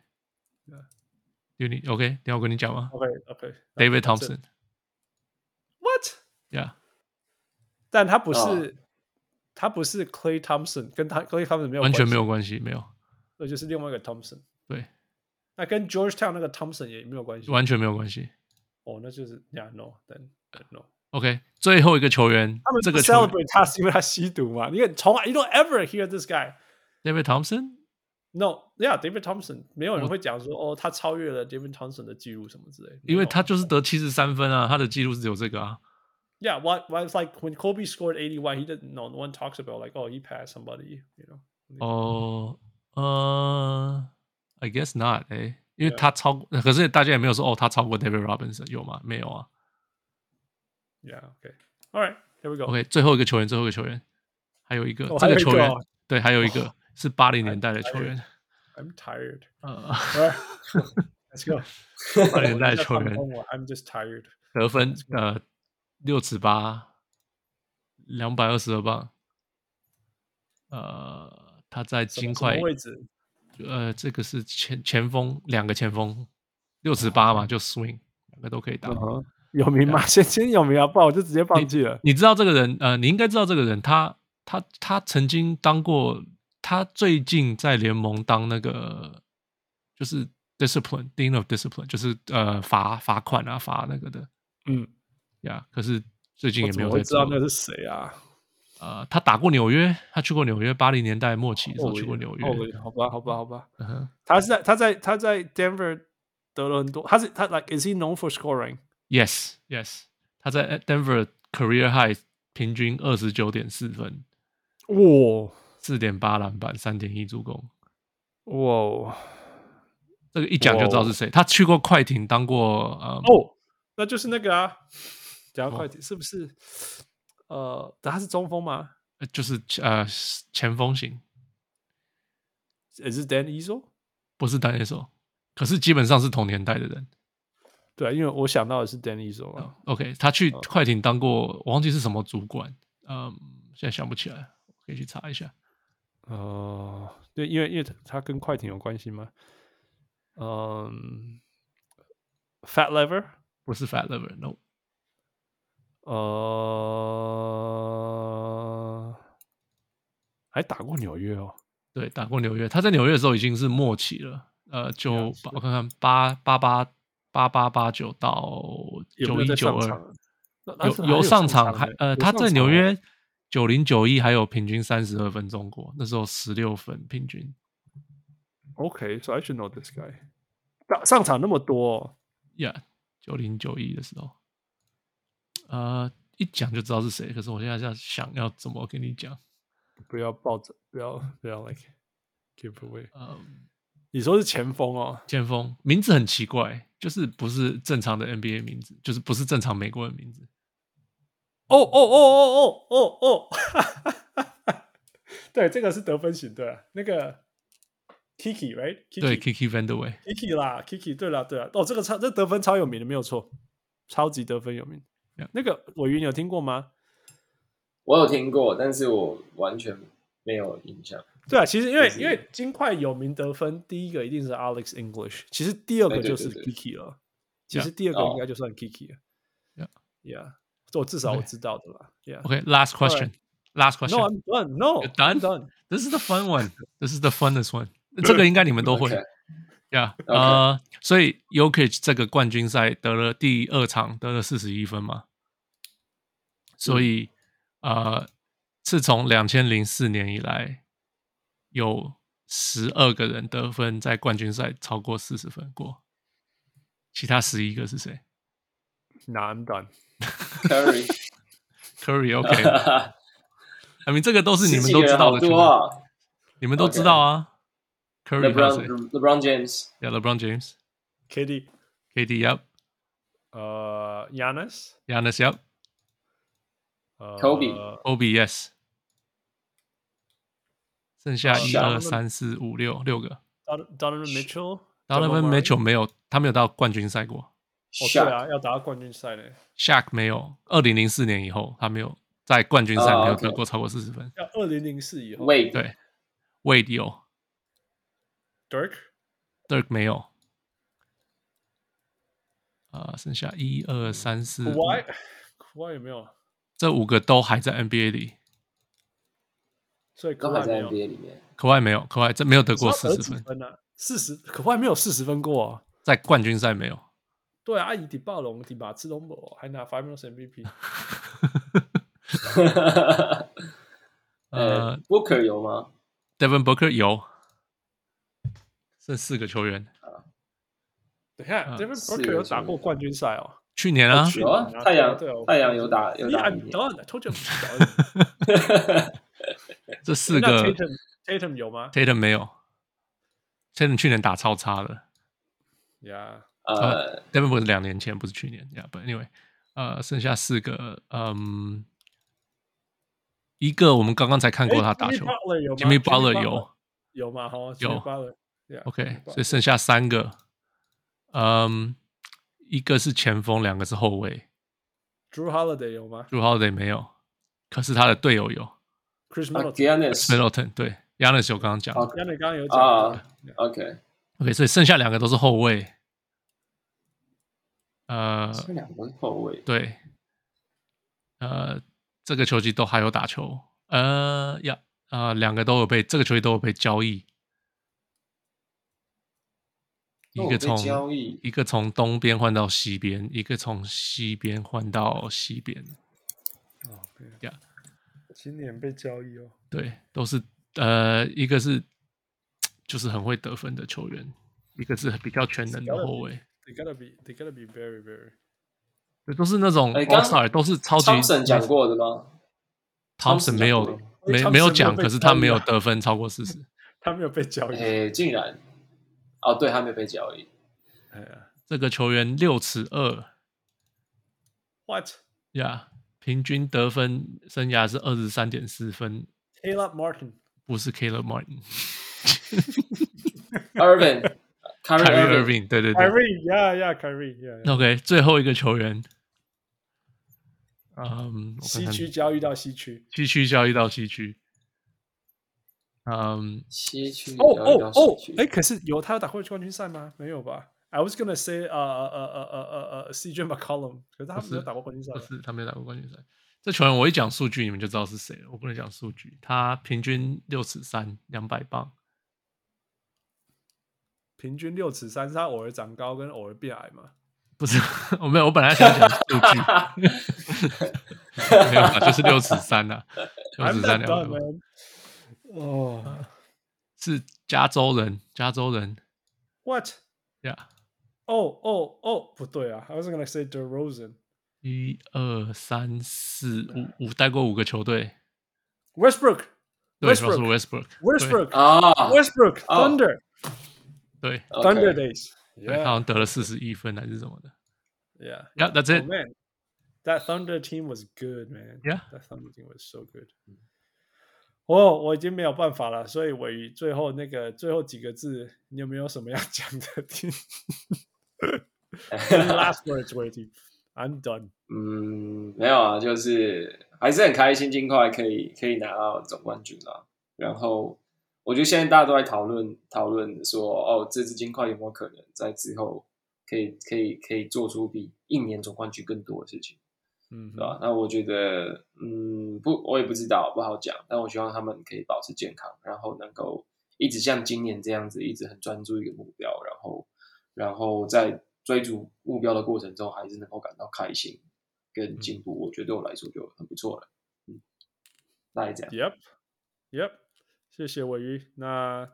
有你 OK？等下我跟你讲吗？OK OK。David Thompson。What？Yeah，但他不是。他不是 Klay Thompson，跟他 Klay Thompson 没有完全没有关系，没有，那就是另外一个 Thompson。对，那跟 Georgetown 那个 Thompson 也没有关系，完全没有关系。哦，那就是 Yeah No，Then No。OK，最后一个球员，他们这个 celebrate 他是因为他吸毒嘛？你看，从来 You don't ever hear this guy David Thompson？No，Yeah，David Thompson，没有人会讲说哦，他超越了 David Thompson 的记录什么之类的，因为他就是得七十三分啊，他的记录是只有这个啊。Yeah, what why it's like when Kobe scored eighty one, he didn't. No, no one talks about like, oh, he passed somebody, you know. 哦，呃，I guess not，哎，因为他超，可是大家也没有说哦，他超过 David Robinson 有吗？没有啊。Yeah, okay, all right, here we go. OK，最后一个球员，最后一个球员，还有一个这个球员，对，还有一个是八零年代的球员。I'm tired. 呃，Let's go. 八零年代的球员，I'm just tired. 得分，呃。六尺八，两百二十二磅。呃，他在金块位置，呃，这个是前前锋，两个前锋，六尺八嘛，就 swing，两个都可以打。Uh-huh. 有名吗？先 先有名啊，不然我就直接放弃了你。你知道这个人？呃，你应该知道这个人，他他他曾经当过，他最近在联盟当那个就是 discipline，dean of discipline，就是呃罚罚款啊，罚那个的，嗯。呀，可是最近也没有在知道那是谁啊？呃，他打过纽约，他去过纽约，八零年代末期的时候去过纽约。好吧，好吧，好吧。他是在他在他在 Denver 得了很多。他是他 like is he known for scoring？Yes, yes。他在 Denver career high 平均二十九点四分，哇，四点八篮板，三点一助攻，哇，这个一讲就知道是谁。他去过快艇，当过呃哦，那就是那个啊。讲快艇是不是？呃，他是中锋吗？就是呃前锋型。也是 Dan Issel？不是 Dan Issel，可是基本上是同年代的人。对啊，因为我想到的是 Dan Issel 啊。OK，他去快艇当过，我忘记是什么主管。嗯，现在想不起来，可以去查一下。哦，对，因为因为他跟快艇有关系吗？嗯，Fat Lever 不是 Fat Lever，No。呃，还打过纽约哦。对，打过纽约。他在纽约的时候已经是末期了。呃，就我看看，八八八八八八九到九一九二，有有上场还呃，他在纽约九零九一还有平均三十二分钟过，那时候十六分平均。OK，so I should know this guy。上上场那么多，Yeah，九零九一的时候，呃，一讲就知道是谁。可是我现在在想要怎么跟你讲，不要抱着，不要不要 like give away。嗯，你说是前锋哦，前锋名字很奇怪，就是不是正常的 NBA 名字，就是不是正常美国人名字。哦哦哦哦哦哦哦，哈哈哈哈，对，这个是得分型，对啊，那个。Kiki，right？对，Kiki Vandeweghe。Kiki 啦，Kiki，对啦，对啦。哦，这个超，这得分超有名的，没有错，超级得分有名。那个鮪鱼，你有听过吗？我有听过，但是我完全没有印象。对啊，其实因为因为金块有名得分，第一个一定是 Alex English，其实第二个就是 Kiki 了。其实第二个应该就算 Kiki 了。Yeah，Yeah，这我至少我知道的啦。Yeah，OK，last question，last question。No，I'm done。No，done done。This is the fun one. This is the funnest one. 这个应该你们都会，Yeah，，呃，所以 Yokich 这个冠军赛得了第二场得了四十一分嘛，所以呃，自从两千零四年以来，有十二个人得分在冠军赛超过四十分过，其他十一个是谁？难道 Curry？Curry，OK，I mean 这个都是你们都知道的，你们都知道啊。Curry，LeBron，LeBron James yeah LeBron James KD KD yep 呃 Giannis Giannis yep Kobe Kobe yes 剩下一二三四五六六个 Donovan Mitchell Donovan Mitchell 没有他没有到冠军赛过对啊要打到冠军赛呢 Shaq 没有二零零四年以后他没有在冠军赛没有得过超过四十分。要二零零四以后。Wade 对。Wade 有。Dirk，Dirk 没有，啊，剩下一二三四五，Kawhi，Kawhi 有没有？这五个都还在 NBA 里，所以 Kawhi 在 NBA 里面，Kawhi 没有，Kawhi 这没有得过四十分，四十，Kawhi 没有四十分过，在冠军赛没有。对啊，阿姨迪暴龙迪马刺龙博还拿 Finals MVP，呃，Booker 有吗？Devin Booker 有。这四个球员，等下，Devin Booker 有打过冠军赛哦。去年啊，有啊，太阳太阳有打有打。这四个，Tatum 有吗？Tatum 没有，Tatum 去年打超差的。呀，呃，Devin Booker 是两年前，不是去年。，Yeah，but anyway，呃，剩下四个，嗯，一个我们刚刚才看过他打球，Jimmy Butler 有有吗？好有。OK，所以剩下三个，嗯，一个是前锋，两个是后卫。Drew Holiday 有吗？Drew Holiday 没有，可是他的队友有。Chris Middleton，对，Giannis 我刚刚讲，Giannis 刚刚有讲。OK，OK，所以剩下两个都是后卫。呃，这两个是后卫。对，呃，这个球季都还有打球。呃，呀，呃，两个都有被这个球季都有被交易。一个从一个从东边换到西边，一个从西边换到西边。哦，对呀，今年被交易哦。对，都是呃，一个是 就是很会得分的球员，一个是比较全能的后卫。They gotta be, they gotta be very, very。对，都是那种 All Star，都是超级。Thompson 讲过的吗？Thompson 没有，没没有讲，可是他没有得分超过四十，他没有被交易。哎，竟然。哦，对，他没有被交易。哎呀，这个球员六尺二，What？呀，平均得分生涯是二十三点四分。Caleb Martin 不是 Caleb Martin。Irving，Kyrie Irving，对对对。Kyrie，Yeah，Yeah，Kyrie，Yeah。OK，最后一个球员，嗯，西区交易到西区，西区交易到西区。嗯，西区哦哦哦，哎，可是有他有打过冠军赛吗？没有吧？I was gonna say，呃呃呃呃呃呃，CJ McCollum，可是他没有打过冠军赛，不是他没有打过冠军赛。这球员我一讲数据，你们就知道是谁了。我不能讲数据，他平均六尺三，两百磅。平均六尺三，是他偶尔长高跟偶尔变矮吗？不是，我没有，我本来想讲数据，没有啊，就是六尺三呐，六尺三两百磅。哦，是加州人，加州人。What？Yeah。哦哦哦，不对啊，I was gonna say DeRozan。一二三四五五带过五个球队。Westbrook。对，说是 Westbrook。Westbrook 啊，Westbrook Thunder。对 Thunder Days，对，他好像得了四十一分还是什么的。Yeah，Yeah，that's it。Man, that Thunder team was good, man. Yeah, that Thunder team was so good. 哦，我已经没有办法了，所以鮪鱼最后那个最后几个字，你有没有什么要讲的？听，Last words, waiting. I'm done. 嗯，没有啊，就是还是很开心，尽快可以可以拿到总冠军了。然后。我觉得现在大家都在讨论讨论说，哦，这支金块有没有可能在之后可以可以可以做出比一年总冠军更多的事情，嗯，是吧？那我觉得，嗯，不，我也不知道，不好讲。但我希望他们可以保持健康，然后能够一直像今年这样子，一直很专注一个目标，然后然后在追逐目标的过程中，还是能够感到开心跟进步。嗯、我觉得对我来说就很不错了。嗯，大概这样。Yep，Yep。谢谢尾鱼。那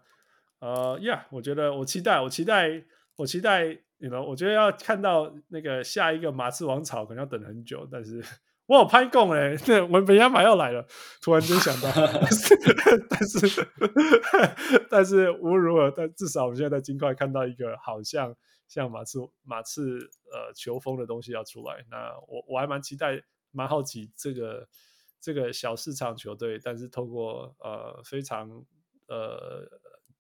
呃呀，yeah, 我觉得我期待，我期待，我期待，you know，我觉得要看到那个下一个马刺王朝，可能要等很久。但是我有拍供哎，那文本亚马要来了，突然间想到，但是但是但是无论如何，但至少我们现在在金块看到一个好像像马刺马刺呃球风的东西要出来。那我我还蛮期待，蛮好奇这个。这个小市场球队，但是透过呃非常呃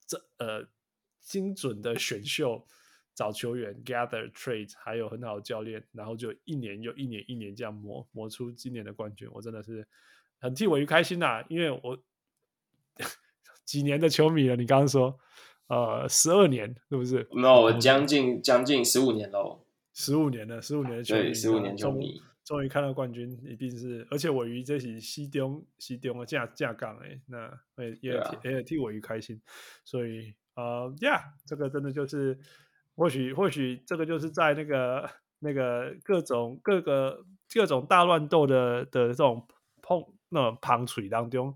这呃精准的选秀找球员，gather trade，还有很好的教练，然后就一年又一年一年这样磨磨出今年的冠军，我真的是很替我鱼开心呐、啊，因为我 几年的球迷了，你刚刚说呃十二年是不是？没有，我将近将近十五年喽，十五年了，十五年的球迷，对，十五年球迷。终于看到冠军，一定是，而且鮪鱼这是西东西东的架架杠哎，那也也也替我鱼开心，所以呃呀，这个真的就是，或许或许这个就是在那个那个各种各个各种大乱斗的的这种碰那种碰槌当中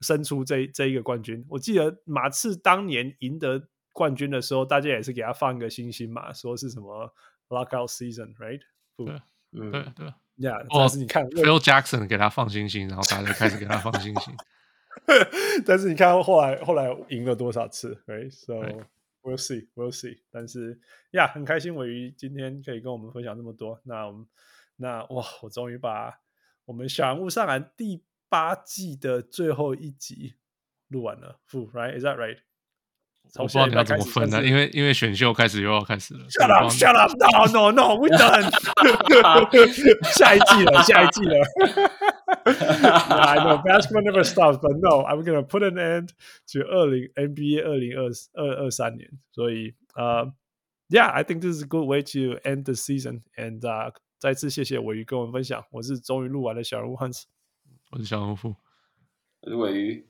生出这这一个冠军。我记得马刺当年赢得冠军的时候，大家也是给他放一个星星嘛，说是什么 lockout season，right？对，嗯，对对。呀，但是你看，Phil Jackson 给他放星星，然后大家就开始给他放星星。但是你看后来后来赢了多少次？Right，so we'll see，we'll see。但是呀，很开心鮪鱼今天可以跟我们分享这么多。那我们那哇，我终于把我们小人物上篮第八季的最后一集录完了。Right，is that right？我不知道你要怎么分呢？因为因为选秀开始又要开始了。Shut up! Shut up! No! No! No! We done. 下一季了，下一季了。I know basketball never stops, but no, I'm gonna put an end to 二零 NBA 二零二二二三年。所以呃，Yeah, I think this is a good way to end the season. And 啊，再次谢谢尾鱼跟我们分享。我是终于录完的小人物 Hans，我是小人物富，我是尾鱼。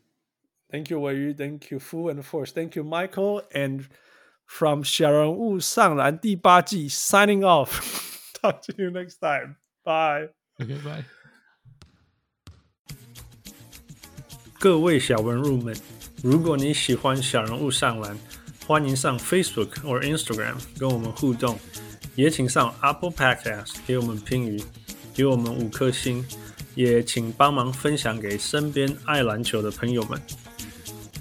Thank you, Wei Thank you, Fu and Force. Thank you, Michael. And from 小人物上篮第八季，signing off. Talk to you next time. Bye. Okay, bye. 各位小文物们，如果你喜欢小人物上篮，欢迎上 Facebook 或 Instagram 跟我们互动，也请上 Apple Podcast 给我们评语，给我们五颗星，也请帮忙分享给身边爱篮球的朋友们。